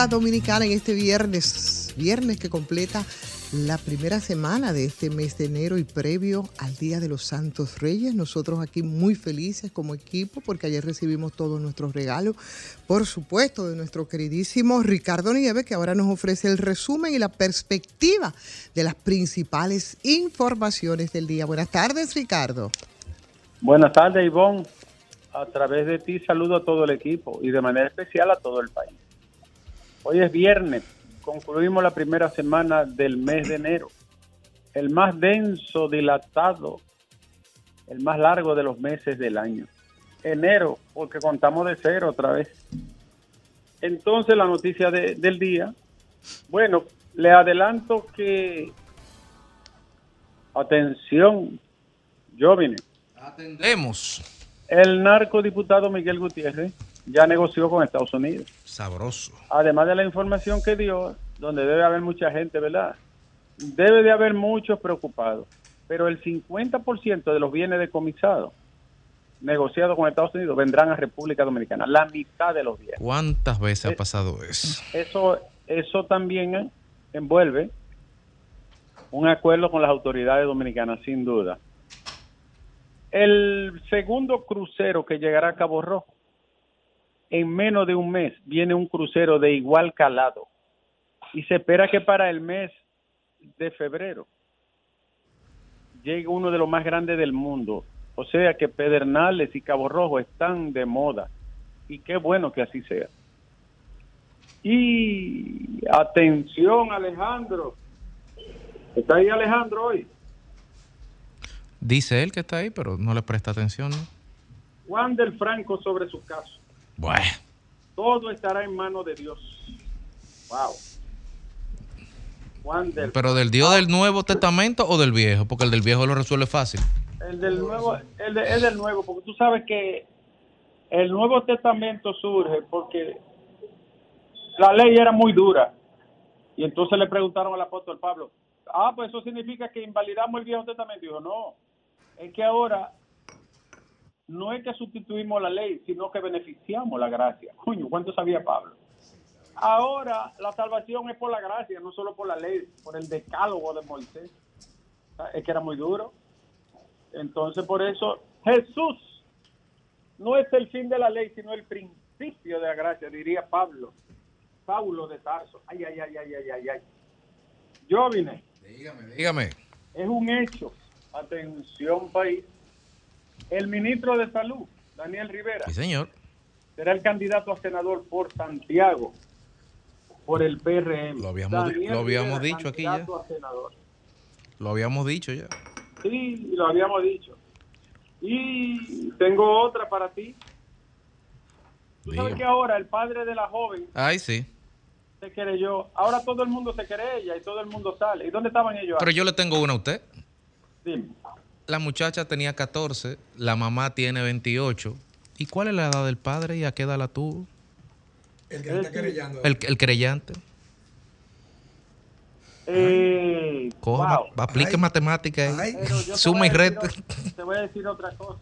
República Dominicana, en este viernes, viernes que completa la primera semana de este mes de enero y previo al Día de los Santos Reyes. Nosotros aquí muy felices como equipo porque ayer recibimos todos nuestros regalos, por supuesto, de nuestro queridísimo Ricardo Nieves, que ahora nos ofrece el resumen y la perspectiva de las principales informaciones del día. Buenas tardes, Ricardo. Buenas tardes, Ivonne. A través de ti saludo a todo el equipo y de manera especial a todo el país. Hoy es viernes concluimos la primera semana del mes de enero, el más denso, dilatado, el más largo de los meses del año. Enero, porque contamos de cero otra vez. Entonces la noticia del día, bueno, le adelanto que, atención, jóvenes. Atendemos. El narcodiputado Miguel Gutiérrez ya negoció con Estados Unidos. Sabroso. Además de la información que dio, donde debe haber mucha gente, ¿verdad? Debe de haber muchos preocupados, pero el 50% de los bienes decomisados negociados con Estados Unidos vendrán a República Dominicana, la mitad de los bienes. ¿Cuántas veces ha Eh, pasado eso? Eso, eso también envuelve un acuerdo con las autoridades dominicanas, sin duda. El segundo crucero que llegará a Cabo Rojo, en menos de un mes viene un crucero de igual calado y se espera que para el mes de febrero llegue uno de los más grandes del mundo. O sea que Pedernales y Cabo Rojo están de moda y qué bueno que así sea. Y atención Alejandro, ¿está ahí Alejandro hoy? Dice él que está ahí, pero no le presta atención. ¿no? Juan del Franco sobre su caso. Bueno, Todo estará en manos de Dios. Wow. Juan del pero del Dios del Nuevo Testamento o del Viejo, porque el del Viejo lo resuelve fácil. El del nuevo, el de- es del nuevo, porque tú sabes que el Nuevo Testamento surge porque la ley era muy dura. Y entonces le preguntaron al apóstol Pablo, ah, pues eso significa que invalidamos el Viejo Testamento. dijo, no, es que ahora no es que sustituimos la ley, sino que beneficiamos la gracia. Coño, ¿cuánto sabía Pablo? Ahora la salvación es por la gracia, no solo por la ley, por el decálogo de Moisés. Es que era muy duro. Entonces, por eso, Jesús no es el fin de la ley, sino el principio de la gracia, diría Pablo. Paulo de Tarso. Ay, ay, ay, ay, ay, ay, ay. Yo vine. Dígame. Es un hecho. Atención, país. El ministro de Salud, Daniel Rivera, Sí, señor. será el candidato a senador por Santiago, por el PRM. Lo habíamos Daniel lo habíamos Rivera, dicho aquí ya. Lo habíamos dicho ya. Sí, lo habíamos dicho. Y tengo otra para ti. Tú sabes que ahora el padre de la joven Ay, sí. se querelló. Ahora todo el mundo se querella y todo el mundo sale. ¿Y dónde estaban ellos? Pero yo le tengo una a usted. Dime. La muchacha tenía 14, la mamá tiene 28. ¿Y cuál es la edad del padre y a qué edad la tuvo? El que está querellando. El, el creyente. Eh, Coja, wow. aplique Ay. matemática. Ay. Suma voy y a decir resta. Te voy a decir otra cosa.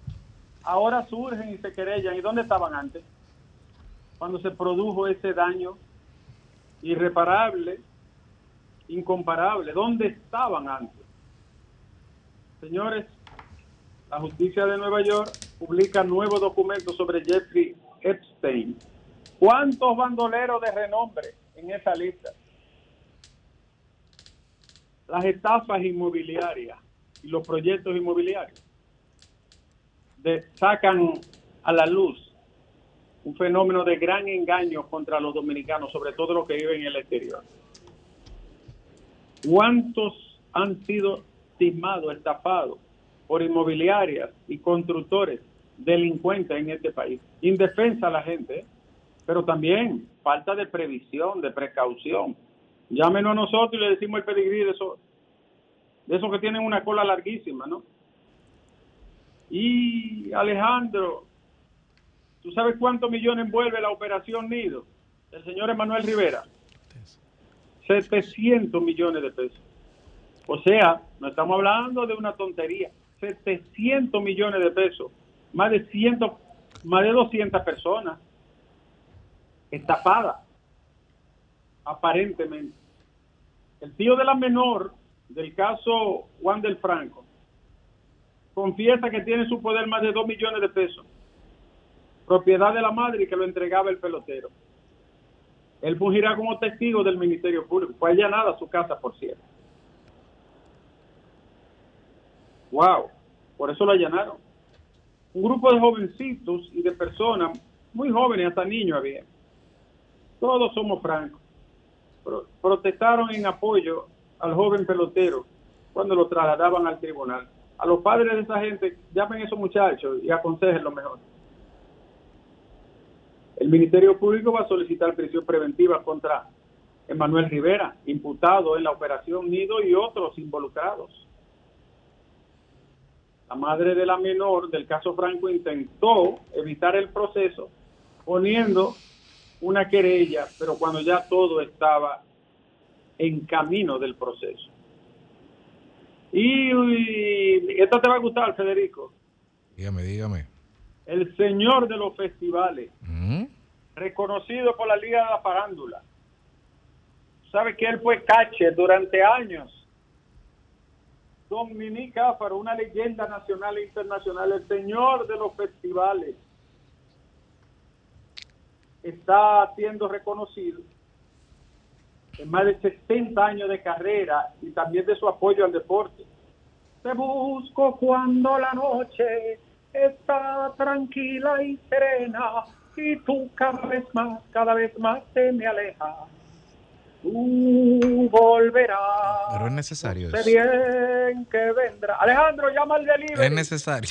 Ahora surgen y se querellan. ¿Y dónde estaban antes? Cuando se produjo ese daño irreparable, incomparable. ¿Dónde estaban antes? Señores, la justicia de Nueva York publica nuevos documentos sobre Jeffrey Epstein. ¿Cuántos bandoleros de renombre en esa lista? Las estafas inmobiliarias y los proyectos inmobiliarios de- sacan a la luz un fenómeno de gran engaño contra los dominicanos, sobre todo los que viven en el exterior. ¿Cuántos han sido timados, estafados por inmobiliarias y constructores delincuentes en este país? Indefensa la gente, pero también falta de previsión, de precaución. Llámenos a nosotros y le decimos el pedigrí de esos, de esos que tienen una cola larguísima, ¿no? Y Alejandro, ¿tú sabes cuántos millones envuelve la operación Nido? El señor Emanuel Rivera. 700 millones de pesos. O sea, no estamos hablando de una tontería. 700 millones de pesos, más de 100, más de 200 personas estafadas, aparentemente. El tío de la menor del caso Juan del Franco confiesa que tiene su poder más de 2 millones de pesos, propiedad de la madre y que lo entregaba el pelotero. Él fungirá como testigo del Ministerio Público. Fue allanada su casa, por cierto. Wow, por eso lo allanaron. Un grupo de jovencitos y de personas, muy jóvenes, hasta niños había. Todos somos francos. protestaron en apoyo al joven pelotero cuando lo trasladaban al tribunal. A los padres de esa gente, llamen a esos muchachos y aconsejen lo mejor. El Ministerio Público va a solicitar prisión preventiva contra Emanuel Rivera, imputado en la operación Nido y otros involucrados. La madre de la menor del caso Franco intentó evitar el proceso poniendo una querella, pero cuando ya todo estaba en camino del proceso. Y, esto te va a gustar, Federico. Dígame, dígame. El señor de los festivales, ¿Mm? reconocido por la Liga de la Farándula. Sabe que él fue cache durante años. Dominique Áfaro, una leyenda nacional e internacional, el señor de los festivales, está siendo reconocido en más de 60 años de carrera y también de su apoyo al deporte. Te busco cuando la noche está tranquila y serena y tú cada vez más, cada vez más te me alejas. Tú volverás. Pero es necesario sé bien que vendrá. Alejandro, llama al delivery. Es necesario.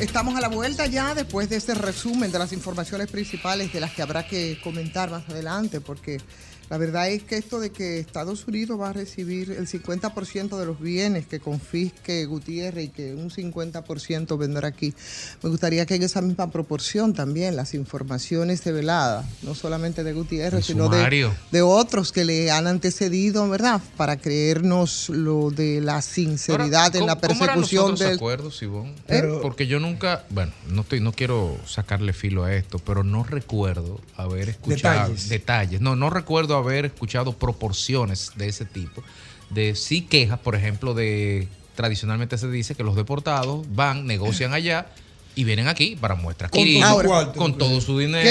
estamos a la vuelta ya después de este resumen de las informaciones principales de las que habrá que comentar más adelante, porque la verdad es que esto de que Estados Unidos va a recibir el 50% de los bienes que confisque Gutiérrez y que un 50% vendrá aquí, me gustaría que en esa misma proporción también las informaciones develadas, no solamente de Gutiérrez, sino de, de, otros que le han antecedido, ¿verdad? Para creernos lo de la sinceridad en la persecución del... acuerdos, ¿Eh? Porque yo nunca, bueno, no, estoy, no quiero sacarle filo a esto, pero no recuerdo haber escuchado detalles. detalles. No, no recuerdo haber escuchado proporciones de ese tipo, de sí quejas, por ejemplo, de tradicionalmente se dice que los deportados van, negocian allá y vienen aquí para muestras. Con, con todo su dinero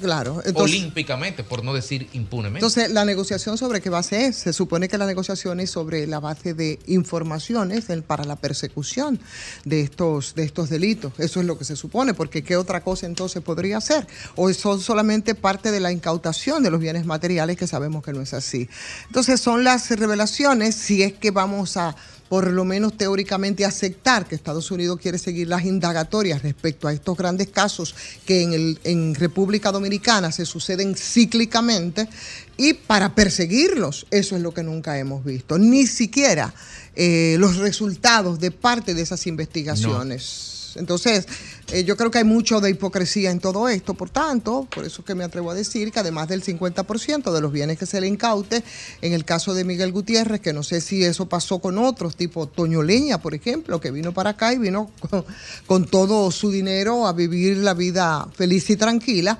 claro olímpicamente por no decir impunemente. Entonces la negociación sobre qué base es. Se supone que la negociación es sobre la base de informaciones para la persecución de estos de estos delitos. Eso es lo que se supone porque qué otra cosa entonces podría ser o son solamente parte de la incautación de los bienes materiales que sabemos que no es así entonces son las revelaciones si es que vamos a por lo menos teóricamente aceptar que Estados Unidos quiere seguir las indagatorias respecto a estos grandes casos que en, el, en República Dominicana se suceden cíclicamente y para perseguirlos, eso es lo que nunca hemos visto, ni siquiera eh, los resultados de parte de esas investigaciones. Entonces, eh, yo creo que hay mucho de hipocresía en todo esto, por tanto, por eso que me atrevo a decir que además del 50% de los bienes que se le incaute, en el caso de Miguel Gutiérrez, que no sé si eso pasó con otros, tipo Toño Leña, por ejemplo, que vino para acá y vino con, todo su dinero a vivir la vida feliz y tranquila,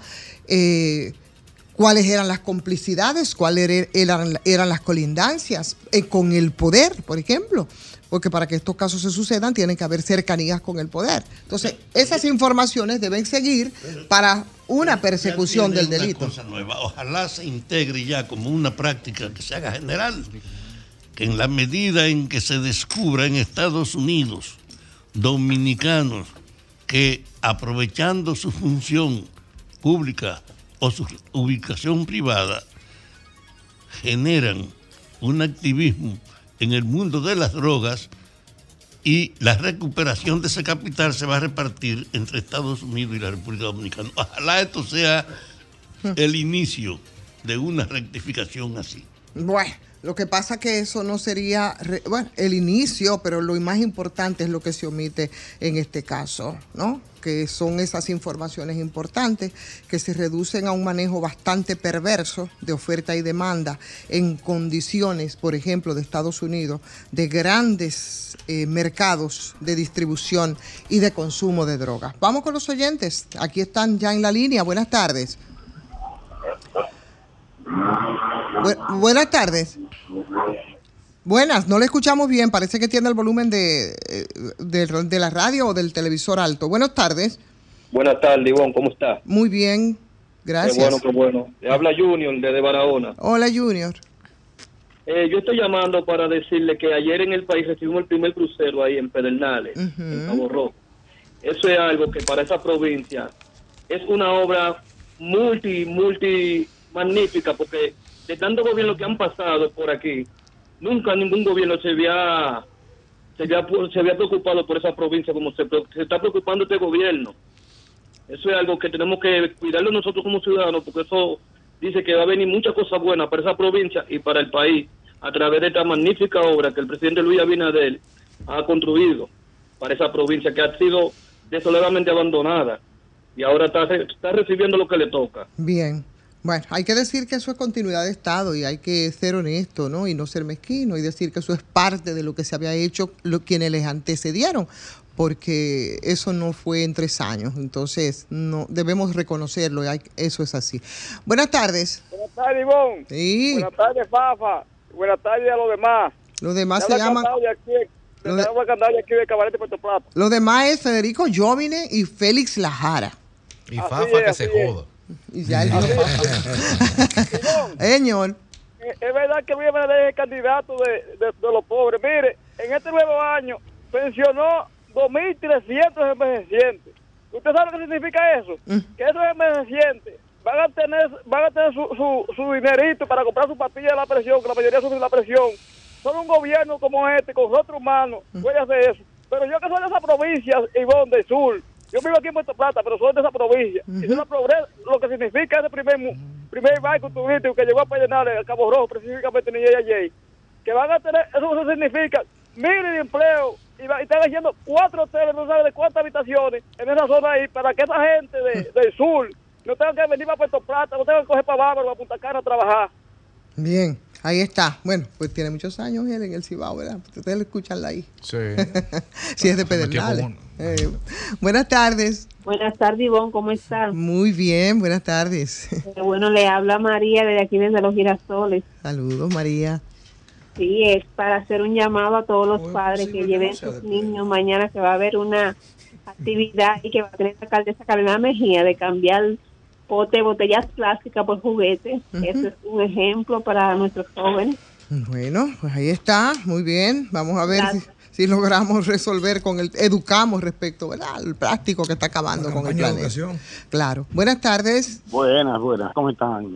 eh, cuáles eran las complicidades, cuáles eran, eran las colindancias eh, con el poder, por ejemplo porque para que estos casos se sucedan tienen que haber cercanías con el poder. Entonces, esas informaciones deben seguir para una persecución del delito. Ojalá se integre ya como una práctica que se haga general, que en la medida en que se descubra en Estados Unidos dominicanos que aprovechando su función pública o su ubicación privada generan un activismo en el mundo de las drogas y la recuperación de ese capital se va a repartir entre Estados Unidos y la República Dominicana. Ojalá esto sea el inicio de una rectificación así. Bueno, lo que pasa que eso no sería, bueno, el inicio, pero lo más importante es lo que se omite en este caso, ¿no? que son esas informaciones importantes que se reducen a un manejo bastante perverso de oferta y demanda en condiciones, por ejemplo, de Estados Unidos, de grandes eh, mercados de distribución y de consumo de drogas. Vamos con los oyentes. Aquí están ya en la línea. Buenas tardes. Buenas tardes. Buenas, no le escuchamos bien, parece que tiene el volumen de, eh, de, la radio o del televisor alto. Buenas tardes. Buenas tardes, Ivonne, ¿cómo está? Muy bien, gracias. Qué bueno, qué bueno. Le habla Junior desde Barahona. Hola, Junior. Eh, yo estoy llamando para decirle que ayer en el país recibimos el primer crucero ahí en Pedernales, en Cabo Rojo. Eso es algo que para esa provincia es una obra multi, multi magnífica, porque de tanto gobierno que han pasado por aquí, nunca ningún gobierno se había se había, se había preocupado por esa provincia como se, se está preocupando este gobierno. Eso es algo que tenemos que cuidarlo nosotros como ciudadanos, porque eso dice que va a venir muchas cosas buenas para esa provincia y para el país a través de esta magnífica obra que el presidente Luis Abinader ha construido para esa provincia que ha sido desoladamente abandonada y ahora está, está recibiendo lo que le toca. Bien. Bueno, hay que decir que eso es continuidad de Estado y hay que ser honesto, ¿no? Y no ser mezquino y decir que eso es parte de lo que se había hecho lo, quienes les antecedieron, porque eso no fue en tres años. Entonces, no debemos reconocerlo, eso es así. Buenas tardes. Buenas tardes, Ivonne. Sí. Buenas tardes, Fafa. Buenas tardes a los demás. Los demás se llaman... Los demás es Federico Jovine y Félix Lajara. Y Fafa que se joda. Y ya Señor. Es verdad que viene de candidato de, de, los pobres. Mire, en este nuevo año pensionó 2.300 envejecientes. ¿Usted sabe lo que significa eso? Mm. Que esos envejecientes van a tener van a tener su, su, su dinerito para comprar su pastilla de la presión, que la mayoría sufre la presión. Solo un gobierno como este, con rostro humano, mm. puede hacer eso. Pero yo que soy de esa provincia, Ivonne, del sur, yo vivo aquí en Puerto Plata, pero soy de esa provincia. Y eso lo que significa ese primer, primer barco turístico que llegó a Payanal, el Cabo Rojo, específicamente en IAJ, que van a tener, eso, significa miles de empleos y, están haciendo cuatro hoteles, no sabe de cuántas habitaciones en esa zona ahí, para que esa gente de, del sur no tenga que venir para Puerto Plata, no tenga que coger para Bávaro, a Punta Cana a trabajar. Bien. Ahí está. Bueno, pues tiene muchos años él en el Cibao, ¿verdad? Ustedes lo escuchan ahí. Sí. sí, es de Pedernales. Eh, buenas tardes. Buenas tardes, Ivonne, ¿cómo estás? Muy bien, buenas tardes. Eh, bueno, le habla María desde aquí, desde Los Girasoles. Saludos, María. Sí, es para hacer un llamado a todos los padres que lleven sus niños mañana que va a haber una actividad y que va a tener la alcaldesa Carolina Mejía de cambiar pote, botellas plásticas por juguetes. Eso es un ejemplo para nuestros jóvenes. Bueno, pues ahí está, muy bien. Vamos a ver si, logramos resolver con el, educamos respecto al plástico que está acabando con el planeta. Claro. Buenas tardes. Buenas, buenas. ¿Cómo están,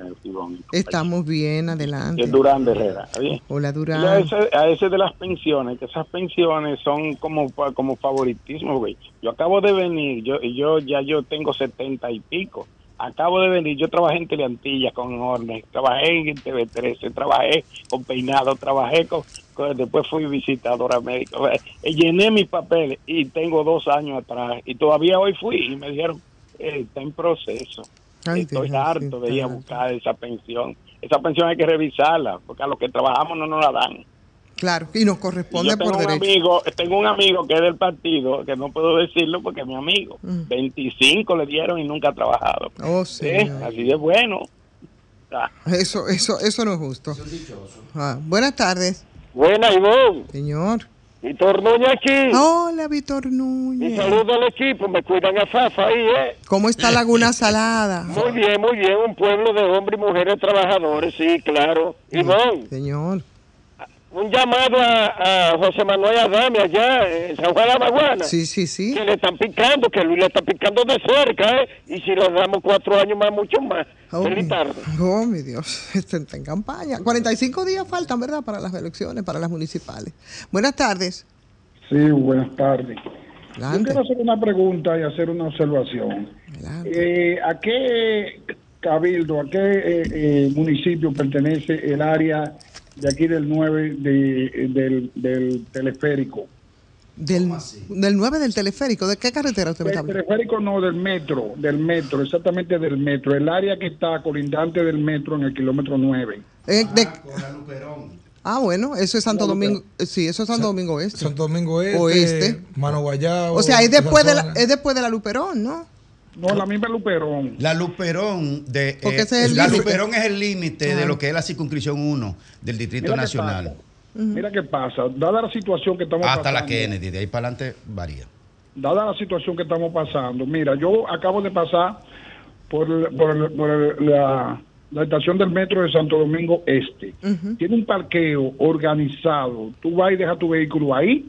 Estamos bien, adelante. Es Durán de Herrera. ¿bien? Hola, Durán. A ese, de las pensiones, que esas pensiones son como, como favoritismo, güey. Yo acabo de venir, yo, yo ya yo tengo setenta y pico acabo de venir, yo trabajé en Teleantilla con Hornes, trabajé en TV13, trabajé con Peinado, trabajé con, después fui visitadora médica, eh, llené mis papeles y tengo dos años atrás y todavía hoy fui y me dijeron, eh, está en proceso. Estoy harto de ir a buscar esa pensión. Esa pensión hay que revisarla, porque a los que trabajamos no nos la dan. Claro, y nos corresponde por derecho. amigo, tengo un amigo que es del partido, que no puedo decirlo porque es mi amigo. 25 mm. le dieron y nunca ha trabajado. Oh, sí. Así de bueno. Eso, eso, eso no es justo. Ah, buenas tardes. Buenas, Ivonne. Señor. Víctor Núñez aquí. Hola, Víctor Núñez. Y saludo al equipo, me cuidan a Fafa ahí, ¿eh? ¿Cómo está Laguna Salada? Muy bien, muy bien, un pueblo de hombres y mujeres trabajadores, sí, claro. Ivonne. Señor. Un llamado a, a José Manuel Adame allá en San Juan de la Maguana. Sí, sí, sí. Que le están picando, que Luis le está picando de cerca, ¿eh? Y si le damos cuatro años más, mucho más. Oh, mi- tarde. oh, mi Dios, está en- está en campaña. 45 días faltan, ¿verdad? Para las elecciones, para las municipales. Buenas tardes. Sí, buenas tardes. Yo Adelante. quiero hacer una pregunta y hacer una observación. Eh, ¿A qué cabildo, a qué eh, eh, municipio pertenece el área de aquí del 9 de- del, del teleférico? Del, del 9 del teleférico. ¿De qué carretera usted me está Del hablando? teleférico no, del metro, del metro, exactamente del metro, el área que está colindante del metro en el kilómetro 9. Eh, de- Ah, bueno, eso es Santo Domingo. eh, Sí, eso es Santo Domingo Este. Santo Domingo Este, Oeste. Mano Guayabo. O sea, es después, de la, es después de la Luperón, ¿no? No, la misma Luperón. La Luperón de Porque eh, ese es el la límite. Luperón es el límite de lo que es la circunscripción 1 del Distrito Mira qué Nacional. Mira qué pasa, dada la situación que estamos Hasta la pasando- Kennedy, de ahí para adelante varía. dada la situación que estamos pasando, mira, yo acabo de pasar por, el- por, el- por el- la, la estación del metro de Santo Domingo Este. Tiene un parqueo organizado. Tú vas y dejas tu vehículo ahí,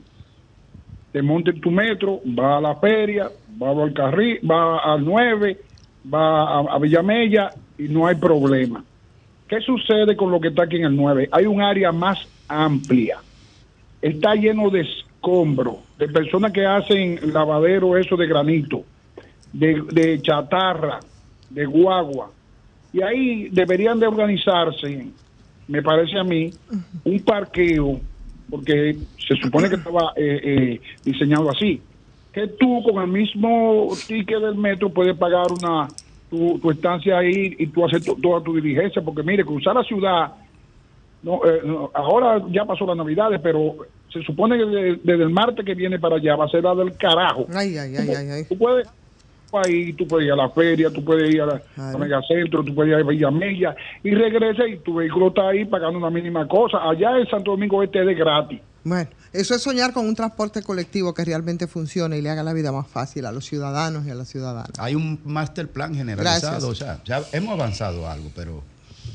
te montas en tu metro, vas a la feria, vas al carril, vas al 9, vas a, a Villamella y no hay problema. ¿Qué sucede con lo que está aquí en el 9? Hay un área más amplia está lleno de escombros, de personas que hacen lavadero eso de granito, de, de chatarra, de guagua. Y ahí deberían de organizarse, me parece a mí, un parqueo, porque se supone que estaba eh, eh, diseñado así, que tú con el mismo ticket del metro puedes pagar una tu, tu estancia ahí y tú haces to- toda tu diligencia, porque mire, cruzar la ciudad no, eh, no, ahora ya pasó las navidades, pero se supone que de- desde el martes que viene para allá va a ser la del carajo. Ay, ay, ay, ay, ay. Tú puedes ahí, tú puedes ir a la feria, tú puedes ir a la, a Megacentro, tú puedes ir a Villamella y regresa y tu vehículo está ahí pagando una mínima cosa. Allá en Santo Domingo Este es de gratis. Bueno, eso es soñar con un transporte colectivo que realmente funcione y le haga la vida más fácil a los ciudadanos y a las ciudadanas. Hay un master plan generalizado, o sea, ya hemos avanzado algo, pero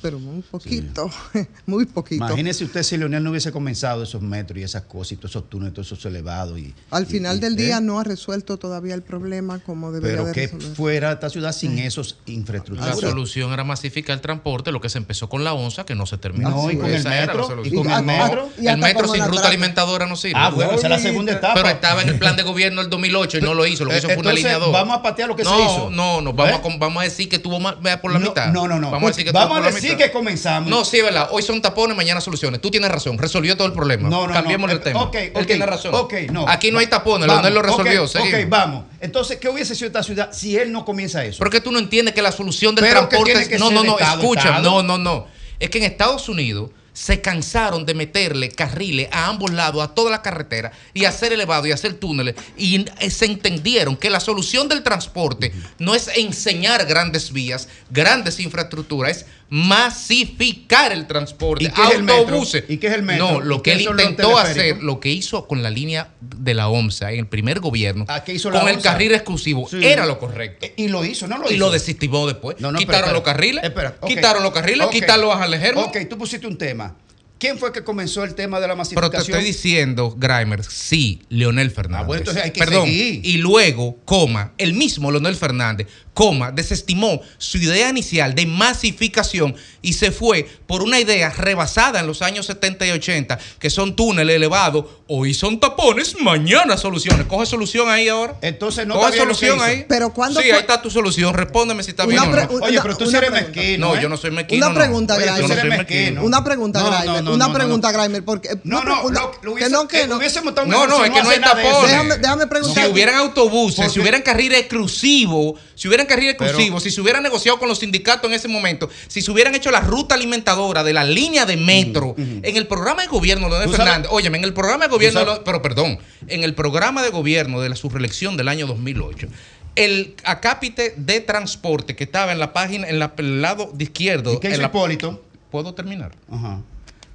Pero muy poquito, muy poquito. imagínese usted si Leonel no hubiese comenzado esos metros y esas cosas y todos esos túneles, todos esos elevados y Al final y- del ¿eh? día no ha resuelto todavía el problema como debería pero de que fuera esta ciudad sin Eh. esos La infraestructuras. solución era masificar el transporte, lo que se empezó con la onza, que no se terminó. No, y con el Esa era la metro, y solución. con el No, metro. Y el metro sin la ruta alimentadora no sirve. Ah, bueno, esa es la segunda etapa. Pero estaba en el plan de gobierno del 2008 y no lo hizo. Lo que hizo fue una 2. vamos a patear lo que no, se hizo. No, no, vamos, ¿Eh? a, com- vamos a decir que tuvo más, vea por la No, mitad. no, no, no. Vamos a decir que Vamos tuvo por la decir mitad. que comenzamos. No, sí, verdad. Hoy son tapones, mañana soluciones. Tú tienes razón. Resolvió todo el problema. No, no, Cambiemos no. el tema. Ok, Él ok, tiene razón. ok, no. Aquí no hay tapones. Vamos, Leonel lo ok, resolvió. Ok, seguimos. vamos. Entonces, ¿qué hubiese sido esta ciudad si él no comienza eso? Porque tú no entiendes que la solución del Pero que transporte es- que no, no, no, Estado, escucha, Estado. no, no, no. Es que en Estados Unidos se cansaron de meterle carriles a ambos lados, a toda la carretera, y hacer elevado y hacer túneles, y eh, se entendieron que la solución del transporte no es enseñar grandes vías, grandes infraestructuras, es masificar el transporte, ¿Y qué es el metro? autobuses. ¿Y qué es el metro? No, lo ¿Y que él intentó hacer, lo que hizo con la línea de la OMSA en el primer gobierno, ¿A qué hizo la con el OMSA? carril exclusivo, Sí. era lo correcto. Y lo hizo, ¿no lo y hizo? lo desestimó después. No, no, quitaron espera, los carriles, Espera, ok. quitaron los carriles, Ok. quitaron los alejeros. Ok, tú pusiste un tema. ¿Quién fue que comenzó el tema de la Pero masificación? te estoy diciendo, Grimer, sí, Leonel Fernández. Ah, bueno, entonces hay que Perdón. seguir. Y luego, coma, el mismo Leonel Fernández, coma, desestimó su idea inicial de masificación y se fue por una idea rebasada en los años 70 y 80, que son túneles elevados, hoy son tapones, mañana soluciones. Coge solución ahí ahora. Entonces no Coge está bien lo que solución hizo. ahí. Pero ¿cuándo Sí, fue- ahí está tu solución. Respóndeme si está Una bien o no. Oye, pero tú sí eres mezquino. No, ¿eh? yo no soy mezquino. Una no. pregunta, soy mezquino. Una pregunta, No, no, Grimer. no, una no, pregunta, no. Grimer, porque No, una no, lo, lo que no, que eh, no. hubiese montado un No, no, negocio, es que no hay tapones. Déjame- déjame preguntar. Si hubieran autobuses, si hubieran carriles exclusivos, si hubieran carriles Pero- exclusivos, si se hubieran negociado con los sindicatos en ese momento, si se hubieran hecho la ruta alimentadora de la línea de metro, en el programa de gobierno de. Fernández, óyeme, en el programa de gobierno, ¿Tú de lo- pero perdón, en el programa de gobierno de la, su reelección del año 2008, el acápite de transporte que estaba en la página, en el lado de izquierdo. ¿Y qué en hizo la, Hipólito? ¿Puedo terminar? Ajá.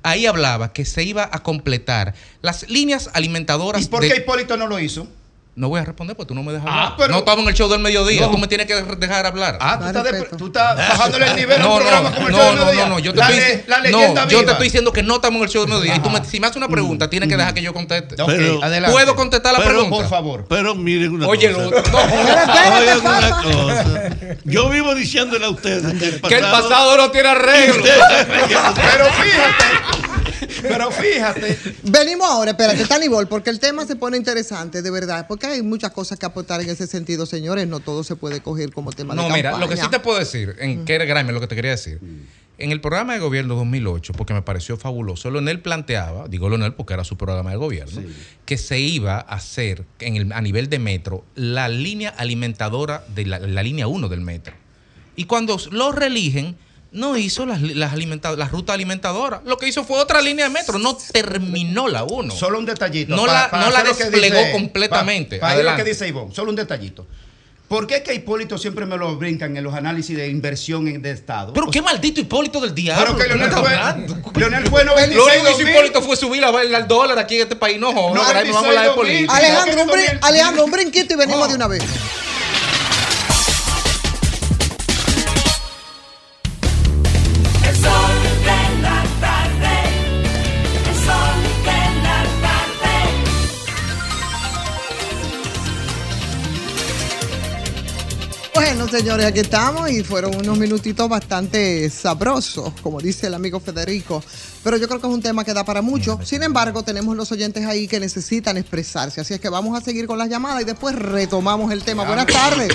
Ahí hablaba que se iba a completar las líneas alimentadoras. ¿Y por qué Hipólito no lo hizo? No voy a responder porque tú no me dejas Ah, hablar. pero- no estamos en el show del mediodía. No. Tú me tienes que dejar hablar. Ah, tú estás, de- tú estás bajándole el nivel a No, un no, programa como el no, show del no, mediodía. no, no, yo te la, estoy, le- la no, leyenda yo te viva. estoy diciendo que no estamos en el show del mediodía. Y tú me- Ajá. si me haces una pregunta, tienes que dejar que yo conteste. Ok, adelante. ¿Puedo contestar la Pero, pregunta? por favor. Pero miren una Oye, cosa. lo- no. Oigan una cosa. Yo vivo diciéndole a ustedes que el pasado, Que el pasado no tiene arreglo. Pero fíjate, pero fíjate. Venimos ahora, espérate, Tanibol, porque el tema se pone interesante, de verdad, porque hay muchas cosas que aportar en ese sentido, señores, no todo se puede coger como tema de No, mira, campaña. lo que sí te puedo decir, en que era Grime, lo que te quería decir. En el programa de gobierno 2008, porque me pareció fabuloso, Leonel planteaba, digo Leonel porque era su programa de gobierno, que se iba a hacer en el, a nivel de metro la línea alimentadora de la, la línea 1 del metro. Y cuando lo reeligen, no hizo las, las, alimenta- las rutas alimentadoras. Lo que hizo fue otra línea de metro, no terminó la 1. Solo un detallito. No pa- la- para no lo desplegó dice- completamente. pa- Para ir lo que dice Ivonne, solo un detallito. ¿Por qué que Hipólito siempre me lo brincan en los análisis de inversión en- de Estado? Pero qué maldito Hipólito del diablo. Pero que ¿qué me Leonel fue? Leonel fue Lo 96 único que hizo 2000. Hipólito fue subir la, el dólar aquí en este país. No, joder, ahora no vamos a hablar de 96, política. Alejandro, un, brin- Alejandro, un brinquito y venimos de una vez. Señores, aquí estamos y fueron unos minutitos bastante sabrosos, como dice el amigo Federico. Pero yo creo que es un tema que da para mucho. Sin embargo, tenemos los oyentes ahí que necesitan expresarse. Así es que vamos a seguir con las llamadas y después retomamos el tema. Buenas tardes.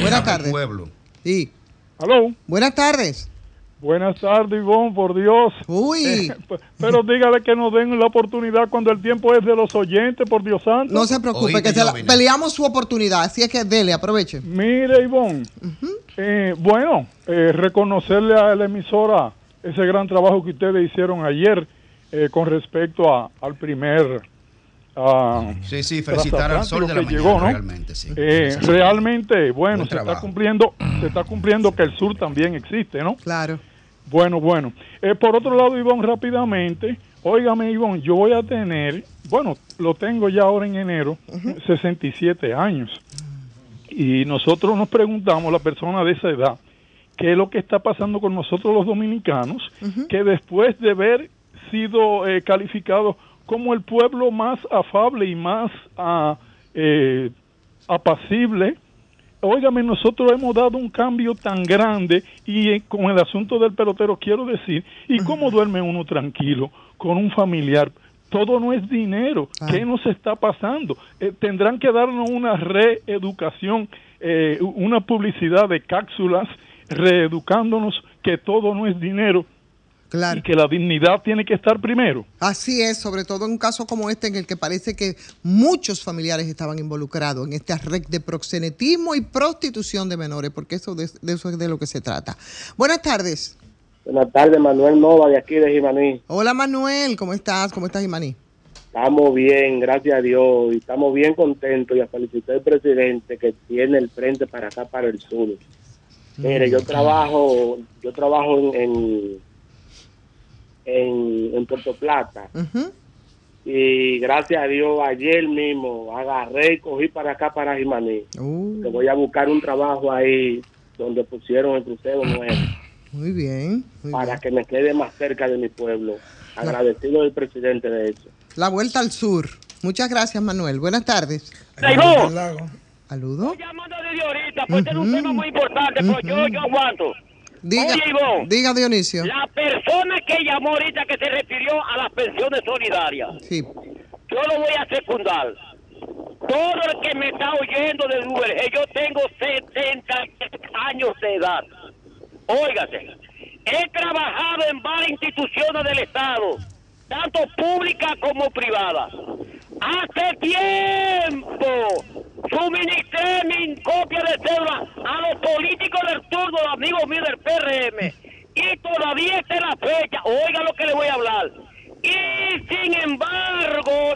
Buenas tardes. Pueblo. Sí. Aló. Buenas tardes. Buenas tardes, Ivonne, por Dios. Uy. Eh, p- pero dígale que nos den la oportunidad cuando el tiempo es de los oyentes, por Dios santo. No se preocupe, que se la- peleamos su oportunidad. Así es que dele, aproveche. Mire, Ivonne, eh, bueno, eh, reconocerle a la emisora ese gran trabajo que ustedes hicieron ayer eh, con respecto a, al primer... Sí, sí, felicitar al sol de la que mañana, llegó, ¿no? realmente, sí. Eh, realmente, bueno, Buen se está cumpliendo, se está cumpliendo que el sur también existe, ¿no? Claro. Bueno, bueno. Eh, por otro lado, Ivonne, rápidamente, óigame, Ivonne, yo voy a tener, bueno, lo tengo ya ahora en enero, 67 años. Y nosotros nos preguntamos, la persona de esa edad, qué es lo que está pasando con nosotros los dominicanos, que después de haber sido eh, calificados como el pueblo más afable y más ah, eh, apacible, Óigame, nosotros hemos dado un cambio tan grande y eh, con el asunto del pelotero quiero decir, ¿y cómo duerme uno tranquilo con un familiar? Todo no es dinero. ¿Qué nos está pasando? Eh, tendrán que darnos una reeducación, eh, una publicidad de cápsulas, reeducándonos que todo no es dinero y que la dignidad tiene que estar primero. Así es, sobre todo en un caso como este en el que parece que muchos familiares estaban involucrados en esta red de proxenetismo y prostitución de menores, porque eso de, de eso es de lo que se trata. Buenas tardes. Buenas tardes, Manuel Nova, de aquí de Jimaní. Hola Manuel, ¿cómo estás? ¿Cómo estás, Imaní? Estamos bien, gracias a Dios, y estamos bien contentos y a felicitar al presidente que tiene el frente para acá, para el sur. Mire, yo trabajo, yo trabajo en, en, en, en Puerto Plata y gracias a Dios ayer mismo agarré y cogí para acá, para Jimaní. Uh, Que voy a buscar un trabajo ahí donde pusieron el crucero nuevo muy bien. muy para bien. que me quede más cerca de mi pueblo. Agradecido del presidente de eso. La vuelta al sur. Muchas gracias, Manuel. Buenas tardes. Saludos. Saludos. llamando desde ahorita, pues este es un tema muy importante, pero yo, yo aguanto. Diga, Oye, diga Dionisio. la persona que llamó ahorita que se refirió a las pensiones solidarias, Sí. yo lo voy a secundar. Todo el que me está oyendo de Uber, eh, yo tengo 70 años de edad. Óigase, he trabajado en varias instituciones del Estado, tanto públicas como privadas. Hace tiempo suministré mi copia de cédula a los políticos del turno, amigos míos del PRM, y todavía está en la fecha. Oiga lo que le voy a hablar. Y sin embargo,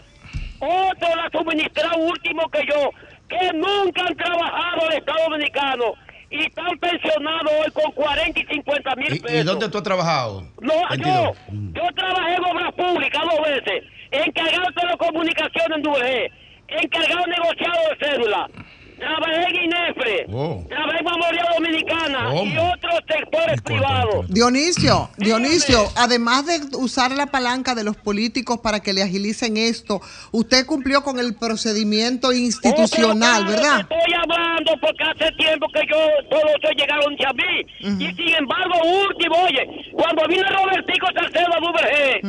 otro la suministrado último que yo, que nunca han trabajado en el Estado Dominicano y están pensionados hoy con 40 y 50 mil ¿Y, pesos. y dónde tú has trabajado? No, 22. yo, yo trabajé en obras públicas dos veces, encargado de telecomunicaciones en Dulce, encargado negociado de cédula, trabajé en INEFRE, Oh. trabajé en Memorial Dominicana y otros sectores privados. Dionisio, Dionisio, además de usar la palanca de los políticos para que le agilicen esto, usted cumplió con el procedimiento institucional, Otro ¿verdad? Estoy hablando porque hace tiempo que yo todo eso llegaron a mí. Y sin embargo, último, oye, cuando vino Robertico Salcedo a Duvergé,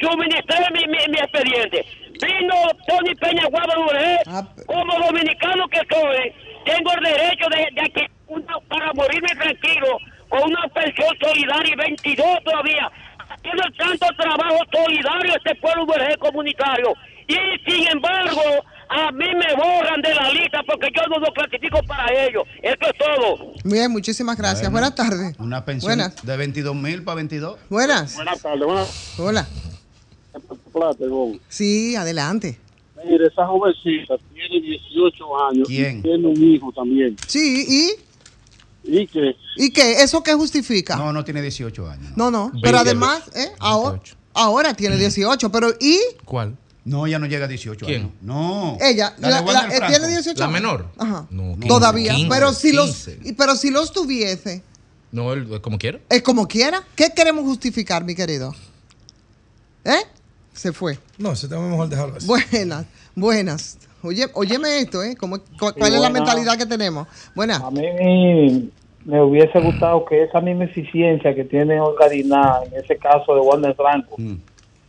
suministré mi, mi, mi expediente. Vino Tony Peña Guava a Duvergé, como dominicano que soy, tengo el derecho de, de que una- para morirme tranquilo, con una pensión solidaria y 22 todavía. Tiene tanto trabajo solidario este pueblo comunitario. Y sin embargo, a mí me borran de la lista porque yo no lo clasifico para ellos. Eso es todo. Bien, muchísimas gracias. Bueno, Buenas tardes. Una pensión Buenas. de 22 mil para 22. Buenas. Buenas tardes, buenas Hola. Sí, adelante. Mire, esa jovencita tiene 18 años. ¿Quién? Y tiene un hijo también. Sí, ¿y? ¿Y qué? ¿Y qué? ¿Eso qué justifica? No, no tiene 18 años. No, no. Pero además, ¿eh? ahora, ahora tiene 18, pero ¿y? ¿Cuál? No, ella no llega a 18 ¿Quién? años. No. Ella, La la- la- eh, tiene 18 ¿La años. menor? Ajá. No, Todavía. 15, pero, si los, 15. y- pero si los tuviese, No, él, como quiera. es como quiera. ¿Qué queremos justificar, mi querido? ¿Eh? Se fue. No, se te va mejor dejarlo así. Buenas, buenas. Oye, óyeme esto, ¿eh? ¿Cómo- cu- ¿Cuál es la mentalidad que tenemos? Buenas. A mí me hubiese gustado que esa misma eficiencia que tiene Olga Diná, en ese caso de Warner Franco,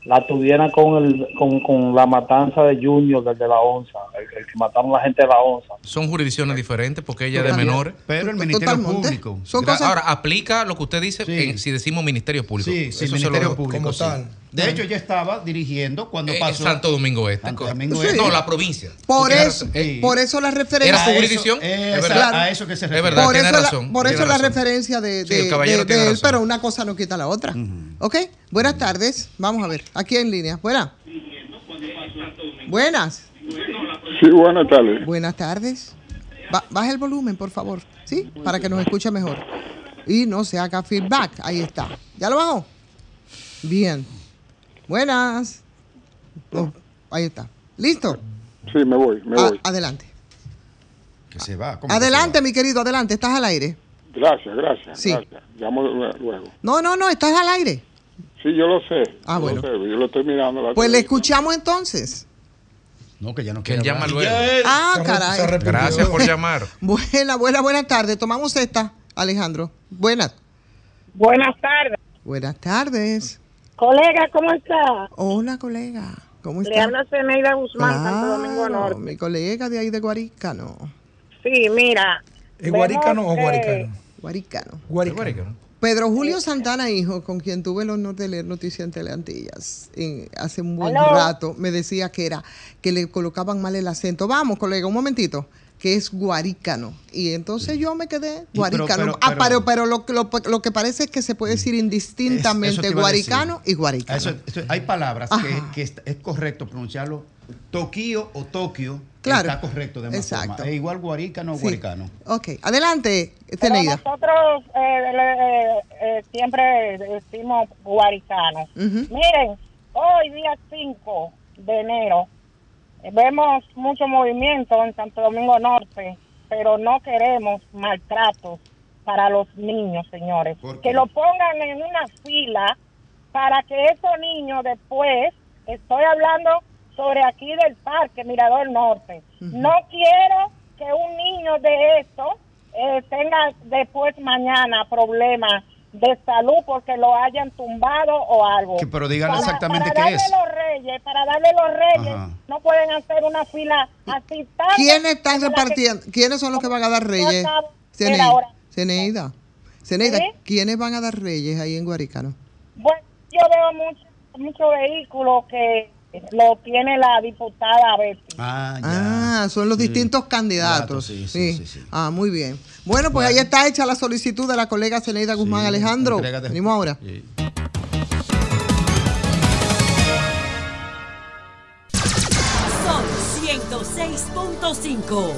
la tuvieran con, el, con, con la matanza de Junior, del de la onza, el, el que mataron a la gente de la onza. Son jurisdicciones diferentes porque ella es de menores. Pero el Ministerio Totalmente. Público. Son Gra- cosas- Ahora, aplica lo que usted dice en- si decimos Ministerio Público. Sí, sí, Eso se Ministerio lo- Público. sí. De hecho, ella estaba dirigiendo cuando Eh, pasó. Santo Domingo Este. Santo Domingo Sí. Este. No, la provincia. Por eso. Eh, por eso la referencia. Era su jurisdicción. es verdad. a eso que se Es refiere. verdad, por tiene eso, la, razón. por tiene eso la referencia de, Sí, el de- caballero de- tiene de él, razón. pero una cosa no quita la otra. ¿Ok? Buenas tardes. Vamos a ver. Aquí en línea. Buenas. Buenas. Sí, buenas tardes. Buenas tardes. Ba- baja el volumen, por favor. ¿Sí? Para que nos escuche mejor. Y no se haga feedback. Ahí está. ¿Ya lo bajó? Bien. Buenas. Oh, ahí está. ¿Listo? Sí, me voy, me A- voy. adelante. Que se va. ¿cómo que se Adelante, mi querido. Adelante. Estás al aire. Gracias, gracias, Sí. gracias. Llamo luego. No, no, no. Estás al aire. Sí, yo lo sé. Ah, yo bueno. Lo sé, yo lo estoy mirando. la Pues le escuchamos entonces. No, que ya no Que quiere llama luego. Ah, caray. Gracias por llamar. Buena, buena, buenas tardes. Tomamos esta, Alejandro. Buenas. Buenas tardes. Buenas tardes. Colega, ¿cómo está? Hola, colega. ¿Cómo Le está? habla Zeneida Guzmán, Santo Domingo Claro, Norte. mi colega de ahí de Guaricano. Sí, mira. ¿Es guaricano vemos o que- guaricano? Guaricano. Guaricano. Pedro Julio Santana, hijo, con quien tuve el honor de leer Noticias en Teleantillas en- hace un buen Aló. rato, me decía que era que le colocaban mal el acento. Vamos, colega, un momentito, que es guaricano. Y entonces yo me quedé pero- guaricano. pero- ah, pero, pero- lo, lo, lo que parece es que se puede decir Es- eso indistintamente decir. guaricano y guaricano. Eso- eso- hay palabras que, Ajá. que es, es correcto pronunciarlo. Tokio o Tokio Claro. está correcto de Exacto. formas. Es igual guaricano o Sí. guaricano. Ok, adelante, Pero Teneida. nosotros eh, le- eh, eh, siempre decimos guaricanos. Ujú. Miren, hoy día 5 de enero vemos mucho movimiento en Santo Domingo Norte, pero no queremos maltratos para los niños, señores. Que lo pongan en una fila para que esos niños después, estoy hablando sobre aquí del parque Mirador Norte, no quiero que un niño de esto eh, tenga después mañana problemas de salud porque lo hayan tumbado o algo. Que- pero díganle Para- exactamente para qué darle es. los reyes, para darle los reyes, Ajá. no pueden hacer una fila así tan... ¿Quiénes están que- repartiendo? ¿Quiénes son los que van a dar reyes? Ceneida. Ceneida. Ceneida, ¿Sí? ¿quiénes van a dar reyes ahí en Guaricano? Bueno, yo veo muchos mucho vehículos que lo tiene la diputada Betty. Ah, Ah, son los distintos candidatos. sí, sí, Ah, muy bien. Bueno, pues ahí está hecha la solicitud de la colega Ceneida Guzmán Alejandro. Entrégate. Venimos ahora. Sí. Son 106.5.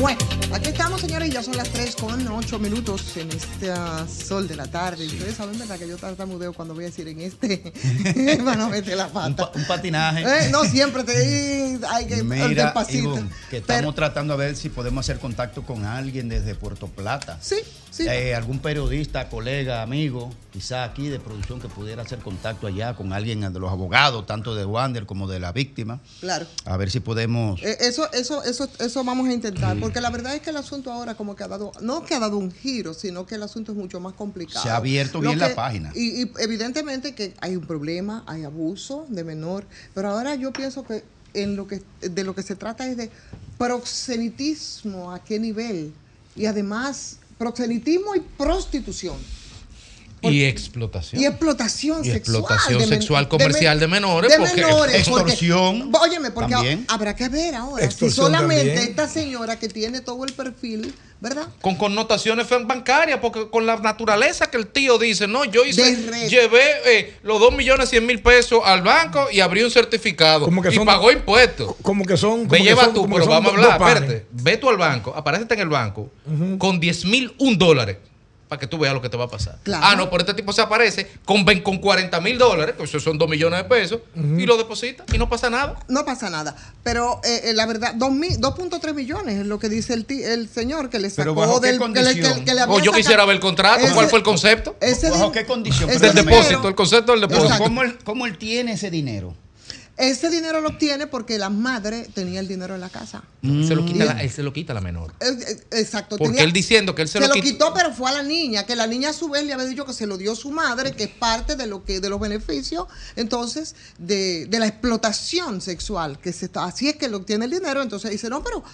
Bueno aquí estamos, señores, y ya son las 3 con 8 minutos en este ah, sol de la tarde. Ustedes saben, ¿verdad? Que yo tartamudeo cuando voy a decir en este. Bueno, mete la Un, pata. pa- un patinaje. Eh, no, siempre te hay que Mira. Ivonne, que estamos tratando a ver si podemos hacer contacto con alguien desde Puerto Plata. Sí, sí. Eh, algún periodista, colega, amigo, quizá aquí de producción que pudiera hacer contacto allá con alguien de los abogados, tanto de Wander como de la víctima. Claro. A ver si podemos. Eh, Eso, eso, eso, eso vamos a intentar, porque la verdad es que el asunto ahora como que ha dado, no que ha dado un giro, sino que el asunto es mucho más complicado. Se ha abierto bien la página. Y, y evidentemente que hay un problema, hay abuso de menor, pero ahora yo pienso que en lo que de lo que se trata es de proxenitismo a qué nivel y además proxenitismo y prostitución Y explotación. y explotación Y sexual explotación de sexual de comercial men- de menores, de porque- menores, porque- Extorsión óyeme porque también. habrá que ver ahora si solamente también. esta señora que tiene todo el perfil verdad Con connotaciones bancarias, porque con la naturaleza que el tío dice, no, yo hice, llevé eh, los 2 millones 100 mil pesos al banco y abrí un certificado Como que son- y pagó impuestos. Como que son. Ve como que lleva son- tú, como pero son vamos a hablar, espérate. Ve tú al banco, aparecete en el banco con 10 mil un dólares para que tú veas lo que te va a pasar. Claro. Ah, no, pero este tipo se aparece con, ven- con 40 mil dólares, que eso son 2 millones de pesos, y lo deposita y no pasa nada. no pasa nada pero eh, eh, la verdad dos mil- 2.3 millones es lo que dice el, el señor que le sacó Pero ¿bajo qué del que le, que- que le había O yo sacado- quisiera ver el contrato, Ese- ¿cuál fue el concepto? ese ¿Bajo qué condición? Del depósito, el concepto del depósito. ¿Cómo él, ¿Cómo él tiene ese dinero? Ese dinero lo obtiene porque la madre tenía el dinero en la casa Se lo quita la, él se lo quita la menor. Eh, eh, Exacto. Porque él diciendo que él se lo lo quitó- quitó, pero fue a la niña, que la niña a su vez le había dicho que se lo dio su madre, que es parte de lo que de los beneficios, entonces, de, de la explotación sexual, que se está, así es que lo obtiene el dinero, entonces dice, no, pero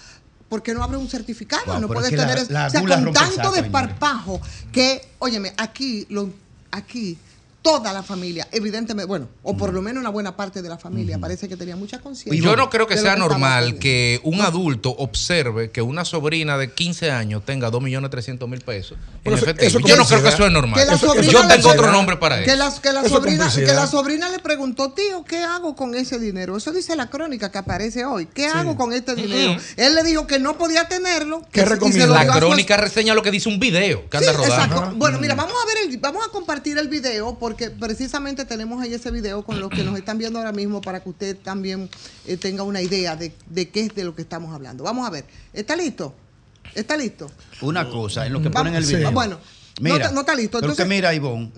¿por qué no abre un certificado? Wow, no puedes la- tener la o sea, con tanto desparpajo que, óyeme, aquí lo aquí toda la familia, evidentemente, bueno, o por lo menos una buena parte de la familia, parece que tenía mucha conciencia. Yo no creo que sea normal que un adulto observe que una sobrina de 15 años tenga 2.300.000 pesos. En eso- efectivo. eso Yo no creo que eso es normal. Eso- Yo tengo otro nombre para que eso. la, que la sobrina, que la sobrina le preguntó, tío, ¿qué hago con ese dinero? Eso dice la crónica que aparece hoy. ¿Qué hago con este dinero? Él le dijo que no podía tenerlo. ¿Qué y recomienda? La crónica reseña lo que dice un video que Sí, anda rodando. exacto. Bueno, mira, vamos a ver el, vamos a compartir el video porque precisamente tenemos ahí ese video con los que nos están viendo ahora mismo para que usted también eh, tenga una idea de, de qué es de lo que estamos hablando. Vamos a ver. ¿Está listo? ¿Está listo? Una cosa, en lo que ponen el sí. video. Bueno, no mira, no está listo, Pero entonces- que mira, Ivonne,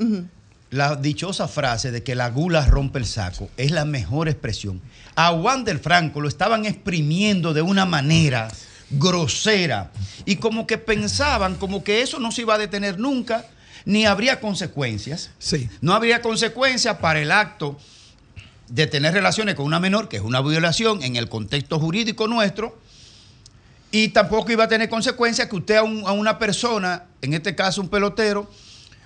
la dichosa frase de que la gula rompe el saco es la mejor expresión. A Wander Franco lo estaban exprimiendo de una manera grosera y como que pensaban como que eso no se iba a detener nunca ni habría consecuencias. Sí. No habría consecuencias para el acto de tener relaciones con una menor, que es una violación en el contexto jurídico nuestro, y tampoco iba a tener consecuencias que usted a, un- a una persona, en este caso un pelotero,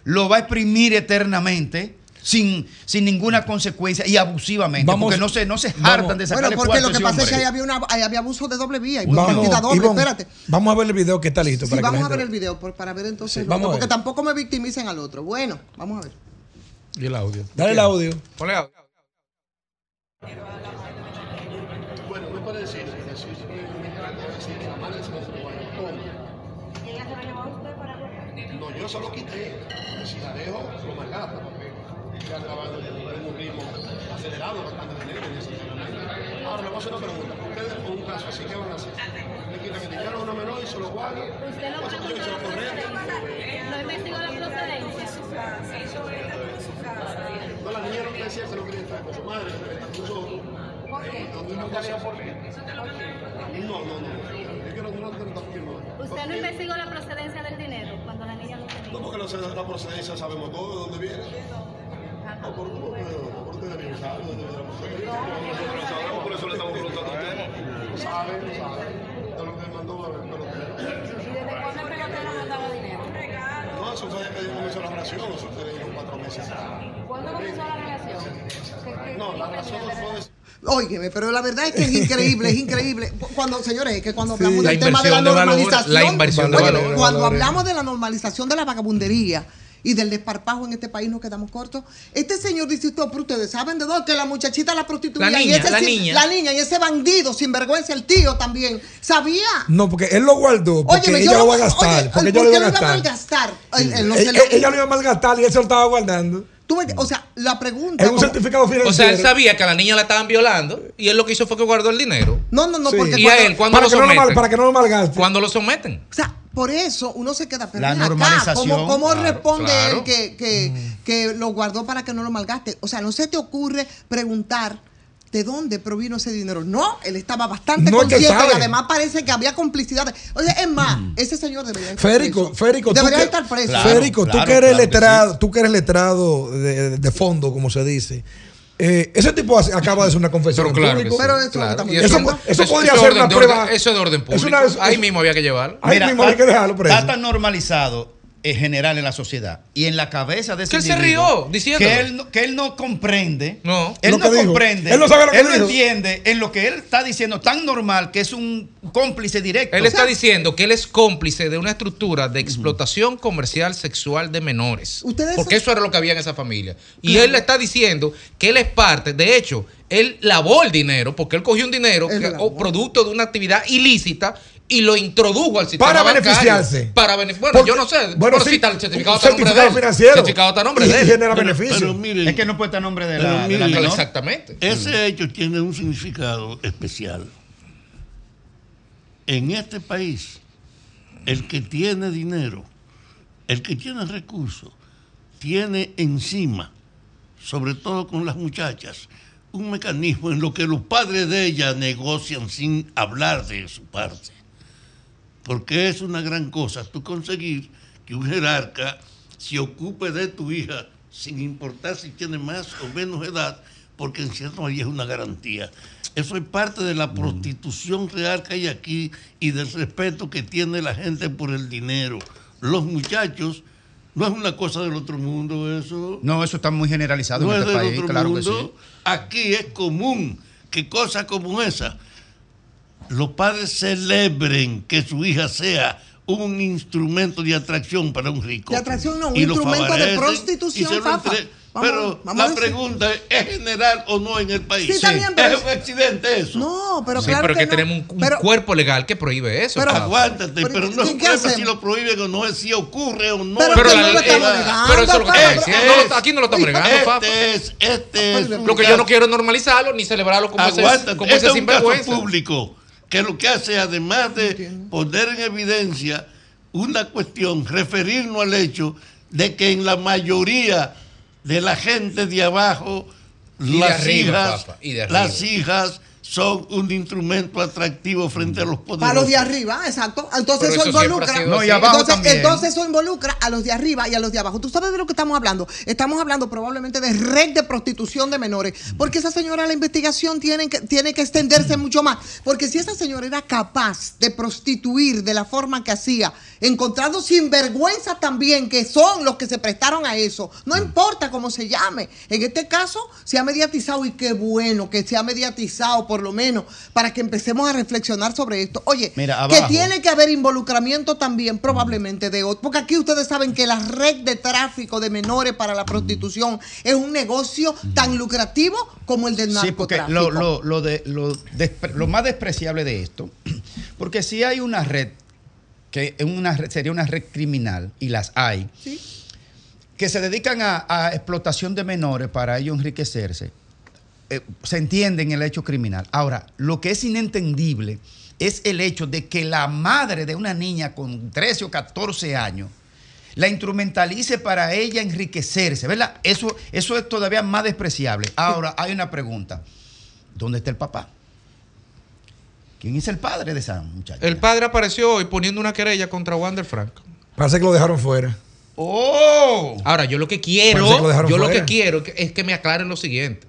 lo va a exprimir eternamente. Sin, sin ninguna consecuencia y abusivamente, Vamos- porque no se, no se vamos. hartan de sacarle Bueno, porque lo a que pasa es que ahí había, una, ahí había abuso de doble vía y Vamos, doble. Espérate. Vamos a ver el video que está listo. Sí, para que vamos a gente ver el video por- para ver entonces. Sí, vamos otro, a porque tampoco me victimicen al otro. Bueno, vamos a ver. Y el audio. Dale el audio. Ponle audio. Bueno, me puede decir, si si- si- si la madre se lo llevó, ¿cómo? No, yo solo quité. Si la dejo, ya trabajando en un ritmo acelerado, bastante ese entrenamiento. Ahora, le voy a hacer una pregunta. Ustedes con un caso así, ¿qué van a hacer? Le quitan el dinero a una menor y se lo guardan. Usted lo se lo. No investigó la procedencia. No, la niña no decía que no quería estar con su madre, con nosotros. ¿Por qué? ¿Nunca sabía por qué? No, no, no. Yo quiero no te lo está firmando. Usted no investigó la procedencia del dinero cuando la niña lo tenía. No, porque la, la procedencia sabemos todo de dónde viene. Sabemos, por eso le estamos preguntando a ustedes. Saben, saben. De lo que mandó el pelotero. ¿Y desde cuándo el pelotero mandaba dinero? No, eso fue desde que comenzó la relación, eso fue en cuatro meses. ¿Cuándo comenzó la relación? No, la relación no fue de Óigeme, pero la verdad es que es increíble, es increíble. Cuando, señores, es que cuando hablamos La del tema de la inversión de valor, normalización, la inversión de oye, valor. cuando hablamos de la normalización de la vagabundería y del desparpajo en este país nos quedamos cortos. Este señor dice usted, pero ustedes saben de dónde, que la muchachita la prostituía. La y niña, ese la niña. La niña y ese bandido, sinvergüenza, el tío también. ¿Sabía? No, porque él lo guardó, porque Óyeme, ella yo lo no- va a gastar. oye, porque ¿por ella lo qué iba a lo iba a gastar. malgastar? Él- él no se Ella- lo- ella lo iba a malgastar y él se lo estaba guardando. Tú me- o sea, la pregunta. Es un como- certificado financiero. O sea, él sabía que a la niña la estaban violando y él lo que hizo fue que guardó el dinero. No, no, no, Sí. porque Y a él, ¿cuándo para, lo que no lo mal- someten? para que no lo malgaste. ¿Cuándo lo someten? O sea, por eso uno se queda pero La ven acá. ¿Cómo, cómo Claro, responde claro. él que, que, que lo guardó para que no lo malgaste? O sea, no se te ocurre preguntar de dónde provino ese dinero. No, él estaba bastante No, es que consciente y además parece que había complicidad. Oye, es más, ese señor debería estar Férico, preso. Férico, tú debería que, estar preso. Claro, Férico, tú que eres claro que letrado, tú que eres letrado de, de fondo, como se dice. Eh, ese tipo hace- acaba de hacer una confesión Pero claro que público. sí, Pero eso claro. estamos Y Eso, diciendo. eso podría es ser orden una de prueba. orden- eso es de orden Es público. una- es- Ahí mismo había que llevarlo. Ahí mismo hay que dejarlo preso. Está tan normalizado general en la sociedad y en la cabeza de ese Que él se rió diciéndolo. que él, no- que él no comprende. No. Él Lo no dijo. comprende. Él no sabe lo que dijo. entiende en lo que él está diciendo tan normal que es un cómplice directo. Él está diciendo que él es cómplice de una estructura de explotación comercial sexual de menores. Ustedes- Porque eso era lo que había en esa familia. Y él le está diciendo que él es parte, de hecho, él lavó el dinero, porque él cogió un dinero Él que- o producto de una actividad ilícita y lo introdujo al sistema Para bancario. beneficiarse. Para beneficiarse. Bueno, Porque- yo no sé. bueno, sí, está el certificado está certificado él. financiero. El certificado está a nombre Y de él. genera Pero- beneficio. pero miren, Es que no puede estar a nombre de la, de la miren, menor. Exactamente. Ese hecho tiene un significado especial. En este país, el que tiene dinero, el que tiene recursos, tiene encima, sobre todo con las muchachas, un mecanismo en lo que los padres de ellas negocian sin hablar de su parte. Porque es una gran cosa tú conseguir que un jerarca se ocupe de tu hija sin importar si tiene más o menos edad, porque en cierto modo es una garantía. Eso es parte de la prostitución real que hay aquí y del respeto que tiene la gente por el dinero. Los muchachos, no es una cosa del otro mundo eso. No, eso está muy generalizado No en es este del país, otro claro mundo. que sí. Aquí es común que cosas como esa, los padres celebren que su hija sea un instrumento de atracción para un rico. De atracción no, un Y instrumento de prostitución, y Fafa. Vamos- pero vamos a la pregunta es, ¿es general o no en el país? Sí, también, pero- ¿Es un accidente eso? No, pero sí, claro pero es que, no. tenemos un, un Pero- cuerpo legal que prohíbe eso. Pero-. Aguántate, Pero, pero, no ¿qué- es un problema si lo prohíben o no, es si ocurre o no. Pero Pero que la- no eh, negando, pero eso es lo que. No, no, aquí no lo estamos negando, Fafa. Este es, este es Lo que yo no quiero normalizarlo ni celebrarlo como ese, Aguántate, como este ese es un caso público que lo que hace, además de poner en evidencia una cuestión, referirnos al hecho de que en la mayoría de la gente de abajo, Y de las arriba, hijas, papá, y de las hijas son un instrumento atractivo frente a los poderosos. Para los de arriba, exacto. Entonces eso, eso involucra. No, y abajo entonces, también. entonces eso involucra a los de arriba y a los de abajo. ¿Tú sabes de lo que estamos hablando? Estamos hablando probablemente de red de prostitución de menores. Porque esa señora, la investigación tiene que, tiene que extenderse mucho más. Porque si esa señora era capaz de prostituir de la forma que hacía, encontrando sinvergüenza también, que son los que se prestaron a eso, no importa cómo se llame. En este caso se ha mediatizado y qué bueno que se ha mediatizado por lo menos para que empecemos a reflexionar sobre esto. Oye, Mira, que tiene que haber involucramiento también probablemente de otros, porque aquí ustedes saben que la red de tráfico de menores para la prostitución es un negocio tan lucrativo como el del Sí, porque narcotráfico. lo, lo, lo, de, lo, más despreciable de esto, porque si hay una red, que una red- sería una red criminal, y las hay, Sí. que se dedican a, a explotación de menores para ellos enriquecerse, eh, se entiende en el hecho criminal. Ahora, lo que es inentendible es el hecho de que la madre de una niña con 13 o 14 años la instrumentalice para ella enriquecerse, ¿verdad? Eso, eso es todavía más despreciable. Ahora, hay una pregunta. ¿Dónde está el papá? ¿Quién es el padre de esa muchacha? El padre apareció hoy poniendo una querella contra Wander Frank. Parece que lo dejaron fuera. ¡Oh! Ahora, yo lo que quiero, que lo yo lo que quiero es que me aclaren lo siguiente.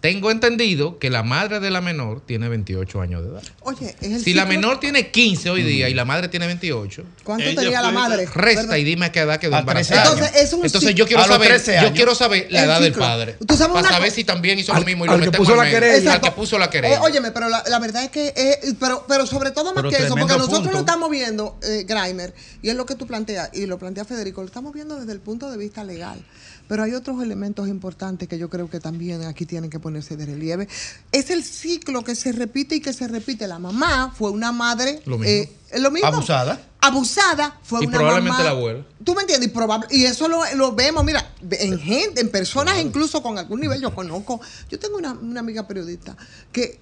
Tengo entendido que la madre de la menor tiene 28 años de edad. Oye, es el Si la menor tiene 15 hoy día y la madre tiene 28, ¿Cuánto tenía la madre? Resta Perdón. y dime a qué edad quedó embarazada. 13 años. Entonces, es un Entonces yo quiero saber, 13 yo quiero saber la El edad del padre. Tú sabes para una saber si también hizo Al- lo mismo y al lo que puso la medio. querella. Al que puso la querella. Eh, óyeme, pero la, la verdad es que, eh, pero, pero sobre todo más Pero que eso, porque nosotros punto. lo estamos viendo, eh, Grimer, y es lo que tú planteas, y lo plantea Federico, lo estamos viendo desde el punto de vista legal. Pero hay otros elementos importantes que yo creo que también aquí tienen que ponerse de relieve. Es el ciclo que se repite y que se repite. La mamá fue una madre. Lo mismo. eh, lo mismo. Abusada. Abusada fue Y una probablemente mamá. la abuela. ¿Tú me entiendes? Y, probable, y eso lo, lo vemos, mira, en gente, en personas incluso con algún nivel. Yo conozco, yo tengo una, una amiga periodista que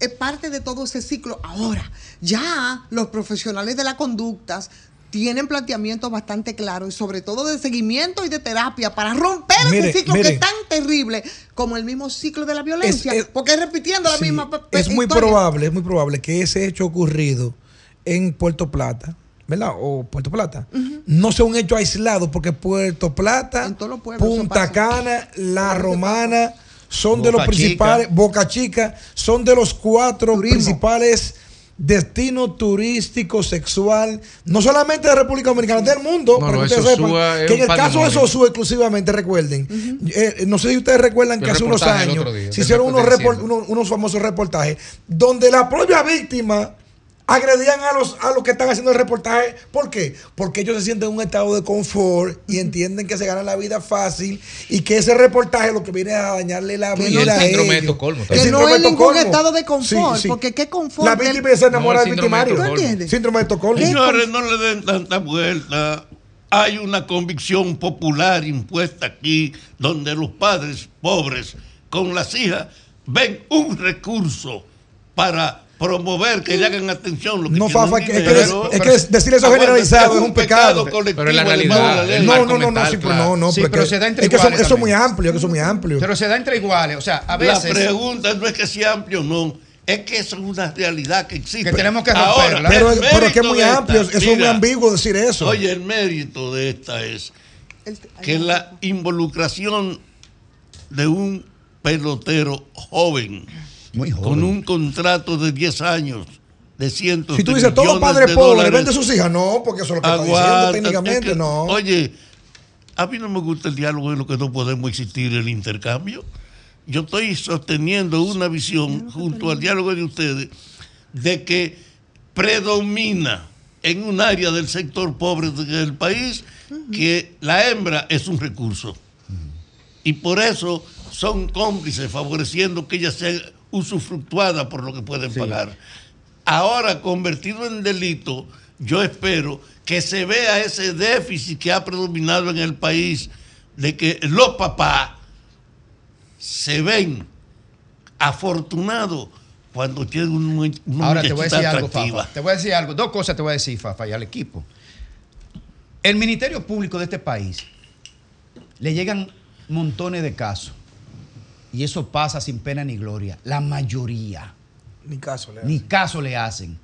es parte de todo ese ciclo. Ahora, ya los profesionales de las conductas tienen planteamientos bastante claros y sobre todo de seguimiento y de terapia para romper Mire, ese ciclo que es tan terrible como el mismo ciclo de la violencia, Es- es- porque es repitiendo la Sí, misma pe- es muy historia. probable, es muy probable que ese hecho ocurrido en Puerto Plata, ¿verdad? O Puerto Plata, no sea un hecho aislado, porque Puerto Plata, En todos los pueblos eso Punta. Cana, La Romana, son de los principales, Boca Chica, son de los cuatro Turismo. principales destinos turísticos sexual, no solamente de República Dominicana, del mundo, No, para no, que ustedes sepan, que en el caso de. Sosúa exclusivamente, recuerden, eh, no sé si ustedes recuerdan que hace unos años día, se hicieron unos, unos, unos famosos reportajes donde la propia víctima agredían a los, a los que están haciendo el reportaje. ¿Por qué? Porque ellos se sienten en un estado de confort y entienden que se ganan la vida fácil y que ese reportaje lo que viene a dañarle la Que vida Y el a síndrome de ellos. Estocolmo El también. Que no síndrome es de ningún Estocolmo. estado de confort, Sí, sí. porque qué confort. La víctima se enamora No, el del de victimario. ¿Tú Estocolmo. entiendes? Síndrome de Estocolmo. Señores, no le den tanta vuelta. Hay una convicción popular impuesta aquí donde los padres pobres con las hijas ven un recurso para promover que le hagan atención. Lo que No, Fafa, que- es es que decir eso generalizado es un pecado. Pero es la realidad. No, no, no, no, mental, sí, pero claro. no, no, pero se da entre es que eso, iguales eso es muy amplio, que eso es muy amplio. Pero se da entre iguales. O sea, a La veces. pregunta no es que sea amplio o no, es que eso es una realidad que existe. Que tenemos que Ahora, romperla. pero, es que es muy esta, amplio, eso es muy ambiguo decir eso. Oye, el mérito de esta es que la involucración de un pelotero joven Muy joven. con un contrato de 10 años de cientos si tú dices, todos los padres pobres venden sus hijas, no, porque eso es lo que está diciendo técnicamente, es que, no. Oye, a mí no me gusta el diálogo en lo que no podemos existir el intercambio. Yo estoy sosteniendo una visión junto al diálogo de ustedes de que predomina en un área del sector pobre del país que la hembra es un recurso. Y por eso son cómplices favoreciendo que ella sea usufructuada por lo que pueden pagar. Ahora, convertido en delito, yo espero que se vea ese déficit que ha predominado en el país de que los papás se ven afortunados cuando tienen un, Ahora te voy a decir algo. Fafa. Te voy a decir algo. Dos cosas te voy a decir, Fafa, y al equipo. El Ministerio Público de este país le llegan montones de casos. Y eso pasa sin pena ni gloria. La mayoría. Ni caso le Ni caso le hacen.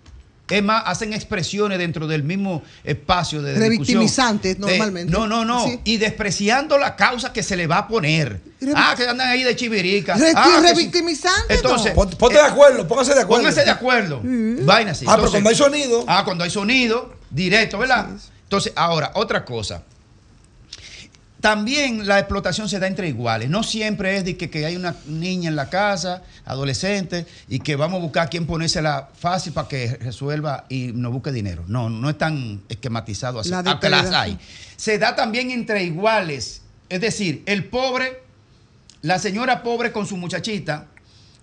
Es más, hacen expresiones dentro del mismo espacio de. Revictimizantes, De- normalmente. no, no, no. Sí. Y despreciando la causa que se le va a poner. Ah, que andan ahí de chivirica. Re- Ah, que sí. revictimizante, Entonces, no. Pon- Ponte de acuerdo, póngase de acuerdo. Pónganse de acuerdo. Vaina así. Ah, pero cuando hay sonido. Ah, cuando hay sonido, directo, ¿verdad? Entonces, ahora, otra cosa. También la explotación se da entre iguales. No siempre es de que, que hay una niña en la casa, adolescente, y que vamos a buscar a quién ponérsela fácil para que resuelva y no busque dinero. No, no es tan esquematizado así. La aunque las hay. Se da también entre iguales. Es decir, el pobre, la señora pobre con su muchachita,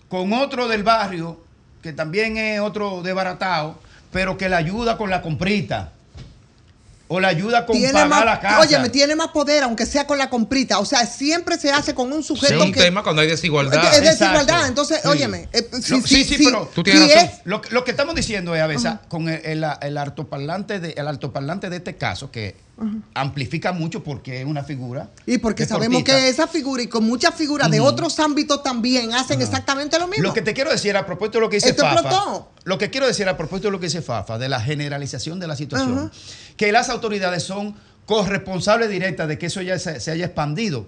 con otro del barrio, que también es otro desbaratado, pero que le ayuda con la comprita. O le ayuda con Tiene pagar más, la casa. Oye, me tiene más poder, aunque sea con la comprita. O sea, siempre se hace con un Es sujeto un que. tema cuando hay desigualdad. Es Exacto. desigualdad. Entonces, Sí. óyeme. eh, si- No, sí, sí, si- pero Tú tienes si razón. es- Lo, que- lo que estamos diciendo es a veces con el, el- el altoparlante de, el altoparlante de este caso, que amplifica mucho porque es una figura. y porque sabemos que esa figura y con muchas figuras de otros ámbitos también hacen exactamente lo mismo. Lo que te quiero decir a propósito de lo que dice Esto Fafa. explotó. Lo que quiero decir a propósito de lo que dice Fafa, de la generalización de la situación, que las autoridades son corresponsable directa de que eso ya se, se haya expandido.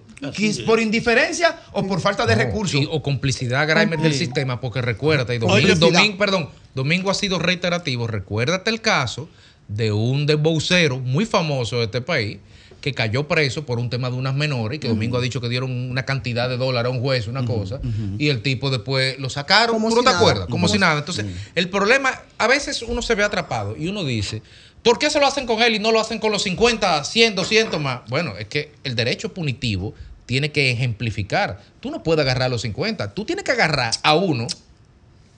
¿Por indiferencia o por falta de No, recursos? y- o complicidad Grimer del sistema, porque recuérdate, y. Domingo- perdón, Domingo ha sido reiterativo. Recuérdate el caso de un dembocero muy famoso de este país que cayó preso por un tema de unas menores y que Domingo ha dicho que dieron una cantidad de dólares a un juez, una cosa, y el tipo después lo sacaron, Como ¿tú no te nada. acuerdas? Como si- nada. Entonces, el problema, a veces uno se ve atrapado y uno dice, ¿por qué se lo hacen con él y no lo hacen con los 50, 100, 200 más? Bueno, es que el derecho punitivo tiene que ejemplificar. Tú no puedes agarrar a los 50, tú tienes que agarrar a uno,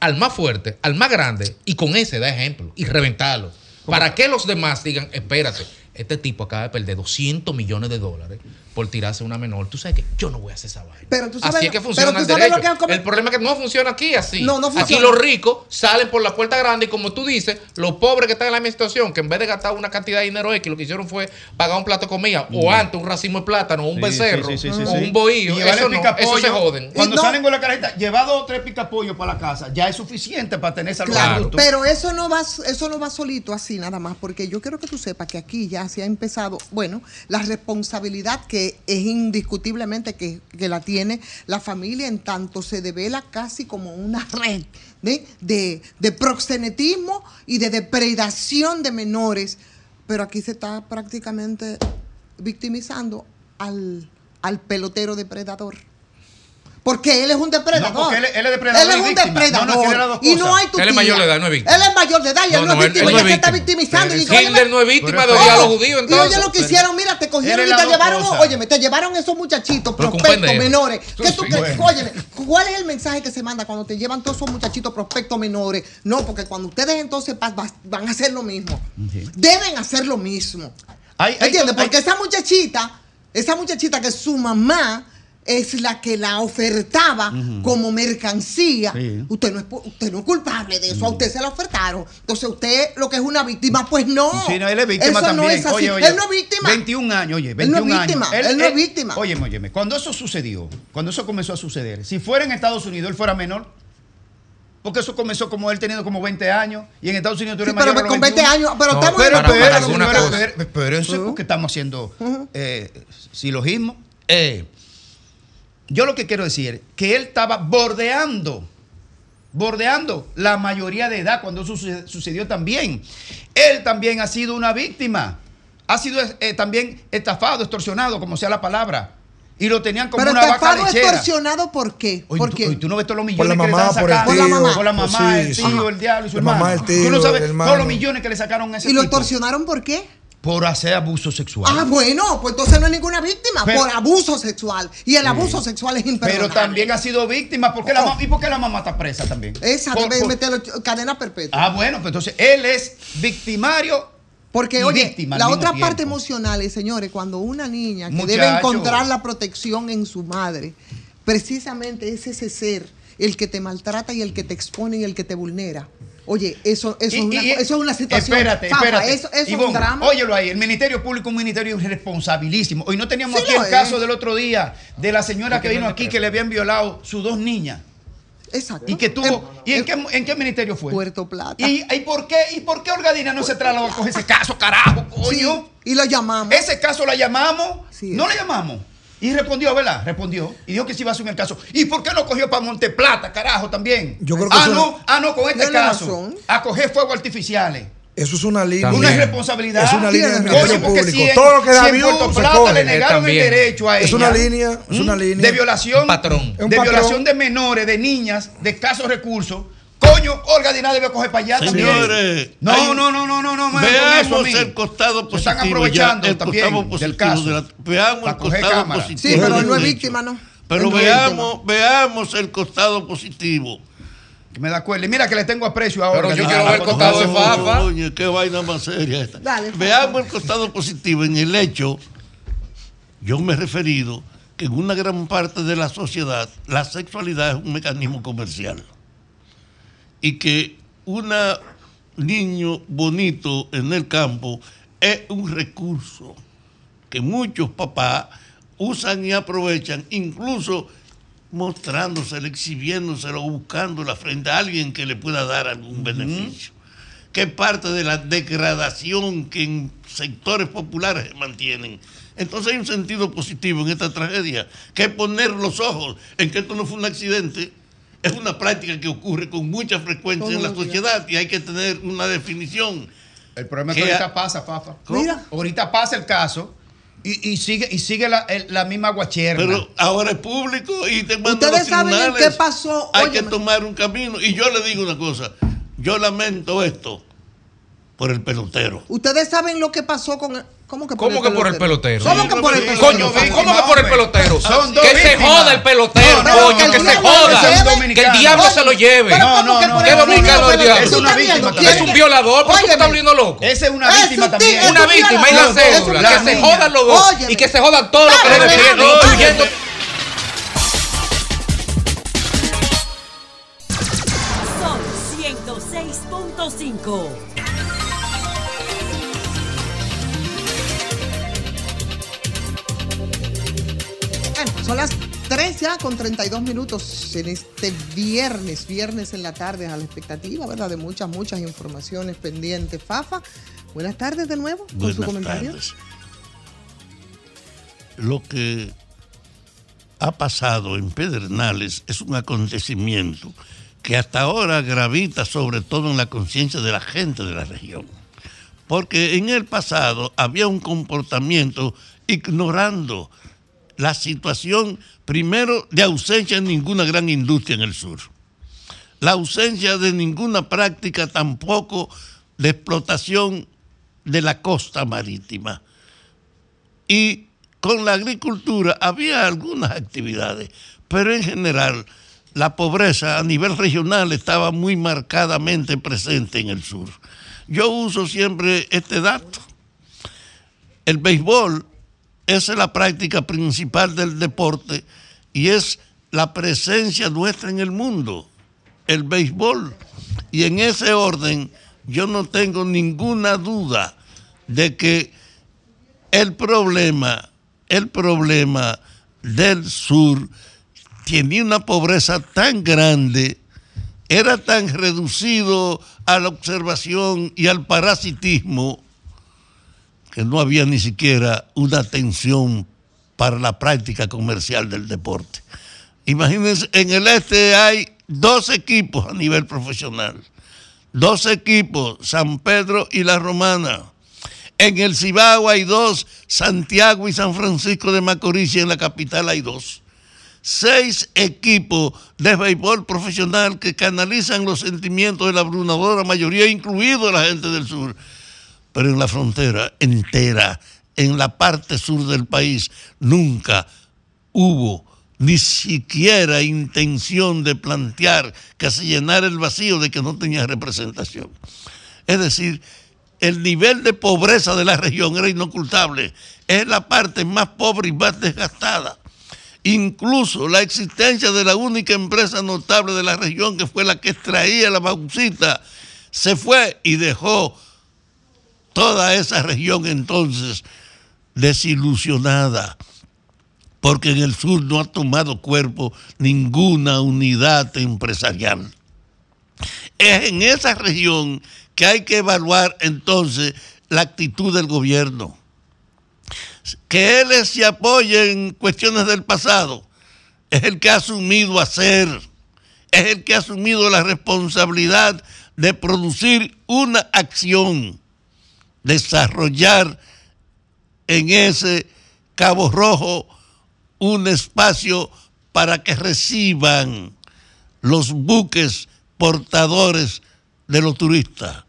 al más fuerte, al más grande, y con ese da ejemplo y reventarlo. Para que los demás digan, espérate, este tipo acaba de perder 200 millones de dólares por tirarse una menor. Tú sabes que yo no voy a hacer esa vaina. Pero tú sabes, así es que pero funciona tú el sabes lo que El problema es que no funciona aquí así. No, no Aquí funciona. los ricos salen por la puerta grande y como tú dices, los pobres que están en la misma situación, que en vez de gastar una cantidad de dinero X, lo que hicieron fue pagar un plato de comida, o antes un racimo de plátano, o un Sí, becerro, sí, sí, sí, o sí. un bohío. Eso, no, eso se joden. Cuando no- salen con la careta, llevar dos o tres picapollos para la casa, ya es suficiente para tener salud Claro, pero eso no va eso no va solito así nada más, porque yo quiero que tú sepas que aquí ya se ha empezado, bueno, la responsabilidad que es indiscutiblemente que, que la tiene la familia en tanto se devela casi como una red de, de, de proxenetismo y de depredación de menores, pero aquí se está prácticamente victimizando al, al pelotero depredador. Porque él es un depredador. No, porque él- él es depredador Él es y un víctima. depredador. No, no, y no hay tu Él es mayor de edad, no es víctima. Él es mayor de edad y él No, no, no, es víctima. él se está víctima. victimizando. Y Hitler no es víctima de odiar a los judíos, Y entonces. oye lo que hicieron, mira, te cogieron y te llevaron, óyeme, te llevaron esos muchachitos prospectos menores. ¿Qué tú, bueno. óyeme, ¿cuál es el mensaje que se manda cuando te llevan todos esos muchachitos prospectos menores? No, porque cuando ustedes entonces van a hacer lo mismo. Deben hacer lo mismo. ¿Entiendes? Porque esa muchachita, esa muchachita que su mamá es la que la ofertaba como mercancía. Sí. Usted no es usted no es culpable de eso, a usted se la ofertaron. Entonces usted lo que es una víctima, pues no. Sí, no, él es víctima Eso también. no es así. Oye, oye, él no es víctima. 21 años, oye, Él no 21 es víctima, años. él no es víctima. Óyeme, óyeme, cuando eso sucedió, cuando eso comenzó a suceder, si fuera en Estados Unidos, él fuera menor. Porque eso comenzó como él teniendo como 20 años y en Estados Unidos tú Sí, eres pero mayor los con 20 21. años, pero No, estamos Pero, pero, pero, pero, pero- pero eso es porque estamos haciendo eh, silogismo. Eh, yo lo que quiero decir es que él estaba bordeando, bordeando la mayoría de edad cuando eso sucedió también. Él también ha sido una víctima. Ha sido eh, también estafado, extorsionado, como sea la palabra. Y lo tenían como Pero una vaca estafado lechera. extorsionado, ¿por qué? ¿Por tú, qué? tú no ves todos los Por la millones que le mamá, por el tío. Por la mamá. Por la mamá, Sí, el sí. tío, el diablo y su La hermano. mamá, el tío, tú no sabes el hermano. todos los millones que le sacaron a ese ¿Y lo extorsionaron por qué? Por hacer abuso sexual. Ah, bueno, pues entonces no es ninguna víctima, Pero- por abuso sexual. Y el abuso sexual es imperdonable. Pero también ha sido víctima. ¿Por qué la Oh. ma- ¿Y por qué la mamá está presa también? Esa Por- debe por- meterlo cadena perpetua. Ah, bueno, pues entonces él es victimario. Porque, oye, la otra tiempo. parte emocional es, señores, cuando una niña que Muchacho. debe encontrar la protección en su madre, precisamente es ese ser el que te maltrata y el que te expone y el que te vulnera. Oye, eso, eso, Y- es, una, y- eso es una situación. Espérate, fafa, espérate. Eso, eso es Ivonne, un drama. Óyelo ahí, el Ministerio Público es un ministerio responsabilísimo. Hoy no teníamos Sí aquí el es. caso del otro día de la señora que no vino le aquí que le habían violado sus dos niñas. Exacto. Y que tuvo. ¿Y en qué, en qué ministerio fue? Puerto Plata. ¿Y, y por qué, ¿Y por qué Orgadina no se trasladó con ese caso, carajo, coño? Sí, y lo llamamos. Ese caso la llamamos, Sí. no la llamamos. Y respondió, ¿verdad? Respondió. Y dijo que sí iba a asumir el caso. ¿Y por qué no cogió para Monteplata, carajo, también? Yo creo que ah, eso- no, ah, no, con este caso. razón. A coger fuegos artificiales. Eso es una línea. También. Una irresponsabilidad. Es una línea Ministerio Oye, porque Público. si en, Todo lo que da si Puerto Plata coge. le negaron el derecho a ella. Es una línea, es ¿m? una línea. De violación. Un patrón. De violación de menores, de niñas, de escasos recursos. Coño, Olga Diná debe coger para allá también. Señores, No, hay- no, no, no, no, no, eso Veamos mí. el costado Se positivo. están aprovechando ya, el también costado del caso. de la- veamos el costado cámara. positivo. Sí, pero no es víctima, ¿no? Pero no veamos, veamos el costado positivo. Que me da cuenta. Y mira que le tengo aprecio ahora. Pero yo quiero ver el costado de Fafa. Oye, qué vaina más seria esta. Dale. Veamos el costado positivo en el hecho, yo me he referido que en una gran parte de la sociedad la sexualidad es un mecanismo comercial. Y que un niño bonito en el campo es un recurso que muchos papás usan y aprovechan, incluso mostrándoselo, exhibiéndoselo, buscándola frente a alguien que le pueda dar algún beneficio. que es parte de la degradación que en sectores populares se mantienen. Entonces hay un sentido positivo en esta tragedia, que es poner los ojos en que esto no fue un accidente, es una práctica que ocurre con mucha frecuencia en la sociedad y hay que tener una definición. El problema es que ahorita pasa, Fafa. Ahorita pasa el caso y, y sigue, y sigue la, la misma guacherna. Pero ahora es público y te mandan Ustedes los saben qué pasó. Hay Óyeme. que tomar un camino. Y yo le digo una cosa. Yo lamento esto por el pelotero. Ustedes saben lo que pasó con. ¿Cómo que por ¿Cómo que por el pelotero? ¿Cómo que por el pelotero? Coño, ¿cómo que por el pelotero? Son dos que se joda el pelotero, No, no, coño, que que el se joda. Que el diablo Oye, se lo lleve. pero ¿cómo No, que no, por ¿Qué el dominicano el diablo? Es una víctima Es un violador, ¿por qué estás volviendo loco? Esa es una víctima también. Una víctima y la cédula. La Que se jodan los dos. Y que se jodan todos los que le defienden, incluyendo Sol 106.5. son las 3 ya con 32 minutos en este viernes, viernes en la tarde, a la expectativa, ¿verdad? De muchas, muchas informaciones pendientes. Fafa, buenas tardes de nuevo con su Buenas comentario. tardes. Lo que ha pasado en Pedernales es un acontecimiento que hasta ahora gravita sobre todo en la conciencia de la gente de la región. Porque en el pasado había un comportamiento ignorando la situación, primero, de ausencia de ninguna gran industria en el sur. La ausencia de ninguna práctica tampoco de explotación de la costa marítima. Y con la agricultura había algunas actividades, pero en general la pobreza a nivel regional estaba muy marcadamente presente en el sur. Yo uso siempre este dato. El béisbol es la práctica principal del deporte y es la presencia nuestra en el mundo, el béisbol. Y en ese orden yo no tengo ninguna duda de que el problema, el problema del sur tenía una pobreza tan grande, era tan reducido a la observación y al parasitismo que no había ni siquiera una atención para la práctica comercial del deporte. Imagínense, en el este hay dos equipos a nivel profesional, dos equipos, San Pedro y La Romana. En el Cibao hay dos, Santiago y San Francisco de Macorís, y en la capital hay dos. Seis equipos de béisbol profesional que canalizan los sentimientos de la abrumadora mayoría, incluido la gente del sur. Pero en la frontera entera, en la parte sur del país, nunca hubo ni siquiera intención de plantear que se llenara el vacío de que no tenía representación. Es decir, el nivel de pobreza de la región era inocultable. Es la parte más pobre y más desgastada. Incluso la existencia de la única empresa notable de la región, que fue la que extraía la bauxita, se fue y dejó toda esa región entonces desilusionada, porque en el sur no ha tomado cuerpo ninguna unidad empresarial. Es en esa región que hay que evaluar entonces la actitud del gobierno. Que él se apoye en cuestiones del pasado es el que ha asumido hacer, es el que ha asumido la responsabilidad de producir una acción, desarrollar en ese Cabo Rojo un espacio para que reciban los buques portadores de los turistas.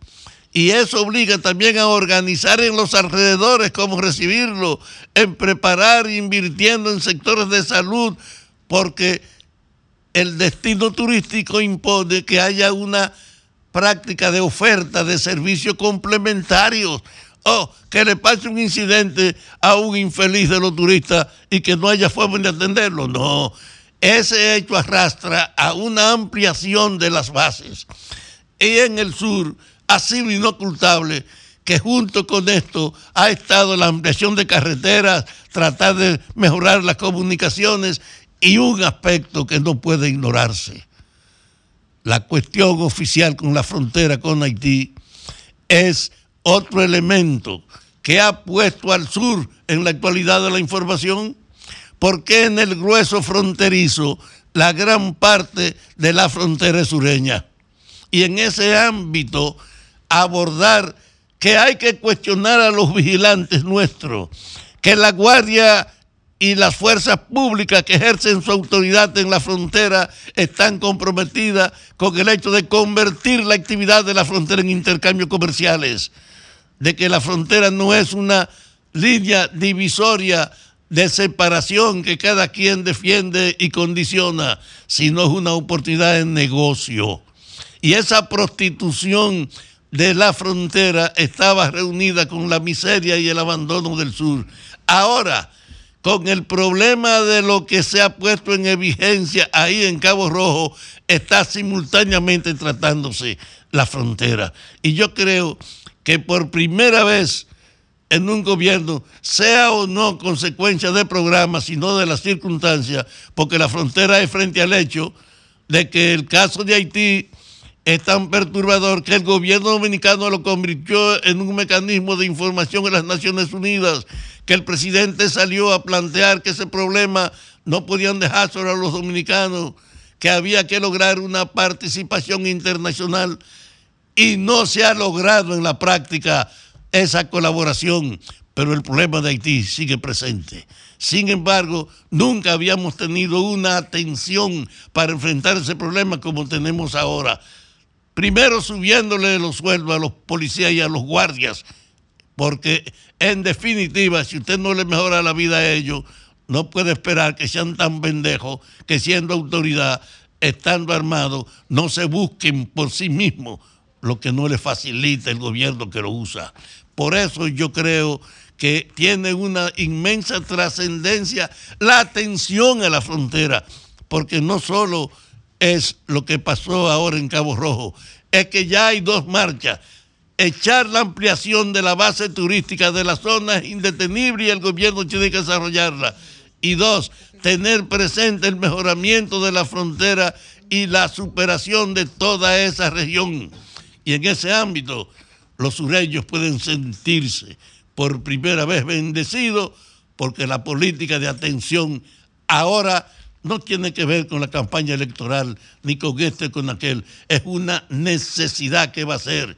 Y eso obliga también a organizar en los alrededores cómo recibirlo, en preparar, invirtiendo en sectores de salud, porque el destino turístico impone que haya una práctica de oferta de servicios complementarios. O que le pase un incidente a un infeliz de los turistas y que no haya forma de atenderlo. No, ese hecho arrastra a una ampliación de las bases. Y en el sur ha sido inocultable que junto con esto ha estado la ampliación de carreteras, tratar de mejorar las comunicaciones y un aspecto que no puede ignorarse, la cuestión oficial con la frontera con Haití, es otro elemento que ha puesto al sur en la actualidad de la información? ¿Por qué en el grueso fronterizo la gran parte de la frontera es sureña? Y en ese ámbito abordar que hay que cuestionar a los vigilantes nuestros, que la Guardia y las fuerzas públicas que ejercen su autoridad en la frontera están comprometidas con el hecho de convertir la actividad de la frontera en intercambios comerciales, de que la frontera no es una línea divisoria de separación que cada quien defiende y condiciona, sino es una oportunidad de negocio. Y esa prostitución de la frontera estaba reunida con la miseria y el abandono del sur. Ahora, con el problema de lo que se ha puesto en vigencia ahí en Cabo Rojo, está simultáneamente tratándose la frontera. Y yo creo que por primera vez en un gobierno, sea o no consecuencia de programas, sino de las circunstancias, porque la frontera es frente al hecho de que el caso de Haití es tan perturbador que el gobierno dominicano lo convirtió en un mecanismo de información en las Naciones Unidas, que el presidente salió a plantear que ese problema no podían dejar sobre los dominicanos, que había que lograr una participación internacional y no se ha logrado en la práctica esa colaboración, pero el problema de Haití sigue presente. Sin embargo, nunca habíamos tenido una atención para enfrentar ese problema como tenemos ahora. Primero subiéndole los sueldos a los policías y a los guardias, porque en definitiva, si usted no le mejora la vida a ellos, no puede esperar que sean tan pendejos que siendo autoridad, estando armados, no se busquen por sí mismos lo que no le facilita el gobierno que lo usa. Por eso yo creo que tiene una inmensa trascendencia la atención a la frontera, porque no solo es lo que pasó ahora en Cabo Rojo, es que ya hay dos marchas. Echar la ampliación de la base turística de la zona es indetenible y el gobierno tiene que desarrollarla. Y dos, tener presente el mejoramiento de la frontera y la superación de toda esa región. Y en ese ámbito, los sureños pueden sentirse por primera vez bendecidos porque la política de atención ahora no tiene que ver con la campaña electoral ni con este con aquel. Es una necesidad que va a ser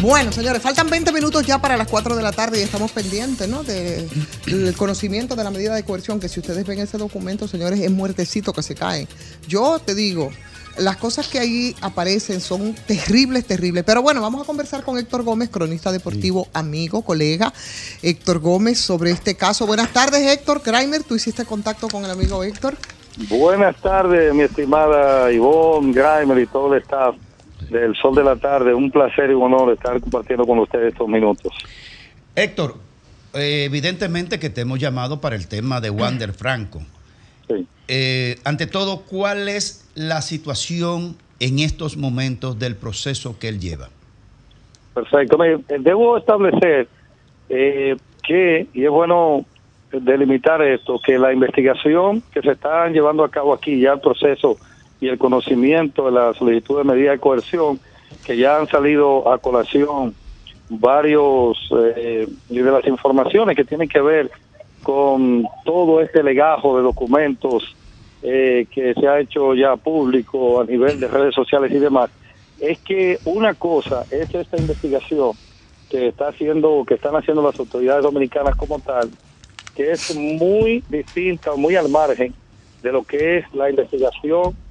Bueno, señores, faltan 20 minutos ya para las 4 de la tarde y estamos pendientes, ¿no? De- del conocimiento de la medida de coerción, que si ustedes ven ese documento, señores, es muertecito que se cae. Yo te digo, las cosas que ahí aparecen son terribles, terribles. Pero bueno, vamos a conversar con Héctor Gómez, cronista deportivo, amigo, colega. Héctor Gómez, sobre este caso. Buenas tardes, Héctor. Kramer, tú hiciste contacto con el amigo Héctor. Buenas tardes, mi estimada Ivonne, Grimer y todo el staff del Sol de la Tarde. Un placer y un honor estar compartiendo con ustedes estos minutos. Héctor, eh, evidentemente que te hemos llamado para el tema de Wander Franco. Eh, ante todo, ¿cuál es la situación en estos momentos del proceso que él lleva? Perfecto. Mire, Debo establecer eh, que, y es bueno delimitar esto, que la investigación que se está llevando a cabo aquí, ya el proceso y el conocimiento de la solicitud de medida de coerción, que ya han salido a colación varios eh, de las informaciones que tienen que ver con todo este legajo de documentos eh, que se ha hecho ya público a nivel de redes sociales y demás, es que una cosa es esta investigación que está haciendo, que están haciendo las autoridades dominicanas como tal, que es muy distinta, muy al margen de lo que es la investigación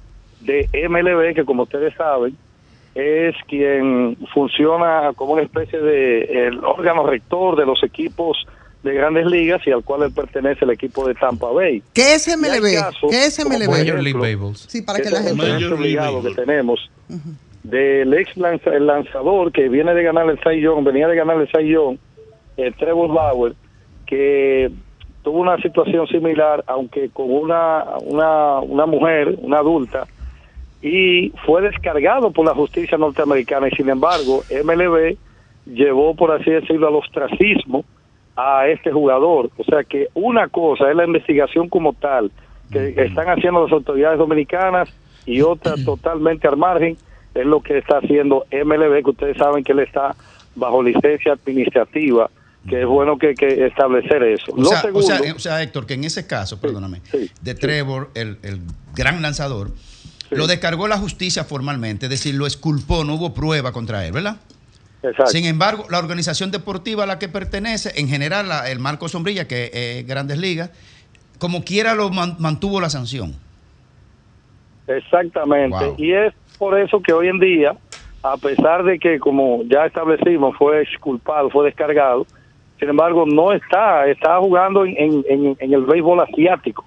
de MLB, que como ustedes saben, es quien funciona como una especie de el órgano rector de los equipos de grandes ligas y al cual él pertenece el equipo de Tampa Bay. ¿Qué es MLB? casos, ¿Qué es MLB? ejemplo, Sí, para que la gente... obligado que tenemos del ex lanza- el lanzador que viene de ganar el Cy Young, venía de ganar el Cy Young, eh, Trevor Bauer, que tuvo una situación similar, aunque con una, una, una mujer, una adulta, y fue descargado por la justicia norteamericana y sin embargo MLB llevó, por así decirlo, al ostracismo a este jugador. O sea que una cosa es la investigación como tal, que están haciendo las autoridades dominicanas, y otra totalmente al margen es lo que está haciendo MLB, que ustedes saben que él está bajo licencia administrativa, que es bueno que, que establecer eso. O Lo sea, o, sea, o sea, Héctor, que en ese caso, perdóname, de Trevor, el, el gran lanzador, lo descargó la justicia formalmente, es decir, lo exculpó, no hubo prueba contra él, ¿verdad? Exacto. Sin embargo, la organización deportiva a la que pertenece, en general la- el Marco Sombrilla, que es Grandes Ligas, como quiera lo man- mantuvo la sanción. Exactamente. Wow. Y es por eso que hoy en día, a pesar de que, como ya establecimos, fue exculpado, fue descargado, sin embargo, no está, está jugando en, en- en- en el béisbol asiático.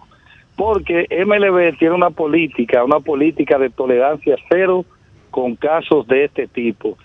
Porque MLB tiene una política, una política de tolerancia cero con casos de este tipo.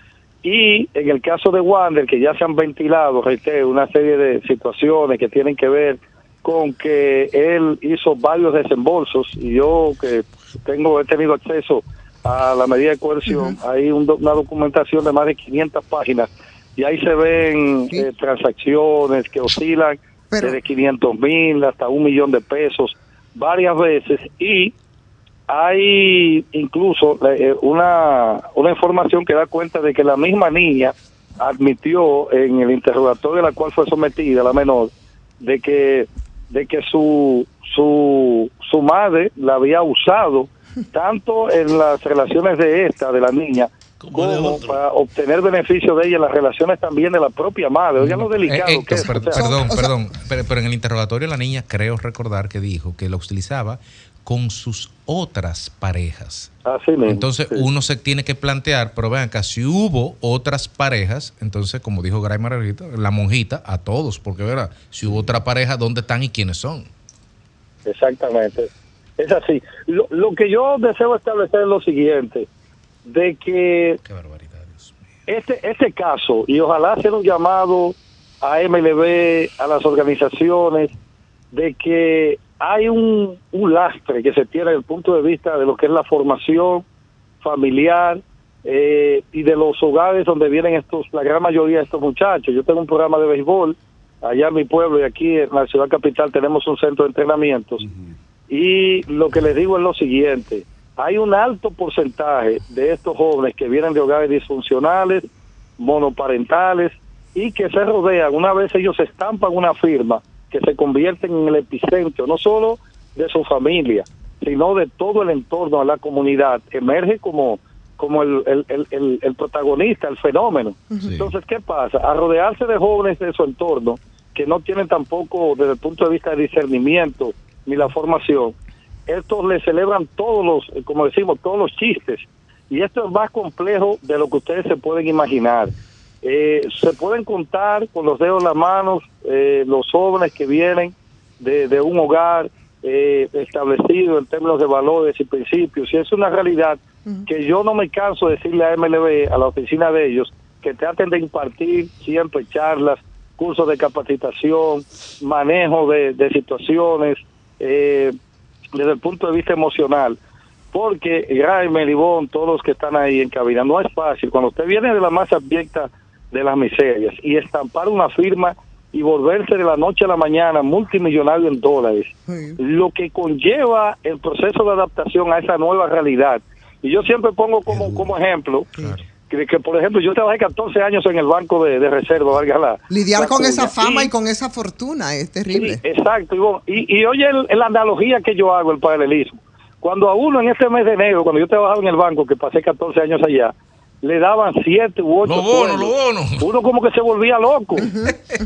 Y en el caso de Wander, que ya se han ventilado, reitero, una serie de situaciones que tienen que ver con que él hizo varios desembolsos y yo que tengo he tenido acceso a la medida de coerción, hay un una documentación de más de 500 páginas y ahí se ven eh, transacciones que oscilan desde 500 mil hasta un millón de pesos varias veces y hay incluso eh, una, una información que da cuenta de que la misma niña admitió en el interrogatorio a la cual fue sometida, la menor, de que de que su su su madre la había usado tanto en las relaciones de esta de la niña como, para obtener beneficio de ella en las relaciones también de la propia madre. Oigan lo delicado Eh, que es. per- O sea, perdón, o sea, perdón, pero, pero en el interrogatorio la niña creo recordar que dijo que la utilizaba con sus otras parejas. Así mismo, Entonces sí. uno se tiene que plantear, pero vean acá, si hubo otras parejas, entonces como dijo Gray Margarita, la monjita a todos, porque verá, si hubo otra pareja, ¿dónde están y quiénes son? Exactamente. Es así. Lo, lo que yo deseo establecer es lo siguiente, de que este, este caso, y ojalá sea un llamado a MLB, a las organizaciones, de que hay un, un lastre que se tiene desde el punto de vista de lo que es la formación familiar eh, y de los hogares donde vienen estos, la gran mayoría de estos muchachos. Yo tengo un programa de béisbol allá en mi pueblo y aquí en la ciudad capital tenemos un centro de entrenamientos. Y lo que les digo es lo siguiente, hay un alto porcentaje de estos jóvenes que vienen de hogares disfuncionales, monoparentales y que se rodean, una vez ellos estampan una firma, que se convierten en el epicentro, no solo de su familia, sino de todo el entorno de la comunidad, emerge como, como el, el- el- el- el protagonista, el fenómeno. Entonces, ¿qué pasa? A rodearse de jóvenes de su entorno, que no tienen tampoco desde el punto de vista de discernimiento ni la formación, estos le celebran todos los, eh, como decimos, todos los chistes. Y esto es más complejo de lo que ustedes se pueden imaginar. Eh, se pueden contar con los dedos en las manos eh, los jóvenes que vienen de, de un hogar eh, establecido en términos de valores y principios. Y es una realidad que yo no me canso de decirle a MLB, a la oficina de ellos, que traten de impartir siempre charlas, cursos de capacitación, manejo de, de situaciones eh, desde el punto de vista emocional. Porque Jaime, Libón, todos los que están ahí en cabina, no es fácil. Cuando usted viene de la más abyecta de las miserias y estampar una firma y volverse de la noche a la mañana multimillonario en dólares, lo que conlleva el proceso de adaptación a esa nueva realidad. Y yo siempre pongo como, como ejemplo que, que, por ejemplo, yo trabajé 14 años en el Banco de, de Reserva, valga la- Lidiar la con cuña. esa fama Y- y con esa fortuna es terrible. Exacto. Y, y oye el- la analogía que yo hago, el paralelismo. Cuando a uno en este mes de enero, cuando yo trabajaba en el banco, que pasé 14 años allá, le daban 7 u 8 Los bonos, los bonos. Uno como que se volvía loco.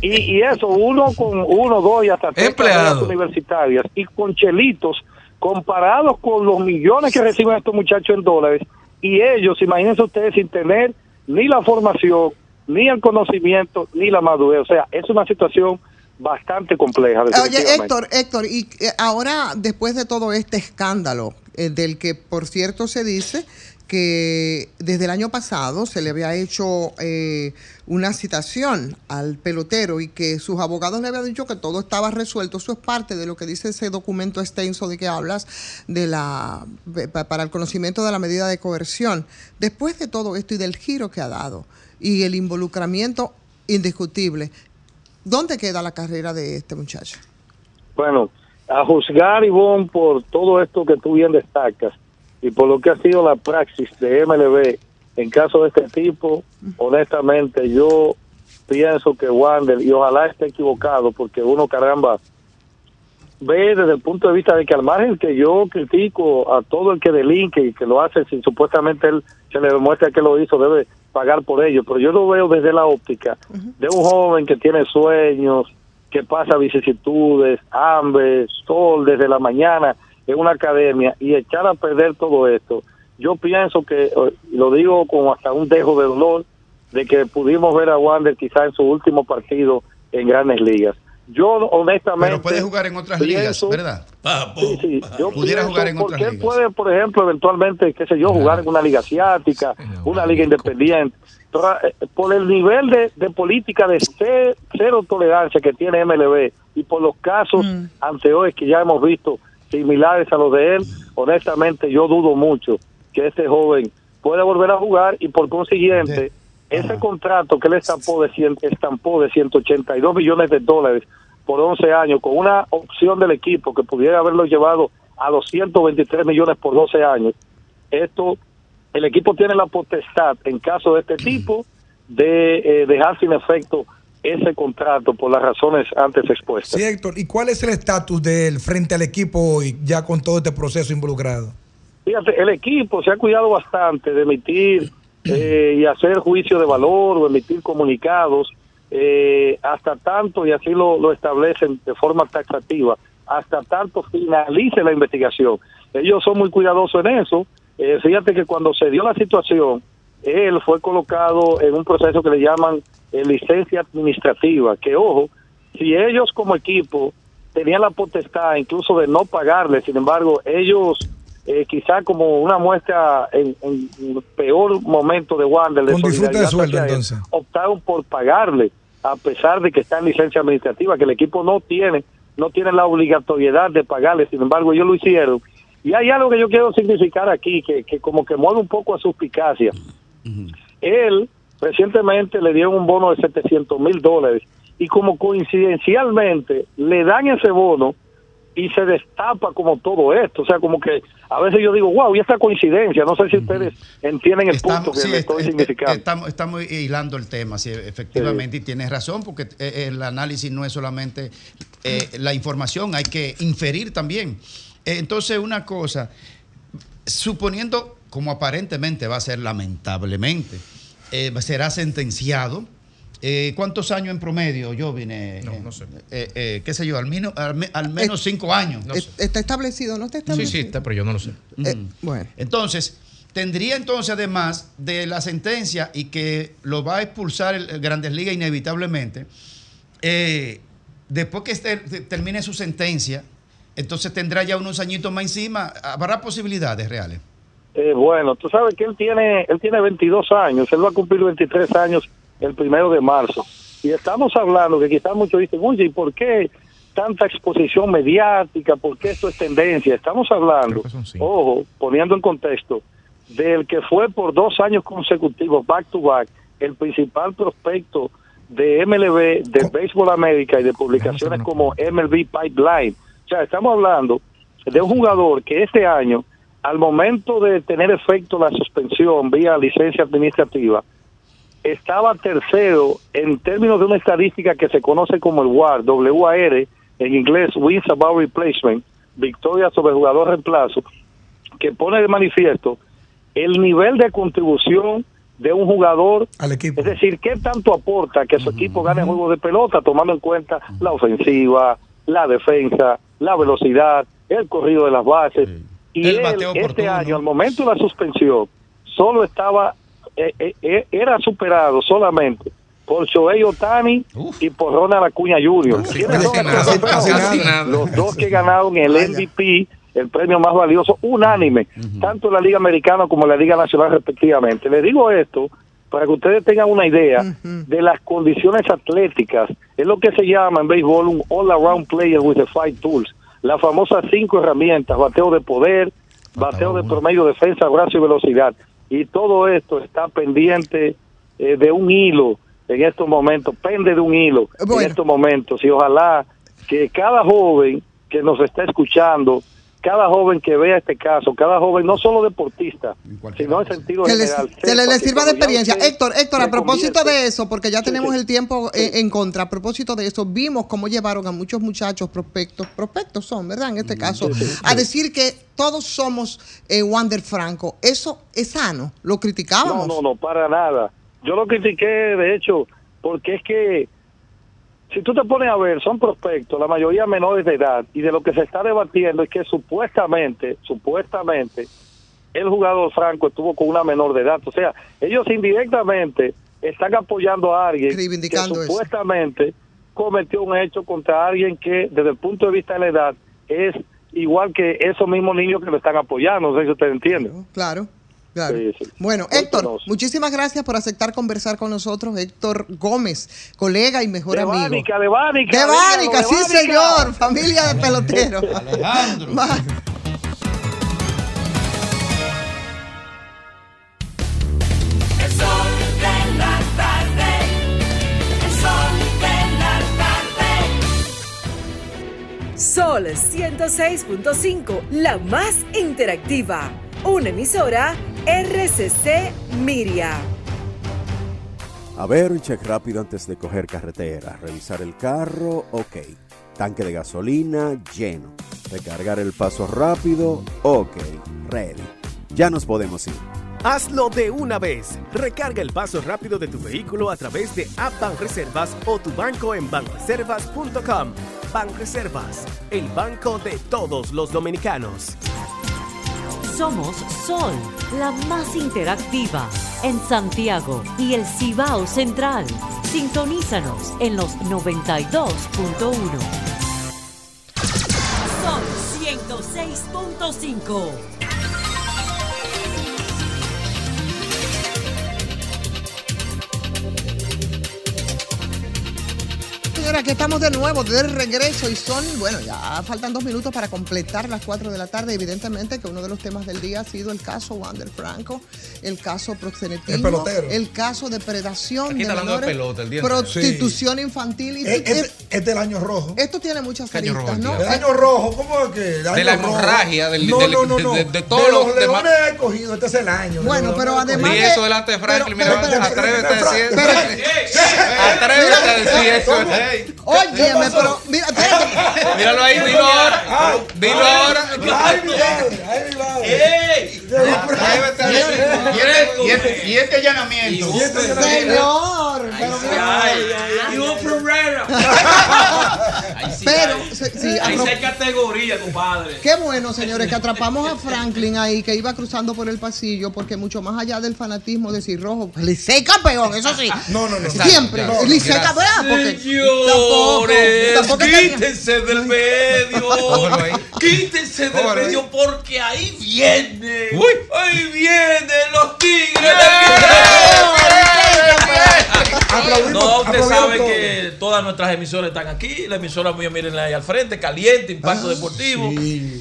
y, y eso, uno con uno, dos y hasta tres carreras universitarias y con chelitos comparados con los millones que reciben estos muchachos en dólares. Y ellos, imagínense ustedes, sin tener ni la formación, ni el conocimiento, ni la madurez. O sea, es una situación bastante compleja. Oye. Héctor, Héctor, y eh, ahora, después de todo este escándalo, eh, del que, por cierto, se dice que desde el año pasado se le había hecho eh, una citación al pelotero y que sus abogados le habían dicho que todo estaba resuelto. Eso es parte de lo que dice ese documento extenso de que hablas de la pa- para el conocimiento de la medida de coerción. Después de todo esto y del giro que ha dado y el involucramiento indiscutible, ¿dónde queda la carrera de este muchacho? Bueno, a juzgar, Ivonne, por todo esto que tú bien destacas y por lo que ha sido la praxis de MLB en caso de este tipo, honestamente yo pienso que Wander, y ojalá esté equivocado, porque uno, caramba, ve desde el punto de vista de que al margen que yo critico a todo el que delinque y que lo hace si supuestamente él se le demuestra que lo hizo, debe pagar por ello, pero yo lo veo desde la óptica de un joven que tiene sueños, que pasa vicisitudes, hambre, sol desde la mañana en una academia y echar a perder todo esto. Yo pienso que, eh, y lo digo con hasta un dejo de dolor, de que pudimos ver a Wander quizá en su último partido en grandes ligas. Yo honestamente... Pero puede jugar en otras ligas, ¿verdad? Sí, sí. Yo Pudiera pienso, jugar en otras ligas. puede, por ejemplo, eventualmente, qué sé yo, jugar en una liga asiática, una liga independiente. Pero, eh, por el nivel de, de política de ce- cero tolerancia que tiene MLB y por los casos anteriores que ya hemos visto similares a los de él, honestamente yo dudo mucho que este joven pueda volver a jugar y por consiguiente ese contrato que él estampó de, cien- estampó de 182 millones de dólares por 11 años con una opción del equipo que pudiera haberlo llevado a los 123 millones por 12 años, esto el equipo tiene la potestad en caso de este tipo de eh, dejar sin efecto ese contrato por las razones antes expuestas. Sí, Héctor, ¿y cuál es el estatus del frente al equipo hoy, ya con todo este proceso involucrado? Fíjate, el equipo se ha cuidado bastante de emitir eh, y hacer juicio de valor o emitir comunicados eh, hasta tanto, y así lo, lo establecen de forma taxativa, hasta tanto finalice la investigación. Ellos son muy cuidadosos en eso. Eh, fíjate que cuando se dio la situación, él fue colocado en un proceso que le llaman eh, licencia administrativa, que ojo, si ellos como equipo tenían la potestad incluso de no pagarle, sin embargo, ellos eh, quizá como una muestra en, peor momento de Wander, de Con disfrute de solidaridad sueldo, hacia él, entonces. optaron por pagarle, a pesar de que está en licencia administrativa, que el equipo no tiene, no tiene la obligatoriedad de pagarle, sin embargo, ellos lo hicieron. Y hay algo que yo quiero significar aquí, que, que como que mueve un poco a suspicacia. Él recientemente le dieron un bono de 700 mil dólares y como coincidencialmente le dan ese bono y se destapa como todo esto. O sea, como que a veces yo digo, wow, y esta coincidencia, no sé si ustedes entienden el punto que sí, le est- estoy est- significando. Estamos, estamos hilando el tema, sí, efectivamente, y tienes razón, porque eh, el análisis no es solamente eh, la información, hay que inferir también. Eh, entonces, una cosa, suponiendo, como aparentemente va a ser lamentablemente, eh, será sentenciado. eh, ¿Cuántos años en promedio yo vine? No, no sé. ¿Qué sé yo? Al, mino- al, me- al menos cinco años. Es- ¿Está establecido? ¿No está Sí, establecido? sí, está, pero yo no lo sé. Eh, bueno. Entonces, tendría entonces, además de la sentencia y que lo va a expulsar el, el Grandes Ligas inevitablemente, eh, después que este- te- termine su sentencia, entonces tendrá ya unos añitos más encima. ¿Habrá posibilidades reales? Eh, bueno, tú sabes que él tiene, él tiene 22 años, él va a cumplir 23 años el primero de marzo. Y estamos hablando que quizás muchos dicen, oye, ¿y por qué tanta exposición mediática? ¿Por qué esto es tendencia? Estamos hablando, ojo, poniendo en contexto, del que fue por dos años consecutivos, back to back, el principal prospecto de MLB, de Béisbol América y de publicaciones como MLB Pipeline. O sea, estamos hablando de un jugador que este año, al momento de tener efecto la suspensión vía licencia administrativa, estaba tercero en términos de una estadística que se conoce como el WAR, WAR, en inglés Wins Above Replacement, victoria sobre jugador reemplazo, que pone de manifiesto el nivel de contribución de un jugador, es decir, qué tanto aporta que su equipo gane juegos de pelota, tomando en cuenta la ofensiva, la defensa, la velocidad, el corrido de las bases. Y El él, este año, al momento de la suspensión, solo estaba, eh, eh, eh, era superado solamente por Shohei Otani y por Ronald Acuña Jr. Los dos que ganaron el MVP, el premio más valioso, unánime, tanto en la Liga Americana como en la Liga Nacional respectivamente. Les digo esto para que ustedes tengan una idea de las condiciones atléticas. Es lo que se llama en béisbol un all-around player with the five tools. Las famosas cinco herramientas, bateo de poder, bateo de promedio, defensa, brazo y velocidad. Y todo esto está pendiente eh, de un hilo en estos momentos, pende de un hilo en estos momentos. Y ojalá que cada joven que nos está escuchando, cada joven que vea este caso, cada joven, no solo deportista, sino en sentido Que les, general. se le, sepa le que sirva de experiencia. Héctor, Héctor, a propósito convierte- de eso, porque ya tenemos sí. el tiempo en, en contra, a propósito de eso, vimos cómo llevaron a muchos muchachos prospectos, prospectos son, ¿verdad? En este caso, a decir que todos somos eh, Wander Franco. Eso es sano, lo criticábamos. No, no, no, para nada. Yo lo critiqué, de hecho, porque es que si tú te pones a ver, son prospectos, la mayoría menores de edad, y de lo que se está debatiendo es que supuestamente, supuestamente, el jugador Franco estuvo con una menor de edad. O sea, ellos indirectamente están apoyando a alguien que eso. supuestamente cometió un hecho contra alguien que, desde el punto de vista de la edad, es igual que esos mismos niños que lo están apoyando. No sé si usted entiende. Claro, claro. Sí, sí. Bueno, Héctor, muchísimas gracias por aceptar conversar con nosotros. Héctor Gómez, colega y mejor De amigo. Bánica, de Bánica, De Bánica, sí Bánica. señor, familia de peloteros. Alejandro. El sol de la tarde. El sol de la tarde. Sol 106.5, la más interactiva. Una emisora RCC Miria. A ver, un check rápido antes de coger carretera. Revisar el carro, ok. Tanque de gasolina, lleno. Recargar el paso rápido, ok. Ready. Ya nos podemos ir. Hazlo de una vez. Recarga el paso rápido de tu vehículo a través de App Banreservas o tu banco en banreservas.com. Banreservas, el banco de todos los dominicanos. Somos Sol, la más interactiva en Santiago y el Cibao Central. Sintonízanos en los 92.1. Sol 106.5. Señora, aquí estamos de nuevo, de regreso y son, bueno, ya faltan dos minutos para completar las cuatro de la tarde. Evidentemente que uno de los temas del día ha sido el caso Wander Franco, el caso proxenetismo, El pelotero. el caso de predación Aquí de está hablando de menores, pelota el día entero. prostitución infantil. Y, Es, es- es- es del año rojo. esto tiene muchas ¿Qué año rojo aristas, ¿no? El año rojo, ¿cómo es que? El De la hemorragia, del- no, del- no, no, de- no. de- de todos los los demás- leones escogidos, este es el año. de Bueno, pero además Y de- eso delante de Franklin, mira, atrévete a decir eso. Atrévete a decir eso. Ey. Óyeme, pero mira, espérate. Míralo ahí, dilo ahora. Dilo ahora. Ay, mi madre, ay, mi a decir. Y este, allanamiento. Y este Señor, pero mira. Y un Ferrera. Pero, sí, hay categoría, compadre. Qué bueno, señores, que atrapamos a Franklin ahí, que iba cruzando por el pasillo, porque mucho más allá del fanatismo de Cirrojo, Licey campeón, eso sí. No, no, no. Siempre. Licey campeón, porque Señores, tampoco quítense del medio. Quítense del medio porque ahí viene. Uy. Ahí vienen los tigres Aplaudimos, No, usted sabe todo. que todas nuestras emisoras están aquí. La emisora mía, mírenla ahí al frente, caliente, impacto deportivo.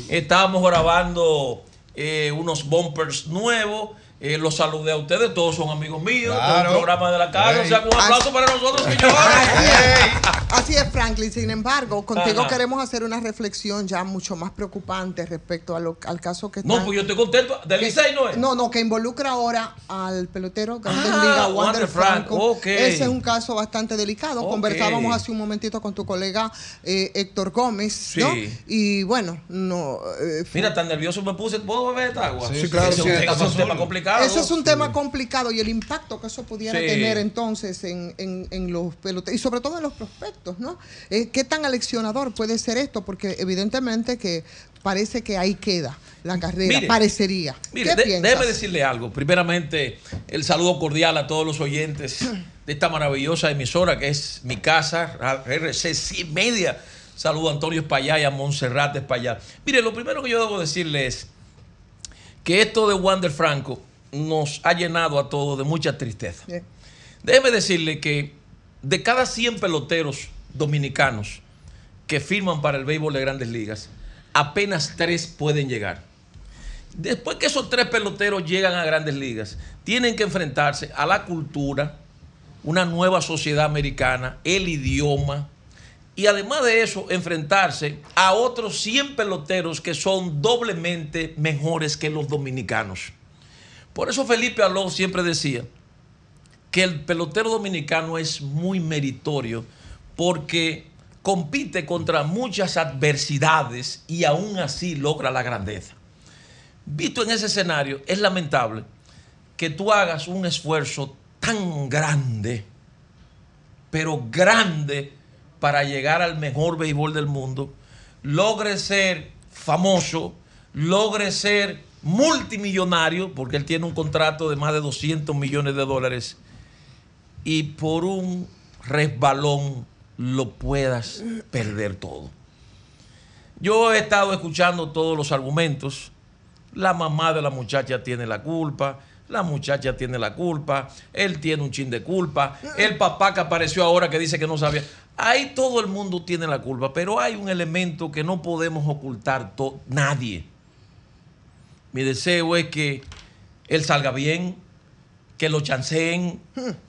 Estábamos grabando eh, unos bumpers nuevos. Eh, los saludé a ustedes, todos son amigos míos. Claro. programa de la casa. O sea, un aplauso para nosotros, señores. Así es, así es, Franklin. Sin embargo, contigo Ajá. queremos hacer una reflexión ya mucho más preocupante respecto a lo- al caso que No, pues yo estoy contento. Del Licey no es. No, no, que involucra ahora al pelotero Grandes Ah, Ligas, Wander Wander Franco. Ese es un caso bastante delicado. Conversábamos hace un momentito con tu colega eh, Héctor Gómez, ¿no? Sí. Y bueno, no. eh, Mira, tan nervioso me puse. ¿Puedo beber esta agua? Sí, claro, sí, es un- tema complicado. Ese es un tema complicado y el impacto que eso pudiera Sí. tener entonces en, en- en los peloteros y sobre todo en los prospectos, ¿no? Eh, ¿Qué tan aleccionador puede ser esto? Porque evidentemente que parece que ahí queda la carrera, Mire, parecería. Mire, déjeme decirle algo. Primeramente, el saludo cordial a todos los oyentes de esta maravillosa emisora que es mi casa, RC 100 Media. Saludo a Antonio Espallá y a Montserrat Espallá. Mire, lo primero que yo debo decirle es que esto de Wander Franco nos ha llenado a todos de mucha tristeza. Déjeme decirle que de cada 100 peloteros dominicanos que firman para el béisbol de grandes ligas, apenas tres pueden llegar. Después que esos tres peloteros llegan a grandes ligas, tienen que enfrentarse a la cultura, una nueva sociedad americana, el idioma, y además de eso, enfrentarse a otros 100 peloteros que son doblemente mejores que los dominicanos. Por eso Felipe Aló siempre decía que el pelotero dominicano es muy meritorio porque compite contra muchas adversidades y aún así logra la grandeza. Visto en ese escenario, es lamentable que tú hagas un esfuerzo tan grande, pero grande, para llegar al mejor béisbol del mundo, logre ser famoso, logre ser multimillonario, porque él tiene un contrato de más de 200 millones de dólares, y por un resbalón lo puedas perder todo. Yo he estado escuchando todos los argumentos. La mamá de la muchacha tiene la culpa. La muchacha tiene la culpa. Él tiene un chin de culpa. El papá que apareció ahora que dice que no sabía. Ahí todo el mundo tiene la culpa. Pero hay un elemento que no podemos ocultar nadie. Mi deseo es que él salga bien, que lo chanceen,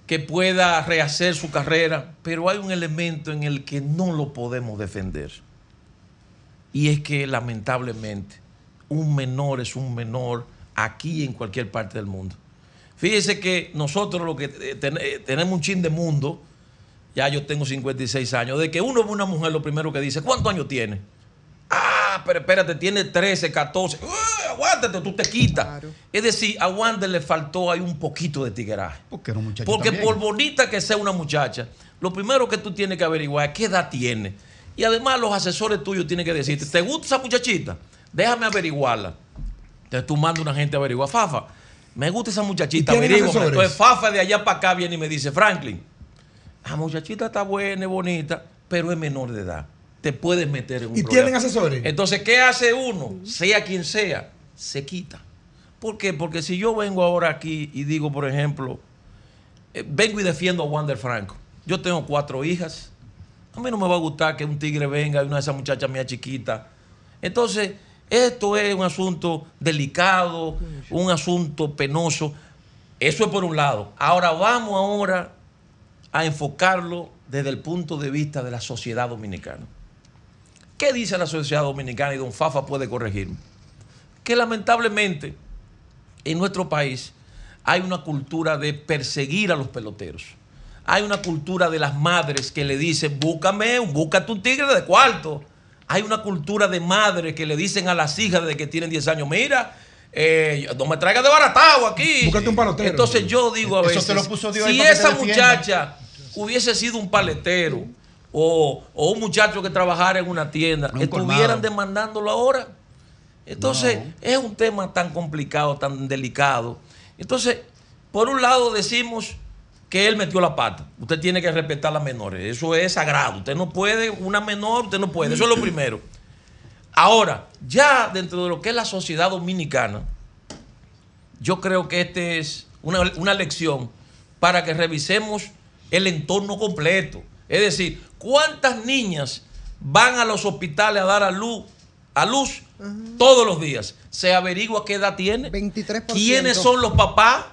que pueda rehacer su carrera. Pero hay un elemento en el que no lo podemos defender. Y es que lamentablemente un menor es un menor aquí en cualquier parte del mundo. Fíjese que nosotros lo que eh, eh, tenemos un chin de mundo, ya yo tengo 56 años, de que uno ve una mujer lo primero que dice, ¿cuántos años tiene? Ah, pero espérate, tiene 13, 14. ¡Uy, aguántate, tú te quitas. Es decir, a Wander le faltó ahí un poquito de tigueraje. Porque era un muchacho Porque también. por bonita que sea una muchacha, lo primero que tú tienes que averiguar es qué edad tiene. Y además los asesores tuyos tienen que decirte, ¿te gusta esa muchachita? Déjame averiguarla. Entonces tú mandas a una gente a averiguar. Fafa, me gusta esa muchachita, ¿Y asesores? Entonces Fafa de allá para acá viene y me dice, Franklin, la muchachita está buena, es bonita, pero es menor de edad. Te puedes meter en un ¿Y problema. tienen asesores? Entonces, ¿qué hace uno? Sea quien sea, se quita. ¿Por qué? Porque si yo vengo ahora aquí y digo, por ejemplo, eh, vengo y defiendo a Wander Franco. Yo tengo cuatro hijas. A mí no me va a gustar que un tigre venga y una de esas muchachas mía chiquita. Entonces, esto es un asunto delicado, un asunto penoso. Eso es por un lado. Ahora vamos ahora a enfocarlo desde el punto de vista de la sociedad dominicana. ¿Qué dice la sociedad dominicana? Y don Fafa puede corregirme. Que lamentablemente en nuestro país hay una cultura de perseguir a los peloteros. Hay una cultura de las madres que le dicen, búscame, búscate un tigre de cuarto. Hay una cultura de madres que le dicen a las hijas desde que tienen 10 años, mira, eh, no me traigas de baratado aquí. Búscate un palotero. Entonces yo digo a Eso veces, te lo puso Dios ahí si esa muchacha hubiese sido un paletero o, o un muchacho que trabajara en una tienda, Un estuvieran colmado. demandándolo ahora. Entonces, es un tema tan complicado, tan delicado. Entonces, por un lado decimos que él metió la pata. Usted tiene que respetar a las menores. Eso es sagrado. Usted no puede, una menor, usted no puede. Eso es lo primero. Ahora, ya dentro de lo que es la sociedad dominicana, yo creo que este es una, una lección para que revisemos el entorno completo. Es decir, ¿cuántas niñas van a los hospitales a dar a luz, a luz todos los días? Se averigua qué edad tiene. 23%. ¿Quiénes son los papás?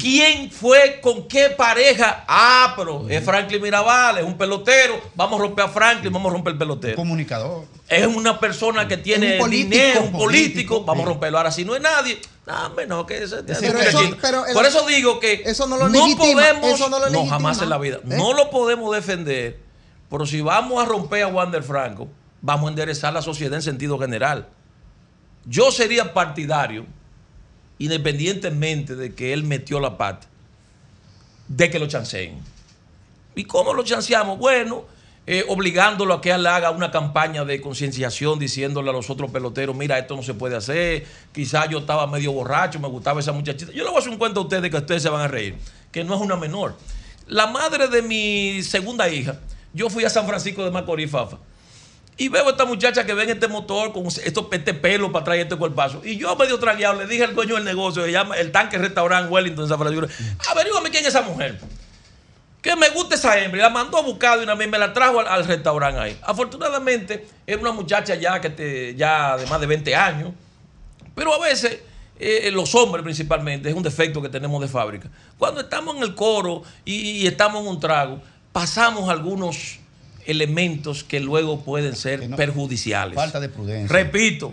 ¿Quién fue con qué pareja? Ah, pero es Franklin Mirabal, es un pelotero. Vamos a romper a Franklin, vamos a romper el pelotero. Comunicador. Es una persona que tiene Un político. dinero, un político, Político, vamos a romperlo. Ahora, si no es nadie, no, no, que ese, ese Pero muchachito. eso- pero Por eso- digo que eso no lo legitima, podemos, eso no lo legitima. jamás en la vida, ¿Eh? no lo podemos defender, pero si vamos a romper a Wander Franco, vamos a enderezar la sociedad en sentido general. Yo sería partidario, independientemente de que él metió la pata, de que lo chanceen. ¿Y cómo lo chanceamos? Bueno, eh, obligándolo a que él haga una campaña de concienciación diciéndole a los otros peloteros, mira, esto no se puede hacer, quizás yo estaba medio borracho, me gustaba esa muchachita. Yo le voy a hacer un cuento a ustedes que ustedes se van a reír, que no es una menor. La madre de mi segunda hija, yo fui a San Francisco de Macorís, Fafa. Y veo a esta muchacha que ven este motor con estos, este pelo para y este cuerpazo. Y yo medio tragueado le dije al dueño del negocio, se llama el tanque restaurante Wellington en San Francisco, averígame quién es esa mujer. Que me gusta esa hembra. La mandó a buscar y una vez me la trajo al, restaurante ahí. Afortunadamente, era una muchacha ya, que te, ya de más de 20 años. Pero a veces, eh, los hombres principalmente, es un defecto que tenemos de fábrica. Cuando estamos en el coro y, y estamos en un trago, pasamos algunos elementos que luego pueden ser perjudiciales. Falta de prudencia. Repito,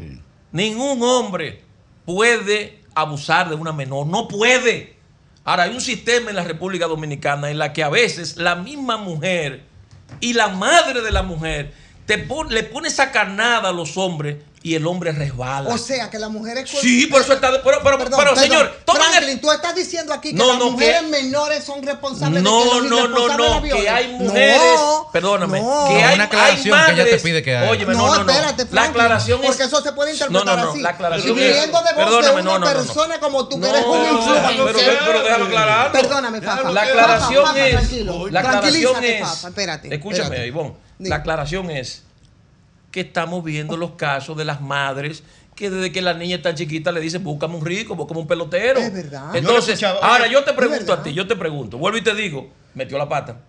ningún hombre puede abusar de una menor, no puede. Ahora, hay un sistema en la República Dominicana en la que a veces la misma mujer y la madre de la mujer te pon- le pone esa carnada a los hombres y el hombre resbala. O sea, que las mujeres... Sí, por eso está. Pero, pero, Perdón, pero, perdón. señor, el- Franklin, tú estás diciendo aquí que No, las no, mujeres que- menores son responsables No, de que los no, no, no, la que hay mujeres, No, perdóname, no. que hay, Una aclaración hay que ella te pide que haga. Óyeme, no, No, no, no. espérate, la Franklin, aclaración es porque eso se puede interpretar no, no, no, así. La aclaración Y es viniendo de voz de Perdóname, una no, no, no, no. persona como tú, que No, eres un pero, influencer. pero déjame aclararlo. Perdóname, Fafa. La aclaración es. La aclaración es. Espérate. Escúchame. Ivonne. La aclaración es que estamos viendo los casos de las madres que desde que la niña está chiquita le dicen búscame un rico, búscame un pelotero. Es verdad. Entonces, Yo lo escuchaba, ahora yo te es pregunto a ti, yo te pregunto, vuelvo y te digo, metió la pata.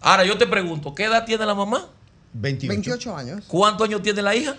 Ahora yo te pregunto, ¿qué edad tiene la mamá? 28. 28 años. ¿Cuántos años tiene la hija?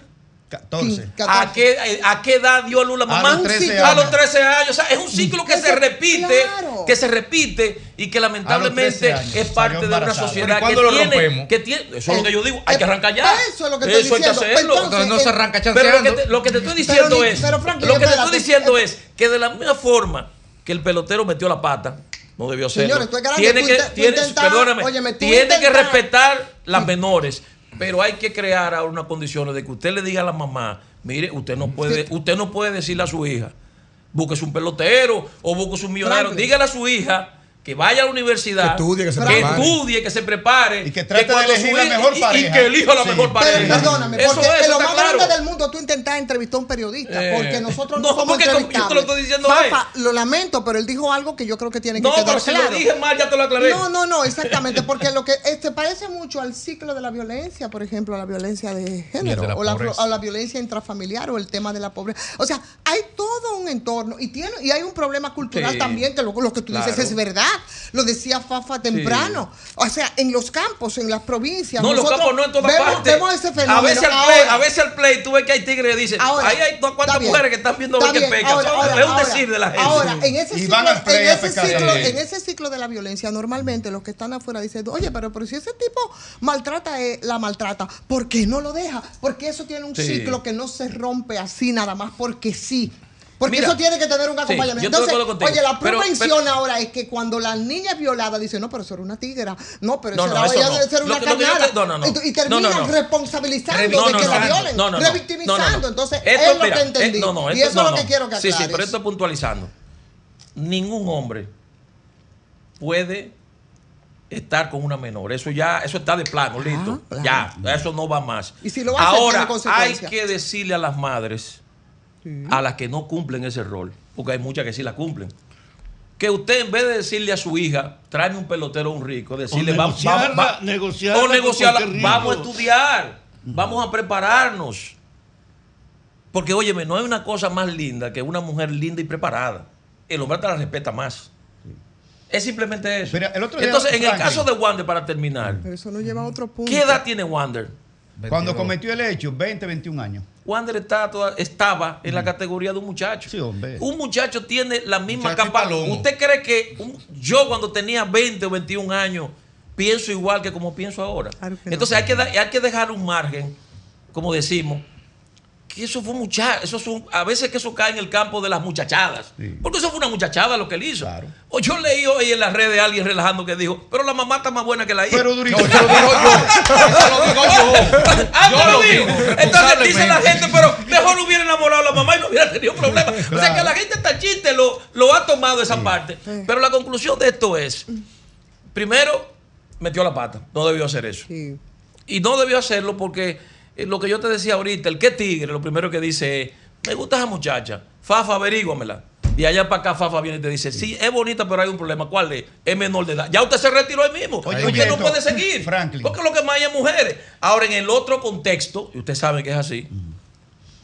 14. ¿A qué, ¿A qué edad dio a luz la mamá? los 13 A los 13 años. O sea, es un ciclo que se repite, claro. que se repite y que lamentablemente 13 años es parte de una sociedad ¿Pero que tiene, rompemos? que tiene. Eso es lo que yo digo. Hay que arrancar ya. Eso es lo que estoy Eso hay que diciendo. hacerlo. Entonces, no se arranca Pero lo que, chanceando. te, lo que te estoy diciendo Pero es. pero, lo que te estoy diciendo es que de la misma forma que el pelotero metió la pata. No debió hacerlo. Señores, tiene que, tiene- perdóname, tiene que respetar las menores, pero hay que crear ahora unas condiciones de que usted le diga a la mamá, mire, usted no puede, usted no puede decirle a su hija, búsquese un pelotero o búsquese un millonario, dígale a su hija que vaya a la universidad, Que estudie, que se que prepare. estudie, que se prepare, Y que trate de elegir su la mejor y- y, pareja. que elija la Sí. mejor pareja. Pero perdóname, Eso porque eso lo más claro. grande del mundo tú intentas entrevistar a un periodista, Eh, porque nosotros no, no, somos porque yo te lo estoy diciendo Fafa, lo lamento, pero él dijo algo que yo creo que tiene que No, quedar pero si claro. lo dije mal, ya te lo aclaré. No, no, no, exactamente, porque lo que este parece mucho al ciclo de la violencia, por ejemplo, la violencia de género de la o, la, o la violencia intrafamiliar o el tema de la pobreza. O sea, hay todo un entorno y tiene y hay un problema cultural Sí, también que lo, lo que tú dices claro. es verdad. Lo decía Fafa temprano. O sea, en los campos, en las provincias. No, los campos no en todas vemos, partes. Vemos ese fenómeno. a veces al Ahora, play, a veces al play, tú ves que hay tigres que dicen, Ahora, ahí hay dos bien. mujeres que están viendo a Está ver qué bien, peca. ahora, O sea, ahora, es un ahora, decir de la gente. Ahora, en ese, Y ciclo, van al play en, ese ciclo, en ese ciclo de la violencia, normalmente los que están afuera dicen, oye, pero, pero si ese tipo maltrata, eh, la maltrata, ¿por qué no lo deja? Porque eso tiene un Sí. ciclo que no se rompe así nada más porque sí. Porque Mira, eso tiene que tener un sí, acompañamiento. Entonces, oye, la prevención pero- ahora es que cuando la niña es violada, dice, no, pero eso era una tigra. No, pero No, eso no, era, eso ella no. ser una lo te- no, no, no. Y, y terminan No, no, no. responsabilizando No, de no, que no, la violen, no, no, no. revictimizando. No, no, no. Entonces, Esto, es lo mira, que entendí. eh, no, no, y esto- eso no, es lo que quiero que Sí, aclares. sí, pero esto es puntualizando. Ningún hombre puede estar con una menor. Eso ya, eso está de plano, listo. claro. Ya, eso no va más. Y si lo hace, Ahora, hay que decirle a las madres, a las que no cumplen ese rol, porque hay muchas que sí la cumplen, que usted en vez de decirle a su hija, tráeme un pelotero un rico, decirle, vamos, vamos, va- negociarla o negociarla, vamos a estudiar, vamos a prepararnos. Porque, óyeme, no hay una cosa más linda que una mujer linda y preparada. El hombre te la respeta más. Es simplemente eso. Mira, el otro día, Entonces, en el caso de Wander, para terminar, Pero eso nos lleva a otro punto. ¿qué edad tiene Wander? Cuando cometió el hecho, 20, 21 años. Wander está toda- estaba en la categoría de un muchacho. Sí, hombre. Un muchacho tiene la misma capacidad. ¿Usted cree que un- yo cuando tenía 20 o 21 años pienso igual que como pienso ahora? Claro que no. Entonces hay que, da- hay que dejar un margen, como decimos, que eso fue mucha, eso es un- a veces que eso cae en el campo de las muchachadas. Porque eso fue una muchachada lo que él hizo. O yo leí hoy en las redes a alguien relajando que dijo, pero la mamá está más buena que la hija. Pero durito. No, eso lo digo yo. Eso lo digo yo. Ah, Yo ¿tú lo digo? digo, Entonces dice la gente, pero mejor hubiera enamorado a la mamá y no hubiera tenido problemas. O sea que la gente está chiste, lo, lo ha tomado esa parte. Pero la conclusión de esto es, primero, metió la pata. No debió hacer eso. Y no debió hacerlo porque lo que yo te decía ahorita, el que tigre, lo primero que dice es, me gusta esa muchacha, Fafa, averíguamela. Y allá para acá Fafa viene y te dice, sí, es bonita, pero hay un problema. ¿Cuál es? Es menor de edad. Ya usted se retiró ahí mismo. Oye, oye, no puede seguir. Porque lo que más hay es mujeres. Ahora, en el otro contexto, y usted sabe que es así,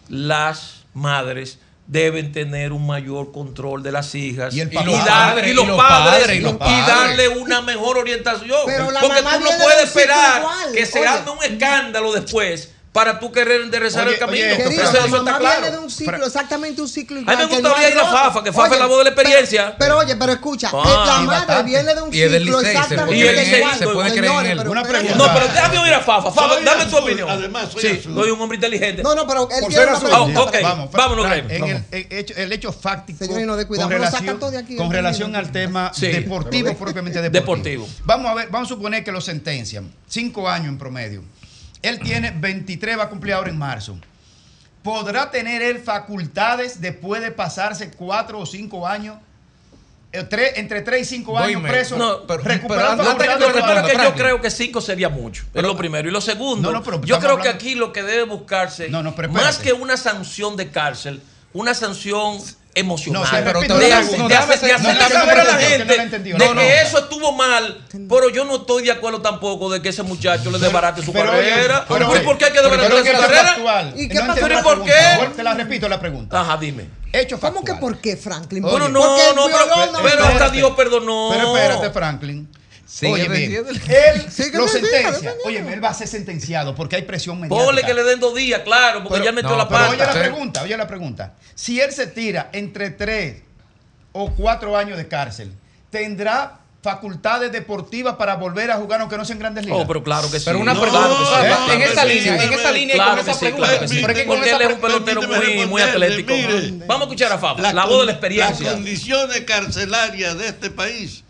las madres deben tener un mayor control de las hijas y, los padres, y darle una mejor orientación. Pero la Porque mamá tú no puedes esperar igual. que se Oye. arme un escándalo después para tú querer enderezar Oye, el camino. oye, Eso- Querido, eso la está claro. viene de un ciclo, exactamente un ciclo A igual. mí me el gustaría ir a Fafa, que Fafa es la voz de la experiencia. Pero, pero oye, pero escucha, Ah. la Y madre bastante. viene de un Y ciclo exactamente puede creer- igual. se puede creer en él. pero Una espérate. No, pero déjame oír a Fafa. Fafa, Soy dame tu azul, opinión. además, soy sí, azul. soy un hombre inteligente. No, no, pero él Por tiene ser una azul. pregunta. Ah, ok. Vamos, Vámonos, Graham. en el, Vamos. el hecho, el hecho fáctico con relación, sacan todo de aquí, con el relación niño. al tema deportivo, propiamente deportivo. Deportivo. Vamos a ver, vamos a suponer que lo sentencian. Cinco años en promedio. Él tiene 23, va a cumplir ahora en marzo. ¿Podrá tener él facultades después de pasarse cuatro o cinco años? eh, tres- entre 3 y 5 años preso, No, pero- recuperando pero antes que yo creo que 5 sería mucho. es lo primero. Y lo segundo, No, no, pero yo creo que aquí lo que debe buscarse, más que una sanción de cárcel, una sanción emocional. No, se de, hacer- hacer- no, no, saber a la gente de que eso estuvo mal, pero yo no estoy de acuerdo tampoco de que ese muchacho le desbarate su Pero, carrera. pero, ¿Y oye, por qué hay que desbaratar su carrera? ¿Y qué pasó? entiendo ¿Pero la por qué? Te la repito la pregunta. Ajá, dime. Hecho ¿Cómo que por qué, Franklin? Bueno, no, no, pero, hasta Dios perdonó. Pero espérate, Franklin. Sigue Oye, bien. Él Sigue lo sentencia. Oye, él va a ser sentenciado porque hay presión mediática. Ponle que le den dos días, claro, porque Pero- ya metió no, la pata. oye la pregunta, oye la pregunta. Si él se tira entre tres o cuatro años de cárcel, ¿tendrá facultades deportivas para volver a jugar aunque no sean grandes ligas? Oh, pero claro que sí. Pero una No, pregunta, claro que sí. en esa línea, sí. en esa línea y Claro con que esa sí, pregunta. claro que sí. Porque él es un pelotero muy, atlético. mire. Vamos a escuchar a Fabio, la, voz de la experiencia. Las condiciones carcelarias de este país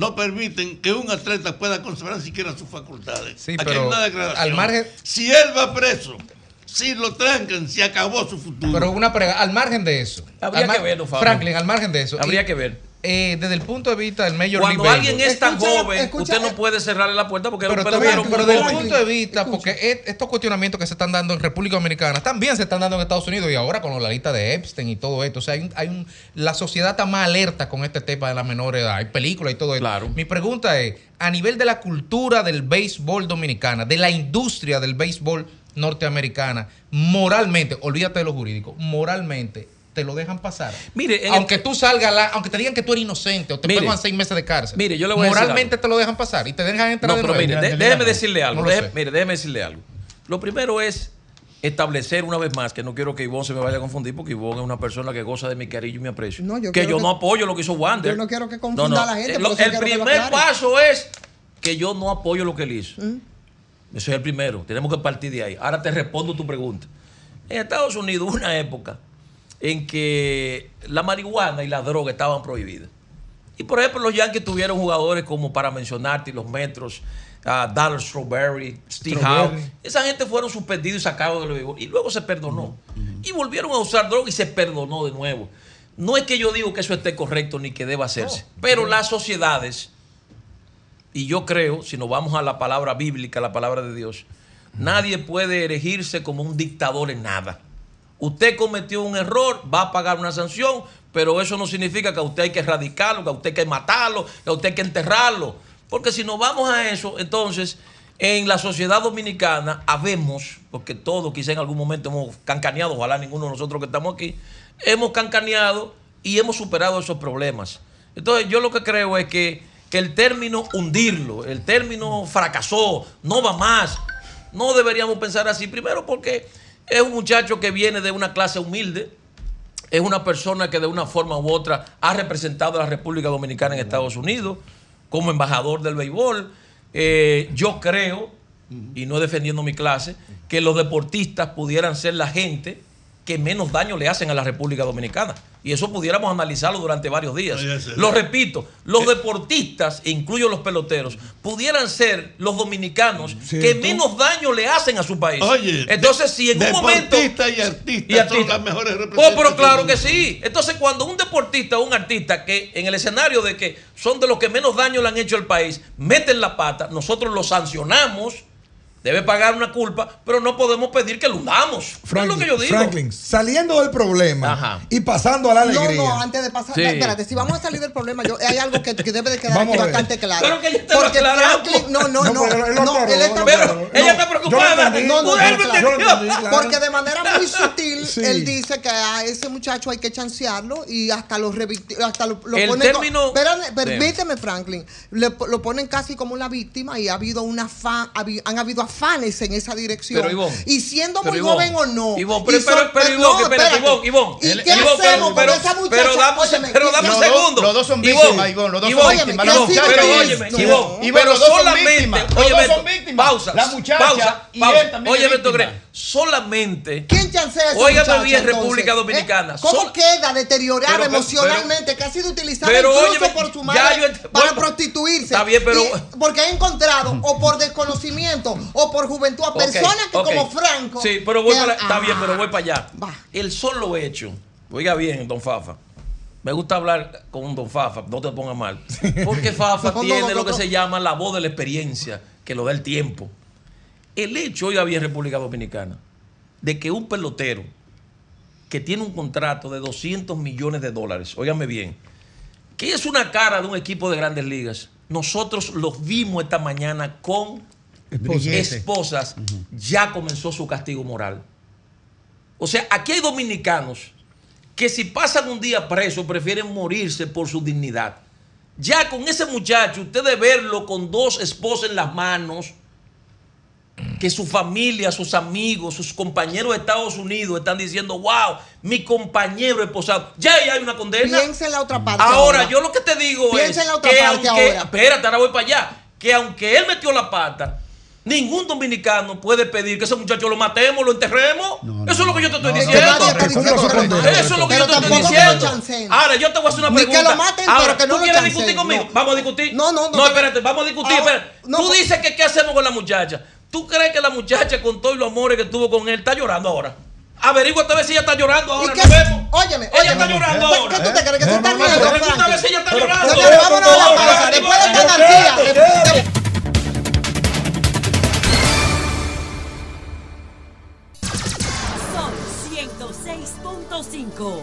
no permiten que un atleta pueda conservar siquiera sus facultades. Sí, Aquí pero hay una declaración. al margen- Si él va preso, si lo trancan, se acabó su futuro. Pero una pregunta, al margen de eso. Habría que verlo, Fabio. Franklin, al margen de eso. Habría y, que ver. Eh, desde el punto de vista del Major Cuando League alguien Baseball- es tan Escucha, joven, escucha, usted no eh, puede cerrarle la puerta porque Pero, pelotero pero muy desde el punto de vista, porque estos cuestionamientos que se están dando en República Dominicana también se están dando en Estados Unidos y ahora con la lista de Epstein y todo esto. O sea, hay un, hay un- la sociedad está más alerta con este tema de la menor edad. Hay películas y todo esto. Claro. Mi pregunta es, a nivel de la cultura del béisbol dominicana, de la industria del béisbol norteamericana, moralmente, olvídate de lo jurídico, moralmente, te lo dejan pasar. Mire, aunque el- tú salgas, la- aunque te digan que tú eres inocente o te Mire. pongan seis meses de cárcel. Mire, yo le voy a decir Moralmente te lo dejan pasar y te dejan entrar No, de pero nuevo. mire, de- déjeme decirle algo. No lo déjeme- sé. mire, déjeme decirle algo. Lo primero es establecer una vez más, que no quiero que Ivonne se me vaya a confundir, porque Ivonne es una persona que goza de mi cariño y mi aprecio. No, yo que yo que- no apoyo lo que hizo Wander. Yo no quiero que confunda a la gente, Eh, lo- el primer paso es que yo no apoyo lo que él hizo. Eso es el primero. Tenemos que partir de ahí. Ahora te respondo tu pregunta. En Estados Unidos una época en que la marihuana y la droga estaban prohibidas. Y por ejemplo, los Yankees tuvieron jugadores como para mencionarte los metros, ah, Dallas Strawberry, Steve Howe. Esa gente fueron suspendidos y sacados del béisbol. Y luego se perdonó. Y volvieron a usar droga y se perdonó de nuevo. No es que yo digo que eso esté correcto ni que deba hacerse. pero las sociedades, y yo creo, si nos vamos a la palabra bíblica, la palabra de Dios, nadie puede erigirse como un dictador en nada. Usted cometió un error, va a pagar una sanción, pero eso no significa que a usted hay que erradicarlo, que a usted hay que matarlo, que a usted hay que enterrarlo. Porque si nos vamos a eso, entonces en la sociedad dominicana habemos, porque todos quizá en algún momento hemos cancaneado, ojalá ninguno de nosotros que estamos aquí, hemos cancaneado y hemos superado esos problemas. Entonces yo lo que creo es que, que el término hundirlo, el término fracasó, no va más, no deberíamos pensar así. Primero porque es un muchacho que viene de una clase humilde, es una persona que de una forma u otra ha representado a la República Dominicana en Estados Unidos como embajador del béisbol. Eh, yo creo, y no defendiendo mi clase, que los deportistas pudieran ser la gente que menos daño le hacen a la República Dominicana. Y eso pudiéramos analizarlo durante varios días. Oye, Lo repito, los deportistas, e incluyo los peloteros, pudieran ser los dominicanos que menos daño le hacen a su país. Oye, entonces si en un momento deportistas y artistas y artistas. son las mejores Oh, representantes pero claro que sí. Entonces, cuando un deportista o un artista que en el escenario de que son de los que menos daño le han hecho al país, meten la pata, nosotros lo sancionamos, debe pagar una culpa, pero no podemos pedir que lo hundamos. es lo que yo digo. Franklin, saliendo del problema y pasando a la No, alegría. no, antes de pasar, Sí. espérate, si vamos a salir del problema, yo, hay algo que, que debe de quedar Vamos aquí bastante claro. Pero que ya te lo Porque. Franklin, no, no, no, No, pero él lo no, aclaró, él está, él lo aclaró. Ella está No, preocupada. entendí, No, no, no, claro. claro. Porque de manera muy sutil, Sí. él dice que a ese muchacho hay que chancearlo y hasta lo, hasta lo, lo El ponen co- término- permíteme, Franklin. Le- lo ponen casi como una víctima y ha habido una fa- habi- han habido afanes en esa dirección. Pero, Ivonne, y siendo pero, muy Ivonne, joven o no. Ivonne, pero, pero, pero, no, Ivonne, espérate, espérate. Ivonne, Ivonne. ¿Y El- qué Ivonne, hacemos pero- con esa muchacha? pero dame un Óyeme, pero dame segundo. los dos son víctimas, Ivonne, los dos son víctimas. pero- La muchacha óyeme, No. Ivonne, solamente. Los dos son. Pausa. La muchacha y él también Óyeme. Greg. Solamente. ¿Quién chancea esa Óigame bien? República ¿Eh? Dominicana. ¿Cómo queda deteriorada emocionalmente que ha sido utilizada incluso por su madre para prostituirse? está bien, pero- porque ha encontrado o por desconocimiento o por juventud a personas que como Franco. Sí, pero voy para, está Ah, bien, pero voy para allá. El solo hecho, oiga bien, don Fafa. Me gusta hablar con un don Fafa, no te pongas mal. Porque Fafa No, no, tiene no, lo que se llama la voz de la experiencia, que lo da el tiempo. El hecho, oiga bien, República Dominicana, de que un pelotero que tiene un contrato de 200 millones de dólares, óigame bien, que es una cara de un equipo de grandes ligas, nosotros los vimos esta mañana con Brillete. esposas, ya comenzó su castigo moral. O sea, aquí hay dominicanos que si pasan un día preso prefieren morirse por su dignidad. Ya con ese muchacho, usted de verlo con dos esposas en las manos, que su familia, sus amigos, sus compañeros de Estados Unidos están diciendo, wow, mi compañero esposado, ya ahí hay una condena. Piensa en la otra parte. Ahora, yo lo que te digo Piensa es en la otra que parte aunque, ahora. espérate, ahora voy para allá, que aunque él metió la pata, ningún dominicano puede pedir que ese muchacho lo matemos, lo enterremos. Eso es lo que yo te estoy no, diciendo. Eso es lo que yo te estoy diciendo. Ahora, yo te voy a hacer una Ni que pregunta. lo maten, Ahora, pero que no ¿tú lo quieres discutir conmigo? no. Vamos a discutir. No, no, no. No, espérate, vamos a discutir. Ahora, espérate. no, Tú dices que qué hacemos con la muchacha. ¿Tú crees que la muchacha con todos los amores que tuvo con él está llorando ahora? Averigua a ver si ella está llorando ahora. ¿Y qué? vemos. Óyeme, Ella está llorando ¿Qué- ahora. ¿Qué tú te crees que se está riendo, no, Pregunta a ver Franklin? si ella está llorando. Señores, vámonos a la pausa. Después de esta 106.5.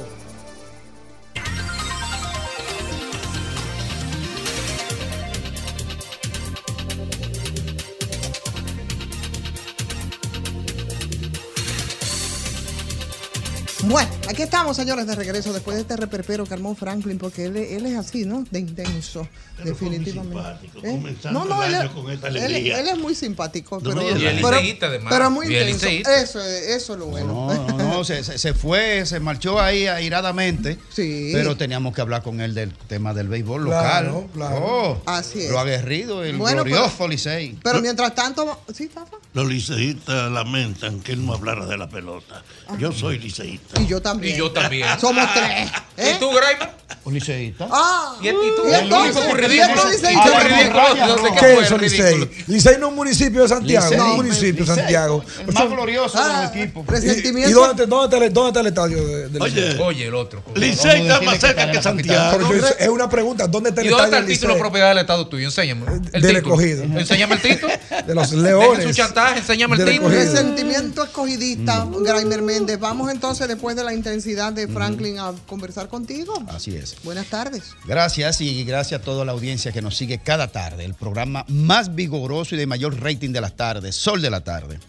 Bueno, aquí estamos, señores, de regreso después de este reperpero que armó Franklin, porque él, él es así, ¿no? De intenso, definitivamente. ¿Eh? comenzando No, no, el él, año con esta él- alegría. él es muy simpático, No, pero, pero, pero muy intenso. Eso, es- eso es lo bueno. No, no, se, se- fue, se marchó ahí airadamente. Sí. Pero teníamos que hablar con él del tema del béisbol Claro, local. claro. Oh, Así es. Lo aguerrido, el Bueno, glorioso Licey. Pero mientras tanto, sí, Fafa. Los liceístas lamentan que él no hablara de la pelota. Yo soy liceísta. Y yo también. Y yo también. Somos tres. ¿eh? ¿Y tú, Graimer? Un liceísta. Ah, ¿Y, y tú? ¿Y entonces? ¿Y sé qué ¿Qué fue es Licey? Licey no es un municipio de Santiago, no es un municipio de Santiago. El más glorioso Ah, de los equipos. ¿Y, y dónde, está- dónde, el, dónde estadio de, Licey? Oye, Oye, el otro. Licey está más cerca que Santiago. Es una pregunta, ¿dónde está ¿Y el dónde estadio está el del título propiedad del Estado tuyo? Enséñame. El Del título. escogido. Enséñame el título. De los leones. su chantaje, enséñame el Del título. Resentimiento escogidista, Graimer Méndez. Vamos entonces, después de la intensidad de Franklin, a conversar contigo. Así es. Buenas tardes. Gracias y gracias a toda la audiencia que nos sigue cada tarde. El programa más vigoroso y de mayor rating de las tardes, Sol de la Tarde.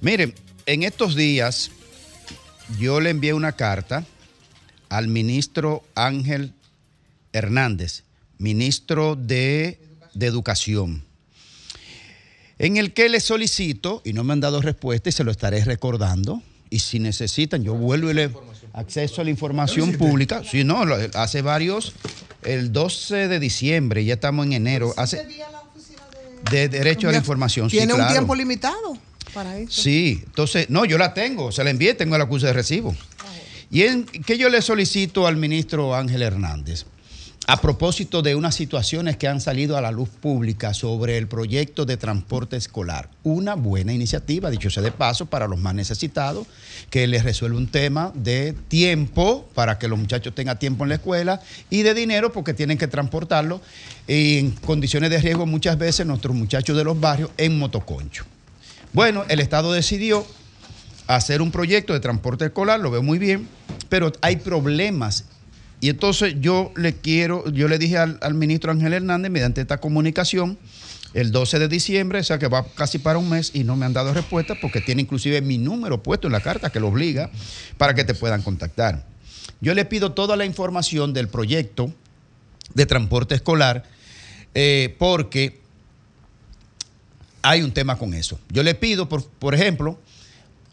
Miren, en estos días yo le envié una carta al ministro Ángel Hernández, ministro de, de Educación, en el que le solicito, y no me han dado respuesta y se lo estaré recordando, y si necesitan, yo vuelvo y le acceso a la información pública. Si no, hace varios, el 12 de diciembre, ya estamos en enero, hace de Derecho a la Información. sí, Tiene un tiempo limitado. para eso? Sí, entonces, no, yo la tengo, se la envié, tengo el acuse de recibo. Y en, que yo le solicito al ministro Ángel Hernández, a propósito de unas situaciones que han salido a la luz pública sobre el proyecto de transporte escolar. Una buena iniciativa, dicho sea de paso, para los más necesitados, que les resuelve un tema de tiempo para que los muchachos tengan tiempo en la escuela y de dinero porque tienen que transportarlo en condiciones de riesgo muchas veces nuestros muchachos de los barrios en motoconcho. Bueno, el Estado decidió hacer un proyecto de transporte escolar, lo veo muy bien, pero hay problemas. Y entonces yo le quiero, yo le dije al, al ministro Ángel Hernández mediante esta comunicación el 12 de diciembre, o sea que va casi para un mes y no me han dado respuesta porque tiene inclusive mi número puesto en la carta que lo obliga para que te puedan contactar. Yo le pido toda la información del proyecto de transporte escolar eh, porque hay un tema con eso. Yo le pido, por, por ejemplo,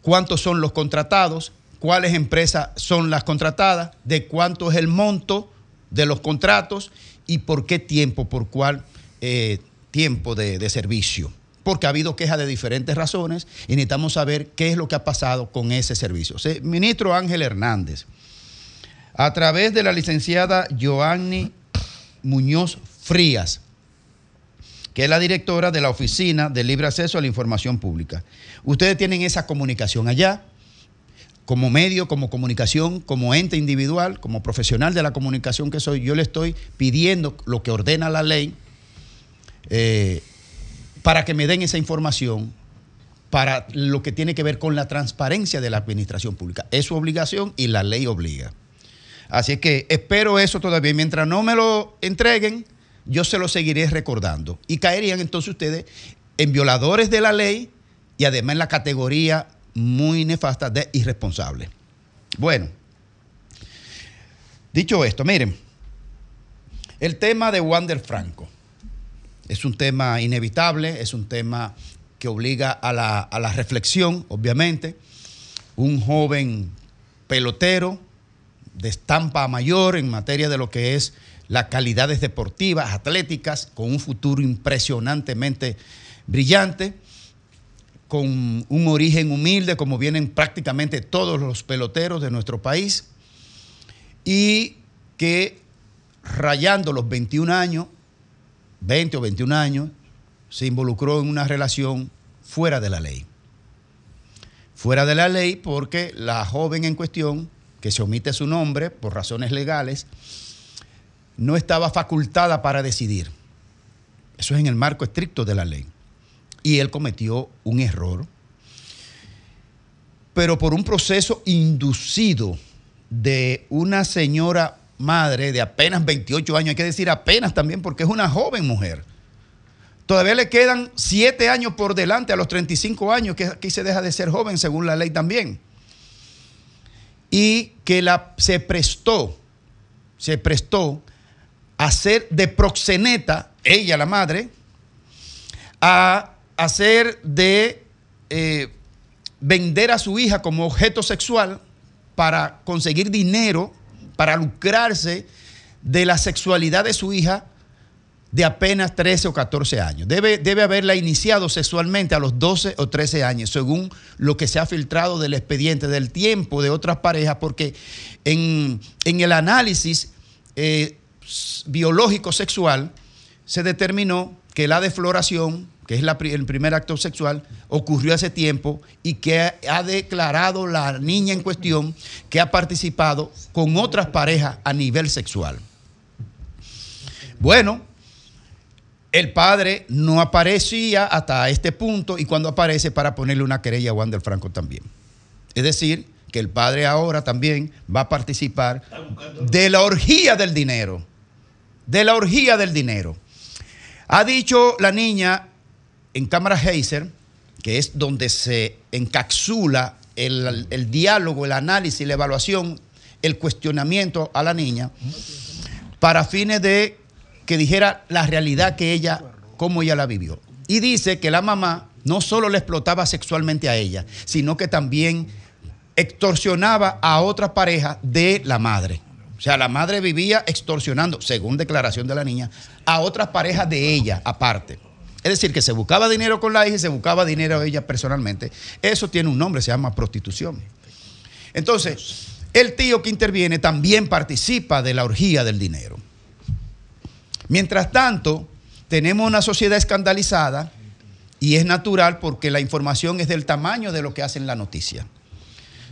cuántos son los contratados, cuáles empresas son las contratadas, de cuánto es el monto de los contratos y por qué tiempo, por cuál eh, tiempo de, servicio. Porque ha habido quejas de diferentes razones y necesitamos saber qué es lo que ha pasado con ese servicio. Ministro Ángel Hernández, a través de la licenciada Joanny Muñoz Frías, que es la directora de la Oficina de Libre Acceso a la Información Pública. Ustedes tienen esa comunicación allá, como medio, como comunicación, como ente individual, como profesional de la comunicación que soy, yo le estoy pidiendo lo que ordena la ley eh, para que me den esa información para lo que tiene que ver con la transparencia de la administración pública. Es su obligación y la ley obliga. Así que espero eso todavía. Mientras no me lo entreguen, yo se lo seguiré recordando. Y caerían entonces ustedes en violadores de la ley y además en la categoría muy nefasta de irresponsable. Bueno, dicho esto, miren, el tema de Wander Franco es un tema inevitable, es un tema que obliga a la, a la reflexión, obviamente. Un joven pelotero de estampa mayor en materia de lo que es las calidades deportivas, atléticas, con un futuro impresionantemente brillante, con un origen humilde, como vienen prácticamente todos los peloteros de nuestro país, y que rayando los 21 años, 20 o 21 años, se involucró en una relación fuera de la ley. Fuera de la ley porque la joven en cuestión, que se omite su nombre por razones legales, no estaba facultada para decidir. Eso es en el marco estricto de la ley. Y él cometió un error, pero por un proceso inducido de una señora madre de apenas 28 años, hay que decir apenas también porque es una joven mujer. Todavía le quedan 7 años por delante a los 35 años, que aquí se deja de ser joven según la ley también. Y que la, se prestó, se prestó a ser de proxeneta, ella la madre, a hacer de eh, vender a su hija como objeto sexual para conseguir dinero, para lucrarse de la sexualidad de su hija de apenas 13 o 14 años. Debe, debe haberla iniciado sexualmente a los 12 o 13 años, según lo que se ha filtrado del expediente, del tiempo de otras parejas, porque en, en el análisis eh, biológico sexual se determinó que la defloración, que es el primer acto sexual, ocurrió hace tiempo y que ha declarado la niña en cuestión que ha participado con otras parejas a nivel sexual. Bueno, el padre no aparecía hasta este punto y cuando aparece para ponerle una querella a Wander Franco también. Es decir, que el padre ahora también va a participar de la orgía del dinero. De la orgía del dinero. Ha dicho la niña en cámara Heiser, que es donde se encapsula el, el diálogo, el análisis, la evaluación, el cuestionamiento a la niña, para fines de que dijera la realidad que ella, cómo ella la vivió. Y dice que la mamá no solo le explotaba sexualmente a ella, sino que también extorsionaba a otra pareja de la madre. O sea, la madre vivía extorsionando, según declaración de la niña, a otras parejas de ella aparte. Es decir, que se buscaba dinero con la hija y se buscaba dinero ella personalmente. Eso tiene un nombre, se llama prostitución. Entonces, el tío que interviene también participa de la orgía del dinero. Mientras tanto, tenemos una sociedad escandalizada y es natural porque la información es del tamaño de lo que hacen la noticia.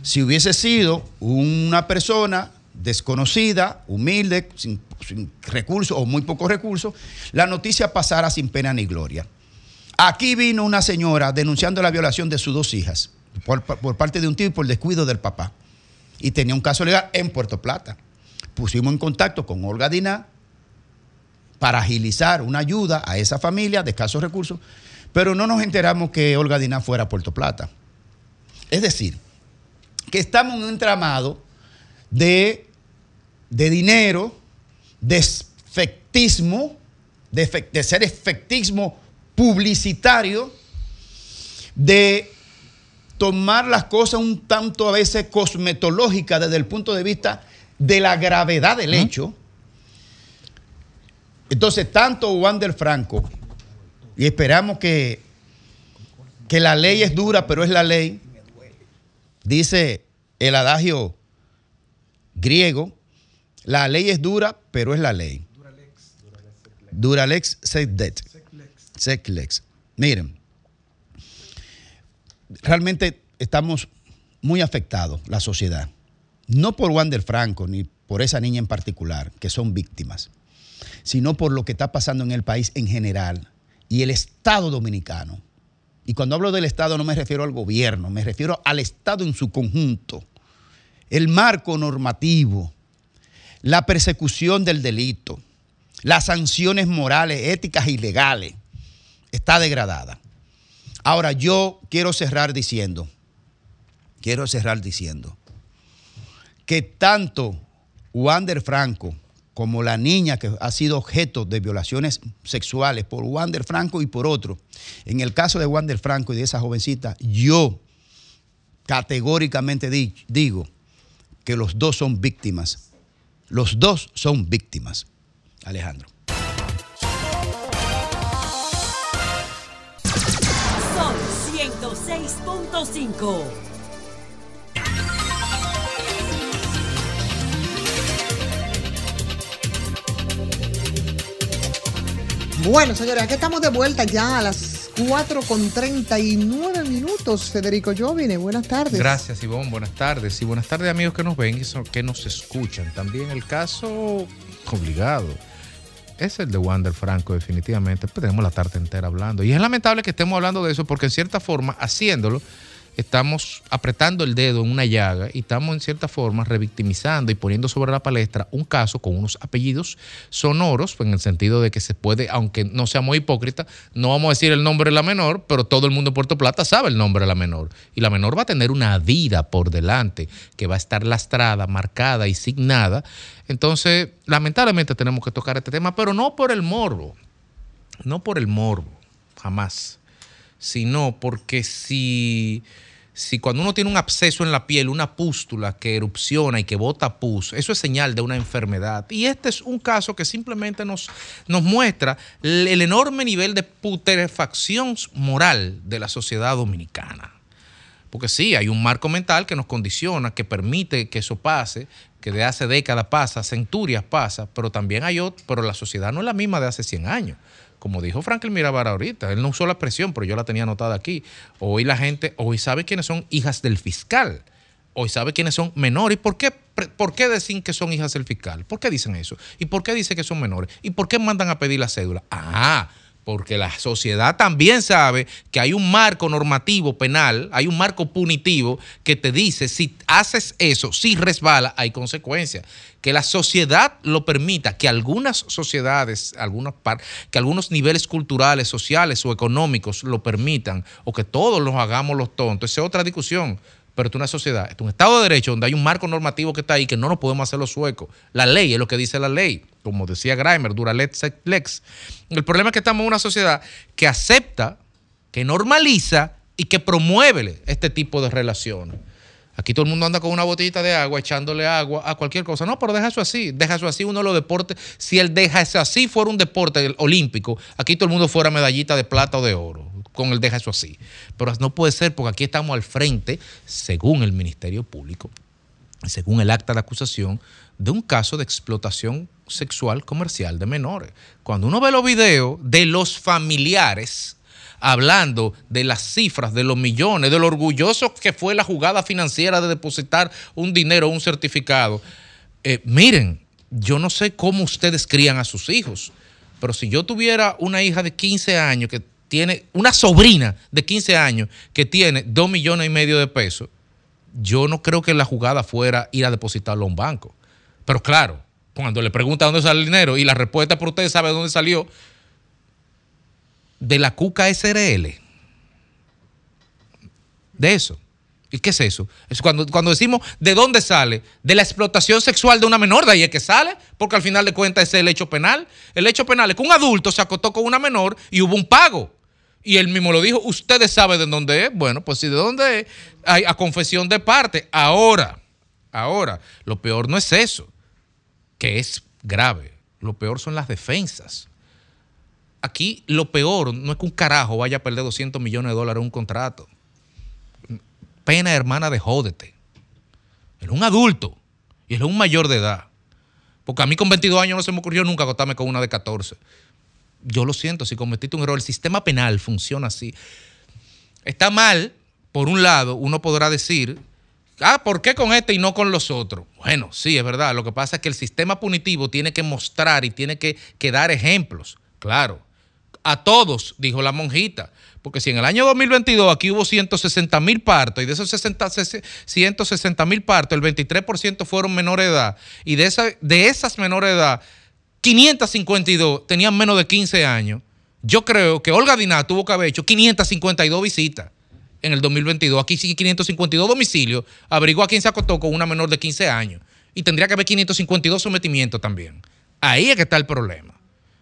Si hubiese sido una persona desconocida, humilde, sin, recursos o muy pocos recursos, la noticia pasara sin pena ni gloria. Aquí vino una señora denunciando la violación de sus dos hijas por, por parte de un tío y por descuido del papá. Y tenía un caso legal en Puerto Plata. Pusimos en contacto con Olga Diná para agilizar una ayuda a esa familia de escasos recursos, pero no nos enteramos que Olga Diná fuera a Puerto Plata. Es decir, que estamos en un entramado de, de dinero, de efectismo, de, ser efectismo publicitario, de tomar las cosas un tanto a veces cosmetológicas desde el punto de vista de la gravedad del hecho. Entonces, tanto Wander Franco, y esperamos que, que la ley es dura, pero es la ley, dice el adagio griego, la ley es dura, pero es la ley. Duralex sed Seclex. Miren, realmente estamos muy afectados, la sociedad. No por Wander Franco ni por esa niña en particular, que son víctimas, sino por lo que está pasando en el país en general y el Estado dominicano. Y cuando hablo del Estado no me refiero al gobierno, me refiero al Estado en su conjunto. El marco normativo, la persecución del delito, las sanciones morales, éticas y legales, está degradada. Ahora yo quiero cerrar diciendo, quiero cerrar diciendo que tanto Wander Franco como la niña que ha sido objeto de violaciones sexuales por Wander Franco y por otro, en el caso de Wander Franco y de esa jovencita, yo categóricamente di- digo que los dos son víctimas. Los dos son víctimas. Alejandro. Sol 106.5. Bueno, señores, aquí estamos de vuelta ya a las 4 con 39 minutos. Federico Jovine, buenas tardes. Gracias, Ivonne. Buenas tardes. Y buenas tardes, amigos que nos ven y que nos escuchan. También el caso obligado es el de Wander Franco, definitivamente. Pues tenemos la tarde entera hablando. Y es lamentable que estemos hablando de eso porque, en cierta forma, haciéndolo, estamos apretando el dedo en una llaga y estamos, en cierta forma, revictimizando y poniendo sobre la palestra un caso con unos apellidos sonoros, en el sentido de que se puede, aunque no seamos hipócritas, no vamos a decir el nombre de la menor, pero todo el mundo en Puerto Plata sabe el nombre de la menor. Y la menor va a tener una vida por delante que va a estar lastrada, marcada y signada. Entonces, lamentablemente tenemos que tocar este tema, pero no por el morbo, no por el morbo, jamás, sino porque si, si cuando uno tiene un absceso en la piel, una pústula que erupciona y que bota pus, eso es señal de una enfermedad. Y este es un caso que simplemente nos, nos muestra el, el enorme nivel de putrefacción moral de la sociedad dominicana. Porque sí, hay un marco mental que nos condiciona, que permite que eso pase, que de hace décadas pasa, centurias pasa, pero también hay otro, pero la sociedad no es la misma de hace 100 años. Como dijo Franklin Mirabar ahorita, él no usó la expresión, pero yo la tenía anotada aquí. Hoy la gente, hoy sabe quiénes son hijas del fiscal. Hoy sabe quiénes son menores. ¿Y por qué, por qué decir que son hijas del fiscal? ¿Por qué dicen eso? ¿Y por qué dice que son menores? ¿Y por qué mandan a pedir la cédula? Ah, porque la sociedad también sabe que hay un marco normativo penal, hay un marco punitivo que te dice si haces eso, si resbala, hay consecuencias. Que la sociedad lo permita, que algunas sociedades, algunas que algunos niveles culturales, sociales o económicos lo permitan, o que todos los hagamos los tontos, esa es otra discusión. Pero es una sociedad, es un Estado de Derecho donde hay un marco normativo que está ahí que no nos podemos hacer los suecos. La ley es lo que dice la ley, como decía Grimer, dura lex lex. El problema es que estamos en una sociedad que acepta, que normaliza y que promueve este tipo de relaciones. Aquí todo el mundo anda con una botellita de agua, echándole agua a cualquier cosa. No, pero deja eso así. Deja eso así. Uno de los deportes. Si el deja eso así fuera un deporte olímpico, aquí todo el mundo fuera medallita de plata o de oro. Con el deja eso así. Pero no puede ser porque aquí estamos al frente, según el Ministerio Público, según el acta de acusación, de un caso de explotación sexual comercial de menores. Cuando uno ve los videos de los familiares hablando de las cifras, de los millones, de lo orgulloso que fue la jugada financiera de depositar un dinero, un certificado. Eh, miren, yo no sé cómo ustedes crían a sus hijos, pero si yo tuviera una hija de 15 años que tiene, una sobrina de 15 años que tiene 2 millones y medio de pesos, yo no creo que la jugada fuera ir a depositarlo a un banco. Pero claro, cuando le pregunta dónde sale el dinero y la respuesta por ustedes sabe dónde salió, de la Cuca SRL. De eso. ¿Y qué es eso? Es cuando, cuando decimos de dónde sale, de la explotación sexual de una menor, de ahí es que sale, porque al final de cuentas es el hecho penal. El hecho penal es que un adulto se acostó con una menor y hubo un pago. Y él mismo lo dijo, ustedes saben de dónde es. Bueno, pues si de dónde es, hay a confesión de parte. Ahora, ahora, lo peor no es eso, que es grave. Lo peor son las defensas aquí lo peor no es que un carajo vaya a perder 200 millones de dólares en un contrato. Pena hermana de jódete. Es un adulto y él es un mayor de edad. Porque a mí con 22 años no se me ocurrió nunca acostarme con una de 14. Yo lo siento, si cometiste un error, el sistema penal funciona así. Está mal, por un lado, uno podrá decir, ah, ¿por qué con este y no con los otros? Bueno, sí, es verdad. Lo que pasa es que el sistema punitivo tiene que mostrar y tiene que, que dar ejemplos. Claro, a todos, dijo la monjita. Porque si en el año 2022 aquí hubo 160 mil partos y de esos 60, 160 mil partos, el 23% fueron menores de edad y de, esa, de esas menores de edad, 552 tenían menos de 15 años. Yo creo que Olga Diná tuvo que haber hecho 552 visitas en el 2022. Aquí sí 552 domicilios. Averigua a quién se acostó con una menor de 15 años. Y tendría que haber 552 sometimientos también. Ahí es que está el problema.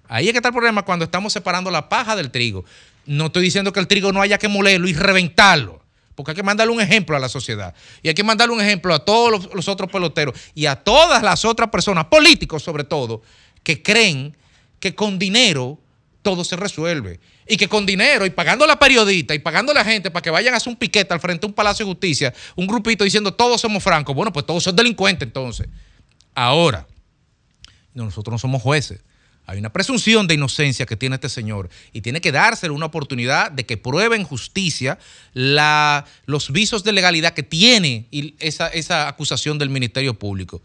Ahí es que está el problema cuando estamos separando la paja del trigo. No estoy diciendo que el trigo no haya que molerlo y reventarlo, porque hay que mandarle un ejemplo a la sociedad. Y hay que mandarle un ejemplo a todos los, otros peloteros y a todas las otras personas, políticos sobre todo, que creen que con dinero todo se resuelve. Y que con dinero y pagando a la periodista y pagando a la gente para que vayan a hacer un piquete al frente de un palacio de justicia, un grupito diciendo todos somos francos. Bueno, pues todos son delincuentes entonces. Ahora, nosotros no somos jueces. Hay una presunción de inocencia que tiene este señor y tiene que dársele una oportunidad de que pruebe en justicia la, los visos de legalidad que tiene esa, esa acusación del Ministerio Público.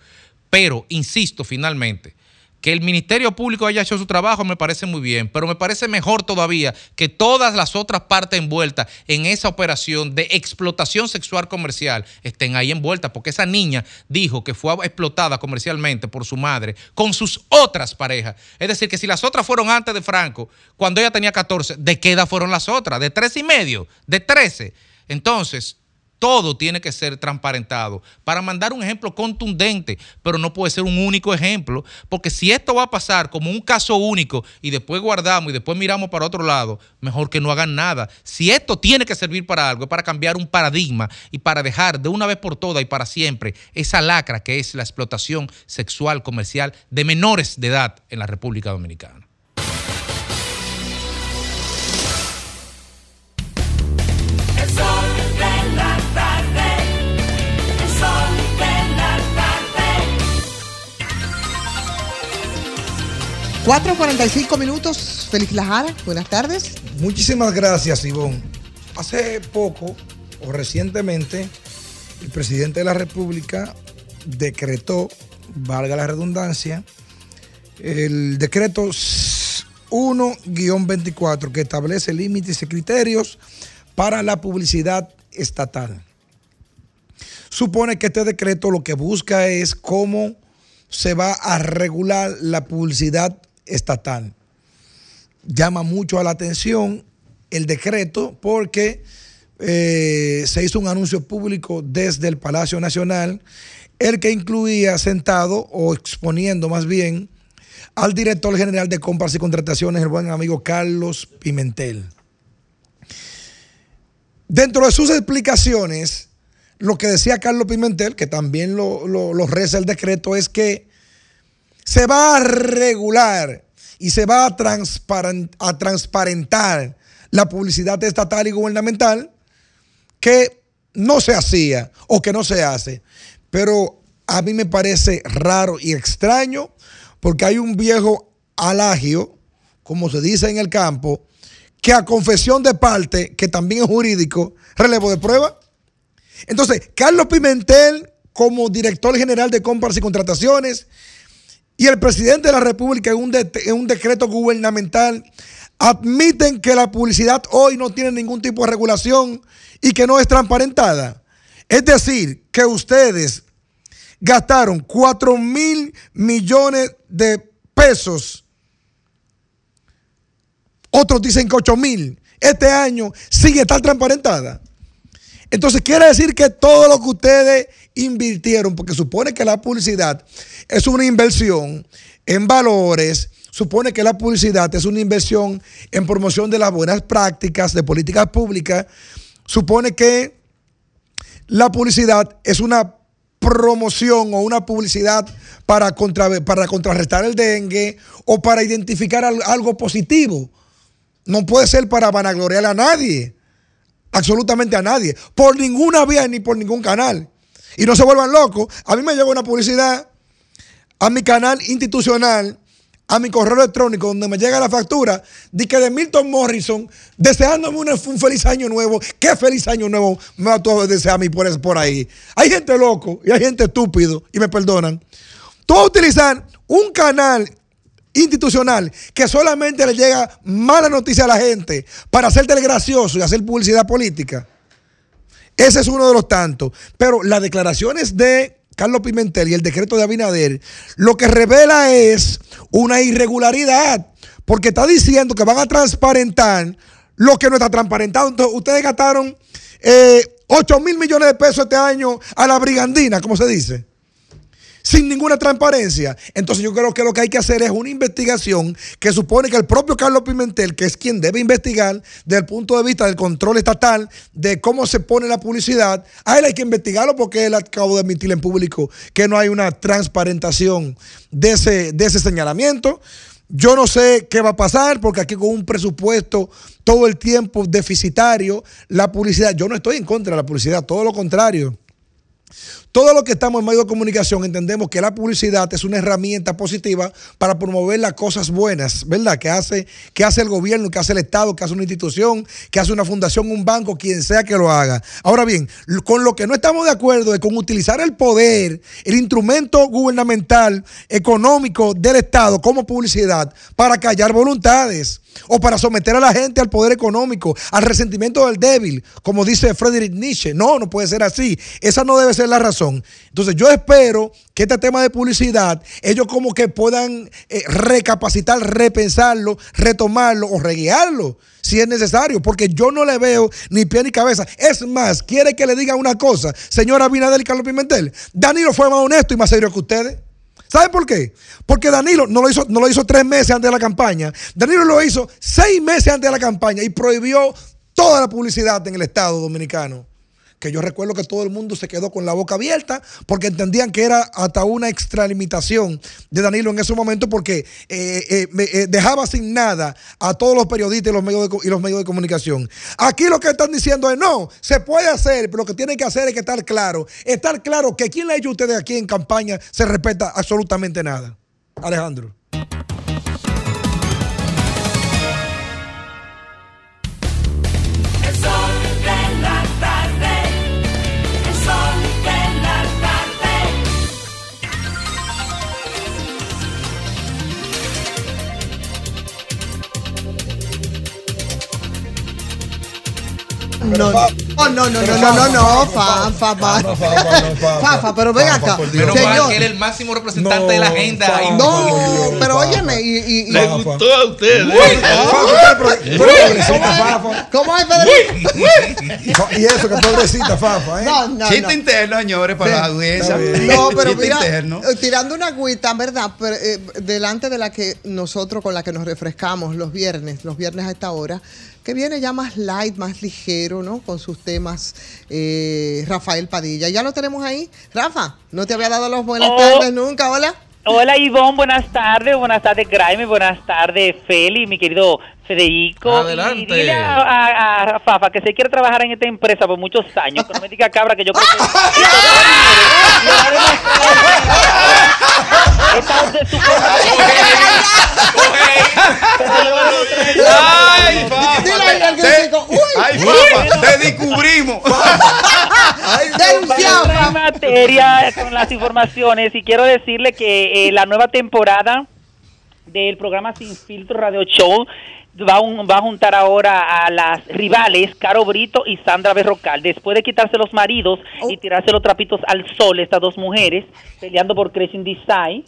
Pero, insisto, finalmente, que el Ministerio Público haya hecho su trabajo me parece muy bien, pero me parece mejor todavía que todas las otras partes envueltas en esa operación de explotación sexual comercial estén ahí envueltas, porque esa niña dijo que fue explotada comercialmente por su madre con sus otras parejas. Es decir, que si las otras fueron antes de Franco, cuando ella tenía 14, ¿de qué edad fueron las otras? ¿De 13 y medio? ¿De 13? Entonces, todo tiene que ser transparentado para mandar un ejemplo contundente, pero no puede ser un único ejemplo, porque si esto va a pasar como un caso único y después guardamos y después miramos para otro lado, mejor que no hagan nada. Si esto tiene que servir para algo, es para cambiar un paradigma y para dejar de una vez por todas y para siempre esa lacra que es la explotación sexual comercial de menores de edad en la República Dominicana. 4.45 minutos. Feliz Lajara. Buenas tardes. Muchísimas gracias, Ivonne. Hace poco o recientemente, el presidente de la República decretó, valga la redundancia, el decreto 1-24 que establece límites y criterios para la publicidad estatal. Supone que este decreto lo que busca es cómo se va a regular la publicidad estatal. Llama mucho a la atención el decreto porque eh, se hizo un anuncio público desde el Palacio Nacional, el que incluía sentado o exponiendo más bien al director general de compras y contrataciones, el buen amigo Carlos Pimentel. Dentro de sus explicaciones, lo que decía Carlos Pimentel, que también lo, lo- lo reza el decreto, es que se va a regular y se va a, a transparentar la publicidad estatal y gubernamental que no se hacía o que no se hace. Pero a mí me parece raro y extraño porque hay un viejo alagio, como se dice en el campo, que a confesión de parte, que también es jurídico, relevo de prueba. Entonces, Carlos Pimentel, como director general de compras y contrataciones, y el presidente de la República en un, decreto gubernamental admiten que la publicidad hoy no tiene ningún tipo de regulación y que no es transparentada. Es decir, que ustedes gastaron 4 mil millones de pesos, otros dicen que 8 mil, este año sigue estar transparentada. Entonces quiere decir que todo lo que ustedes invirtieron, porque supone que la publicidad es una inversión en valores, supone que la publicidad es una inversión en promoción de las buenas prácticas de políticas públicas, supone que la publicidad es una promoción o una publicidad para, contra- para contrarrestar el dengue o para identificar al- algo positivo. No puede ser para vanagloriar a nadie absolutamente a nadie, por ninguna vía ni por ningún canal. Y no se vuelvan locos. A mí me llegó una publicidad a mi canal institucional, a mi correo electrónico, donde me llega la factura, de que de Milton Morrison, deseándome un, feliz año nuevo. ¿Qué feliz año nuevo me va a desear a mí por, por ahí? Hay gente loco y hay gente estúpido, y me perdonan. Tú vas a utilizar un canal institucional que solamente le llega mala noticia a la gente para hacerte el gracioso y hacer publicidad política. Ese es uno de los tantos. Pero las declaraciones de Carlos Pimentel y el decreto de Abinader lo que revela es una irregularidad, porque está diciendo que van a transparentar lo que no está transparentado. Entonces, ustedes gastaron eh, 8 mil millones de pesos este año a la brigandina, como se dice sin ninguna transparencia. Entonces yo creo que lo que hay que hacer es una investigación que supone que el propio Carlos Pimentel, que es quien debe investigar desde el punto de vista del control estatal, de cómo se pone la publicidad, a él hay que investigarlo porque él acabó de admitir en público que no hay una transparentación de ese, de ese señalamiento. Yo no sé qué va a pasar porque aquí con un presupuesto todo el tiempo deficitario, la publicidad, yo no estoy en contra de la publicidad, todo lo contrario. Todos los que estamos en medio de comunicación entendemos que la publicidad es una herramienta positiva para promover las cosas buenas, ¿verdad? Que hace, que hace el gobierno, que hace el Estado, que hace una institución, que hace una fundación, un banco, quien sea que lo haga. Ahora bien, con lo que no estamos de acuerdo es con utilizar el poder, el instrumento gubernamental, económico del Estado como publicidad para callar voluntades o para someter a la gente al poder económico, al resentimiento del débil, como dice Friedrich Nietzsche. No, no puede ser así. Esa no debe ser la razón. Entonces yo espero que este tema de publicidad, ellos como que puedan eh, recapacitar, repensarlo, retomarlo o reguiarlo si es necesario, porque yo no le veo ni pie ni cabeza. Es más, quiere que le diga una cosa, señora Abinader y Carlos Pimentel. Danilo fue más honesto y más serio que ustedes. ¿Sabe por qué? Porque Danilo no lo, hizo, no lo hizo tres meses antes de la campaña. Danilo lo hizo seis meses antes de la campaña y prohibió toda la publicidad en el Estado dominicano. Que yo recuerdo que todo el mundo se quedó con la boca abierta porque entendían que era hasta una extralimitación de Danilo en ese momento porque eh, eh, eh, dejaba sin nada a todos los periodistas y los, medios de, y los medios de comunicación. Aquí lo que están diciendo es no, se puede hacer, pero lo que tienen que hacer es que estar claro. Estar claro que quien le ha hecho ustedes aquí en campaña se respeta absolutamente nada. Alejandro. No, no, no, no, no, no, no, no, Fafa, Fafa, Fafa, pero ven acá, señor. que él es el máximo representante de la agenda. No, pero óyeme, y, y, y- Le gustó a ustedes. ¿Cómo es, Federico? Y eso, que pobrecita Fafa, ¿eh? No, no, Chiste no. interno, señores, para la audiencia. No, pero mira, eh, tirando una agüita, ¿verdad? Pero, eh, delante de la que nosotros, con la que nos refrescamos los viernes, los viernes a esta hora, que viene ya más light, más ligero, ¿no? Con sus temas, eh, Rafael Padilla. Ya lo tenemos ahí. Rafa, no te había dado las buenas Oh. tardes nunca. Hola. Hola Ivonne, buenas tardes, buenas tardes Graeme, buenas tardes Feli, mi querido Federico. Adelante. Y dile a, a- a Rafafa que se quiere trabajar en esta empresa por muchos años, que no me diga cabra que yo creo que... Su ¡Ay! Dile al. ¡Uy! ¡Ay, papá! ¡Te descubrimos! Materia con las informaciones y quiero decirle que eh, la nueva temporada del programa Sin Filtro Radio Show va a, un- va a juntar ahora a las rivales Caro Brito y Sandra Berrocal. Después de quitarse los maridos y tirarse los trapitos al sol, estas dos mujeres peleando por Crescent Design.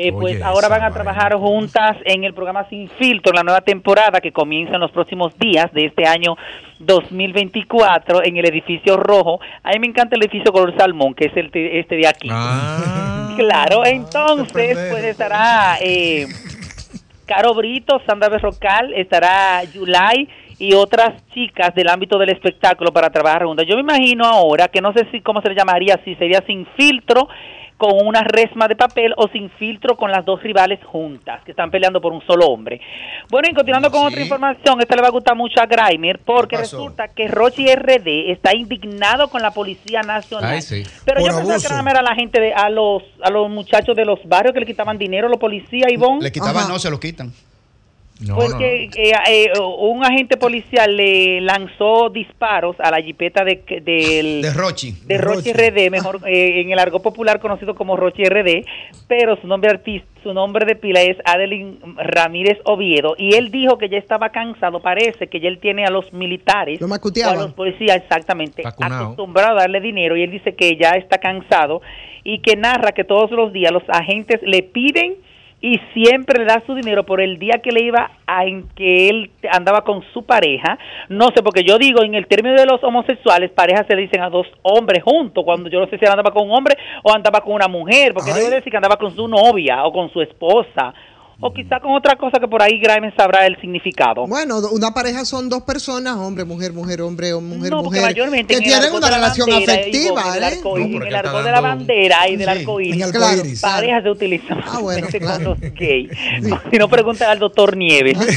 Eh, pues Oye, ahora van a trabajar juntas en el programa Sin Filtro, la nueva temporada que comienza en los próximos días de este año 2024 en el edificio rojo. A mí me encanta el edificio color salmón, que es el te- este de aquí. Claro, entonces pues estará eh, Caro Brito, Sandra Berrocal, estará Yulai y otras chicas del ámbito del espectáculo para trabajar juntas. Yo me imagino ahora que no sé si cómo se le llamaría, si sería sin filtro con una resma de papel o sin filtro con las dos rivales juntas que están peleando por un solo hombre. Bueno, y continuando con otra información, esta le va a gustar mucho a Grimer porque resulta que Rochi RD está indignado con la Policía Nacional. Ay, sí. Pero Por yo pensaba abuso. que nada era a la gente, de, a los a los muchachos de los barrios que le quitaban dinero a los policías, Ivonne. Le quitaban, no, se lo quitan. Pues que eh, eh, un agente policial le lanzó disparos a la jipeta de, del, De Rochi. de Rochi RD, mejor eh, en el argot popular conocido como Rochi RD, pero su nombre artista, su nombre de pila es Adeline Ramírez Oviedo y él dijo que ya estaba cansado, parece que ya él tiene a los militares, Lo o a los policías exactamente, Vacunado. acostumbrado a darle dinero y él dice que ya está cansado y que narra que todos los días los agentes le piden y siempre le da su dinero por el día que le iba a en que él andaba con su pareja. No sé, porque yo digo, en el término de los homosexuales, parejas se le dicen a dos hombres juntos, cuando yo no sé si él andaba con un hombre o andaba con una mujer, porque debe decir que andaba con su novia o con su esposa. O quizá con otra cosa que por ahí Grimes sabrá el significado. Bueno, una pareja son dos personas, hombre, mujer, mujer, hombre o mujer, No, mujer, mayormente que tienen una relación bandera, afectiva, en el ¿eh? arco- en el argot de la bandera y del arco iris, en el arco iris. parejas se utilizan Ah, bueno, con claro. los gays. Si no, pregunta al doctor Nieves.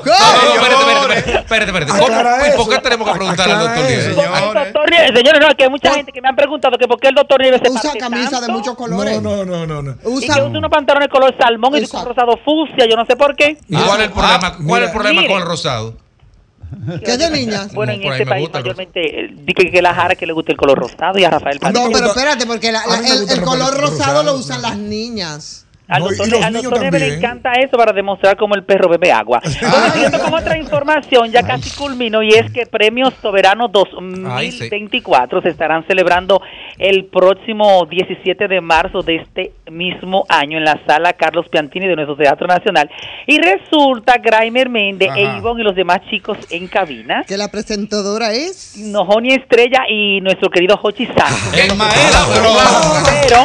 Espérate, espérate, espérate. ¿Cómo? Aclara ¿Y por qué eso. tenemos que preguntarle al doctor Nieves? Señores, no, que hay mucha gente que me han preguntado que por qué el doctor Nieves se Usa camisa de muchos colores. No, no, no, no. Usa unos pantalones color salmón y con rosado fucsia, yo no sé por qué. ¿Y cuál es el problema, cuál es el problema Mire. con el rosado? ¿Qué es de niñas? Bueno, No, en este país el mayormente eh, di que, que la Jara que le gusta el color rosado y a Rafael Padilla. No, pero espérate, porque la- el, el el color rosado, rosado lo usan las niñas. Al No, doctor, doctor Nieves le encanta eso para demostrar cómo el perro bebe agua. Bueno, siguiendo con otra información, ya casi culmino, y es que Premios Soberano 2024 se estarán celebrando el próximo 17 de marzo de este mismo año en la sala Carlos Piantini de nuestro Teatro Nacional. Y resulta, Graimer Méndez e. Ivonne y los demás chicos en cabina. Que la presentadora es. Nojoni Estrella y nuestro querido Hochi Santos. El maestro. Pero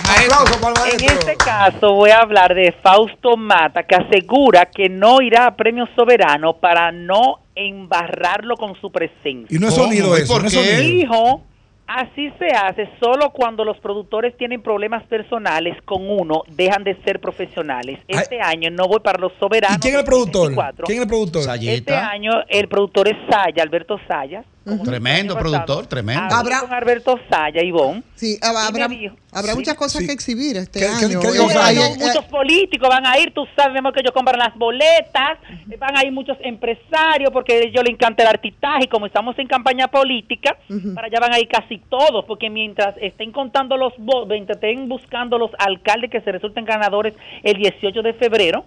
en este caso voy a hablar de Fausto Mata, que asegura que no irá a Premio Soberano para no embarrarlo con su presencia. Y no es sonido ¿Y eso. no. Dijo, así se hace solo cuando los productores tienen problemas personales con uno, dejan de ser profesionales. Este año no voy para los soberanos. ¿Y quién es el productor? 2024. ¿Quién es el productor? Este Sayeta. año el productor es Saya, Alberto Saya. Como Tremendo productor, tremendo. Hablé Habrá- con Alberto Saya, Ivonne. Sí, habrá, dijo- habrá sí, muchas cosas sí. que exhibir este ¿Qué- qué- año. qué muchos políticos van a ir, tú sabes que ellos compran las boletas, van a ir muchos empresarios porque a ellos les encanta el artitaje y como estamos en campaña política, para allá van a ir casi todos, porque mientras estén contando los votos, mientras estén buscando los alcaldes que se resulten ganadores el 18 de febrero,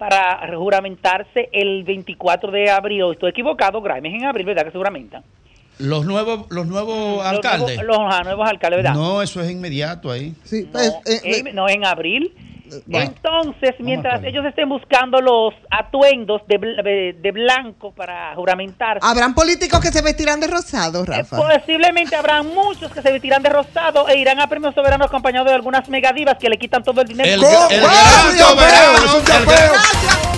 para juramentarse el 24 de abril, estoy equivocado, Grimes en abril, ¿verdad que seguramente? Los nuevos, los nuevos Los alcaldes. nuevos- Los, ah, nuevos alcaldes, ¿verdad? No, eso es inmediato ahí. sí, No, pues, eh, en- eh, no, en abril. Bueno. Entonces, mientras ellos estén buscando los atuendos de, de- de blanco para juramentarse, Habrán políticos que se vestirán de rosado, eh, Rafa. posiblemente habrán muchos que se vestirán de rosado e irán a premios soberanos acompañados de algunas megadivas que le quitan todo el dinero. El, el ¡Ah, gran soberano,